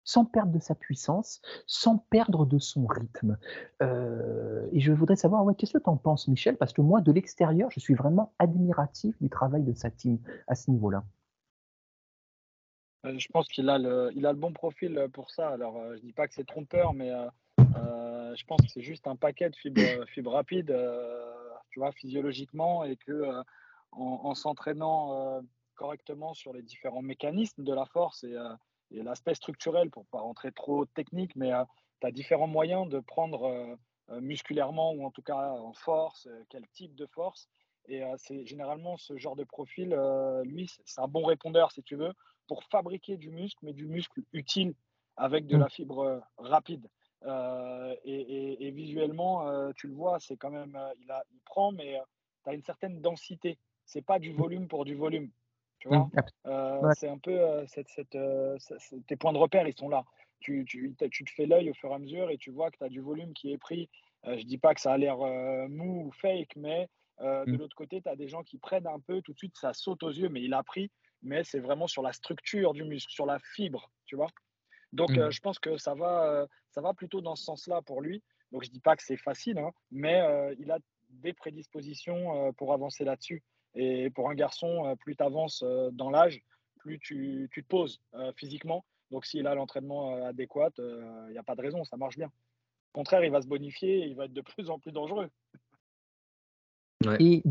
sans perdre de sa puissance, sans perdre de son rythme. Euh, et je voudrais savoir, ouais, qu'est-ce que tu en penses, Michel? Parce que moi, de l'extérieur, je suis vraiment admiratif du travail de sa team à ce niveau-là. Euh, je pense qu'il a le, bon profil euh, pour ça. Alors, euh, je dis pas que c'est trompeur, mais je pense que c'est juste un paquet de fibres, fibres rapides, tu vois, physiologiquement, et que en, s'entraînant correctement sur les différents mécanismes de la force et, l'aspect structurel, pour pas rentrer trop technique, mais tu as différents moyens de prendre musculairement ou en tout cas en force, quel type de force. Et c'est généralement ce genre de profil, lui, c'est un bon répondeur, si tu veux, pour fabriquer du muscle, mais du muscle utile avec de mm. la fibre euh, rapide. Euh, et, visuellement, euh, tu le vois, c'est quand même, il, a, il prend, mais tu as une certaine densité. C'est pas du volume pour du volume. Tu vois mm. C'est un peu cette, cette, tes points de repère, ils sont là. Tu, tu, tu te fais l'œil au fur et à mesure et tu vois que tu as du volume qui est pris. je dis pas que ça a l'air mou ou fake, mais de mm. l'autre côté, tu as des gens qui prennent un peu, tout de suite, ça saute aux yeux, mais il a pris mais c'est vraiment sur la structure du muscle, sur la fibre, tu vois. Donc, mmh. euh, je pense que ça va, euh, ça va plutôt dans ce sens-là pour lui. Donc, je dis pas que c'est facile, hein, mais euh, il a des prédispositions pour avancer là-dessus. Et pour un garçon, plus tu avances dans l'âge, plus tu, tu, te poses physiquement. Donc, s'il a l'entraînement adéquat, il n'y a pas de raison, ça marche bien. Au contraire, il va se bonifier et il va être de [LAUGHS] plus en plus dangereux. Ouais.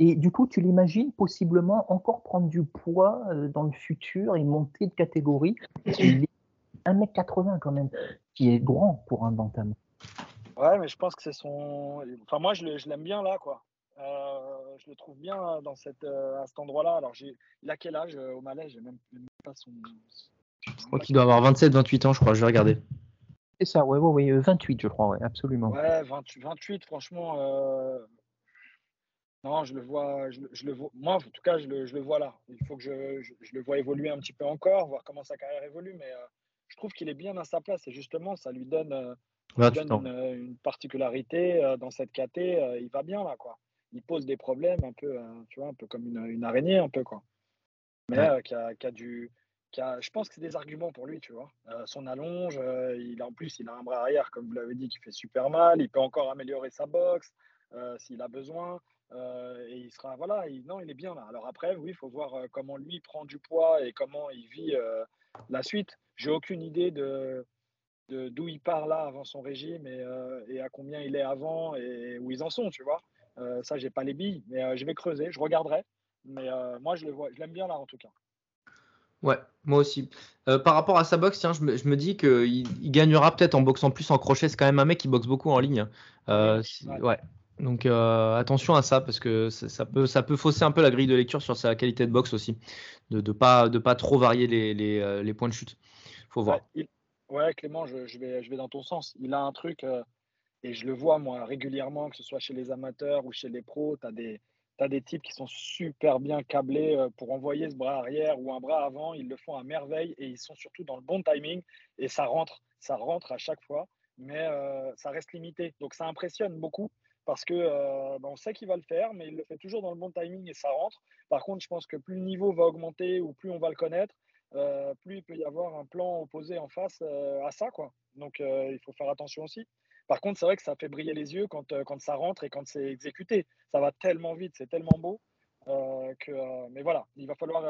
Et du coup, tu l'imagines possiblement encore prendre du poids euh, dans le futur et monter de catégorie? Il est 1m80 quand même, qui est grand pour un bantam. Ouais, mais je pense que c'est son. Enfin, moi, je l'aime bien là, quoi. Euh, je le trouve bien dans cette, euh, à cet endroit-là. Alors, il a quel âge au Malais? J'ai même, pas son. Je crois qu'il doit avoir 27, 28 ans, je crois. Je vais regarder. C'est ça, ouais, ouais, ouais, 28, je crois, ouais, absolument. Ouais, 28, franchement, non, je le vois, je, le vois. Moi, en tout cas, je le, je le vois là. Il faut que je, je, le vois évoluer un petit peu encore, voir comment sa carrière évolue. Mais euh, je trouve qu'il est bien à sa place. Et justement, ça lui donne, euh, une, particularité dans cette KT. il va bien là, quoi. Il pose des problèmes un peu, tu vois, un peu comme une, une araignée, un peu, quoi. Mais qui, a, qui, a, du. Qui a, je pense que c'est des arguments pour lui, tu vois. son allonge, il a, en plus, il a un bras arrière, comme vous l'avez dit, qui fait super mal. Il peut encore améliorer sa boxe s'il a besoin. Euh, et il sera, voilà, non, il est bien là. Alors après, oui, il faut voir euh, comment lui prend du poids et comment il vit euh, la suite. J'ai aucune idée de d'où il part là avant son régime et, et, à combien il est avant et où ils en sont, tu vois. ça, j'ai pas les billes, mais je vais creuser, je regarderai. Mais moi, je le vois, je l'aime bien là en tout cas. Ouais, moi aussi. par rapport à sa boxe, tiens, je me, je me dis qu'il il gagnera peut-être en boxant plus en crochet. C'est quand même un mec qui boxe beaucoup en ligne. Ouais. Donc attention à ça parce que ça, peut, ça peut fausser un peu la grille de lecture sur sa qualité de boxe aussi, de ne pas, de pas trop varier les, les, points de chute. faut voir. Ouais, Clément, je, je, vais, je vais dans ton sens. Il a un truc, et je le vois moi régulièrement, que ce soit chez les amateurs ou chez les pros, tu as des, des types qui sont super bien câblés euh, pour envoyer ce bras arrière ou un bras avant. Ils le font à merveille et ils sont surtout dans le bon timing et ça rentre. Ça rentre à chaque fois, mais euh, ça reste limité. Donc ça impressionne beaucoup parce que euh, ben, on sait qu'il va le faire, mais il le fait toujours dans le bon timing et ça rentre. Par contre, je pense que plus le niveau va augmenter ou plus on va le connaître, plus il peut y avoir un plan opposé en face à ça. Quoi. Donc il faut faire attention aussi. Par contre, c'est vrai que ça fait briller les yeux quand, euh, quand ça rentre et quand c'est exécuté. Ça va tellement vite, c'est tellement beau. Euh, que, euh, mais voilà, il va falloir,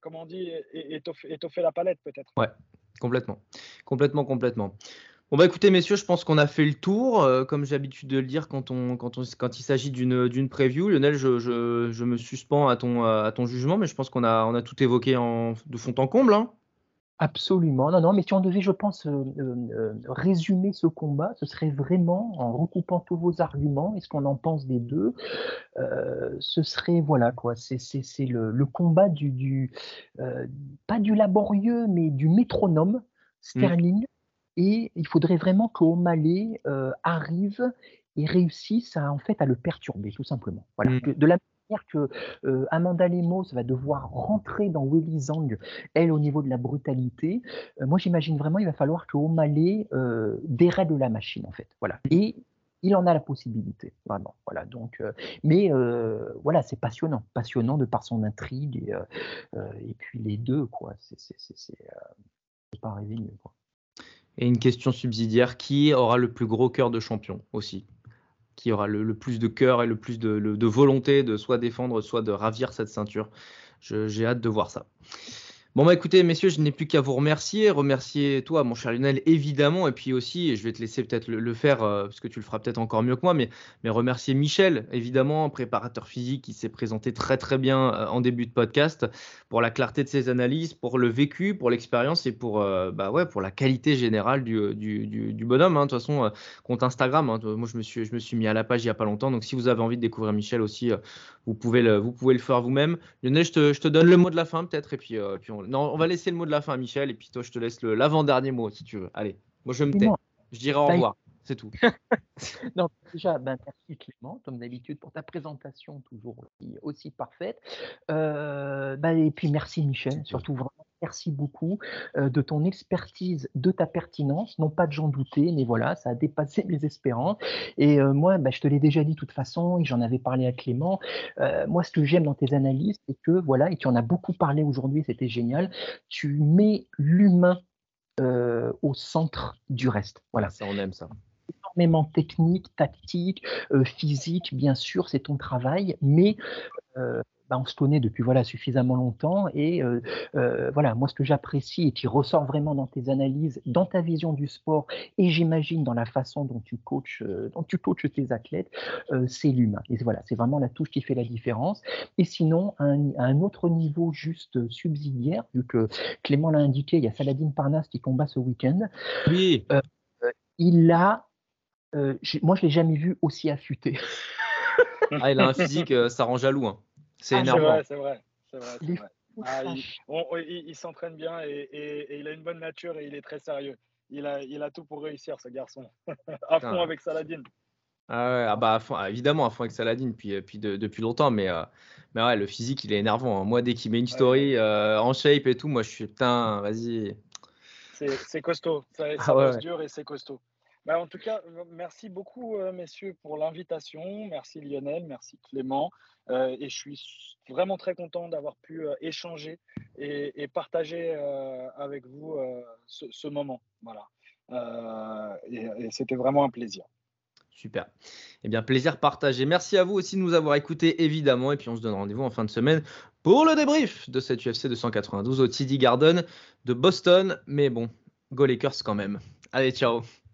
comme on dit, étoffer, la palette peut-être. Ouais, complètement. Complètement, complètement. Bon bah écoutez messieurs, je pense qu'on a fait le tour. comme j'ai l'habitude de le dire quand, on, quand, on, quand il s'agit d'une preview, Lionel, je, je, je, me suspends à ton, à ton jugement, mais je pense qu'on a, on a tout évoqué en, de fond en comble. Hein. Absolument. Non, non, mais si on devait, je pense, euh, euh, résumer ce combat, ce serait vraiment, en recoupant tous vos arguments et ce qu'on en pense des deux, euh, ce serait, voilà, quoi, c'est le, le combat du, du pas du laborieux, mais du métronome, mmh. Et il faudrait vraiment qu'O'Malley arrive et réussisse à, en fait, à le perturber, tout simplement. Voilà. Mmh. De la que euh, Amanda Lemos va devoir rentrer dans Willy Zhang, elle, au niveau de la brutalité. Euh, moi, j'imagine vraiment, il va falloir que O'Malley euh, dérègle la machine, en fait. Voilà. Et il en a la possibilité, vraiment. Voilà. Donc, euh, mais voilà, c'est passionnant, passionnant de par son intrigue et, et puis les deux, quoi. C'est pas rêver mieux, quoi. Et une question subsidiaire qui aura le plus gros cœur de champion aussi? Qui aura le, plus de cœur et le plus de, volonté de soit défendre, soit de ravir cette ceinture? J'ai hâte de voir ça. Bon, bah écoutez, messieurs, je n'ai plus qu'à vous remercier. Remercier toi, mon cher Lionel, évidemment. Et puis aussi, je vais te laisser peut-être le, faire, euh, parce que tu le feras peut-être encore mieux que moi, mais, mais remercier Michel, évidemment, préparateur physique qui s'est présenté très très bien euh, en début de podcast, pour la clarté de ses analyses, pour le vécu, pour l'expérience et pour, euh, bah ouais, pour la qualité générale du, du, du, bonhomme. Hein. De toute façon, compte Instagram, hein. moi je me, suis, je me suis mis à la page il n'y a pas longtemps. Donc si vous avez envie de découvrir Michel aussi, vous, pouvez le, vous pouvez le faire vous-même. Lionel, je te, je te, donne le mot de la fin peut-être, et puis, puis on non, on va laisser le mot de la fin, Michel, et puis toi, je te laisse l'avant-dernier mot, si tu veux. Allez, moi, je me tais. Je dirai au revoir. C'est tout. [LAUGHS] non, déjà, ben, merci Clément, comme d'habitude, pour ta présentation toujours aussi, parfaite. Euh, ben, et puis merci Michel, surtout vraiment merci beaucoup euh, de ton expertise, de ta pertinence. Non pas de j'en douter, mais voilà, ça a dépassé mes espérances. Et euh, moi, ben, je te l'ai déjà dit de toute façon, et j'en avais parlé à Clément. moi, ce que j'aime dans tes analyses, c'est que, voilà, et tu en as beaucoup parlé aujourd'hui, c'était génial, tu mets l'humain au centre du reste. Voilà. Ça, on aime ça énormément technique, tactique, euh, physique, bien sûr, c'est ton travail, mais euh, bah, on se connaît depuis voilà suffisamment longtemps et euh, voilà moi ce que j'apprécie et qui ressort vraiment dans tes analyses, dans ta vision du sport et j'imagine dans la façon dont tu coaches, dont tu coaches tes athlètes, c'est l'humain et voilà c'est vraiment la touche qui fait la différence. Et sinon à un, autre niveau juste subsidiaire vu que Clément l'a indiqué, il y a Saladin Parnas qui combat ce week-end. Oui. il a euh, moi, je l'ai jamais vu aussi affûté. [LAUGHS] ah, il a un physique, euh, ça rend jaloux. Hein. C'est ah, énervant. C'est vrai, c'est vrai. vrai. Ah, il, s'entraîne bien et, il a une bonne nature et il est très sérieux. Il a, il a tout pour réussir, ce garçon. [LAUGHS] à fond avec Saladin. Ah, ouais, ah bah fond, évidemment, à fond avec Saladin puis, puis depuis longtemps, mais, euh, mais ouais, le physique, il est énervant. Hein. Moi, dès qu'il met une story en shape et tout, moi, je suis putain, vas-y. C'est costaud, ça, ça dur et c'est costaud. Bah, en tout cas, merci beaucoup, euh, messieurs, pour l'invitation. Merci Lionel, merci Clément. Euh, et je suis vraiment très content d'avoir pu euh, échanger et, partager avec vous ce, moment. Voilà. et, c'était vraiment un plaisir. Super. Eh bien, plaisir partagé. Merci à vous aussi de nous avoir écoutés, évidemment. Et puis, on se donne rendez-vous en fin de semaine pour le débrief de cette UFC 292 au TD Garden de Boston. Mais bon, go Lakers quand même. Allez, ciao.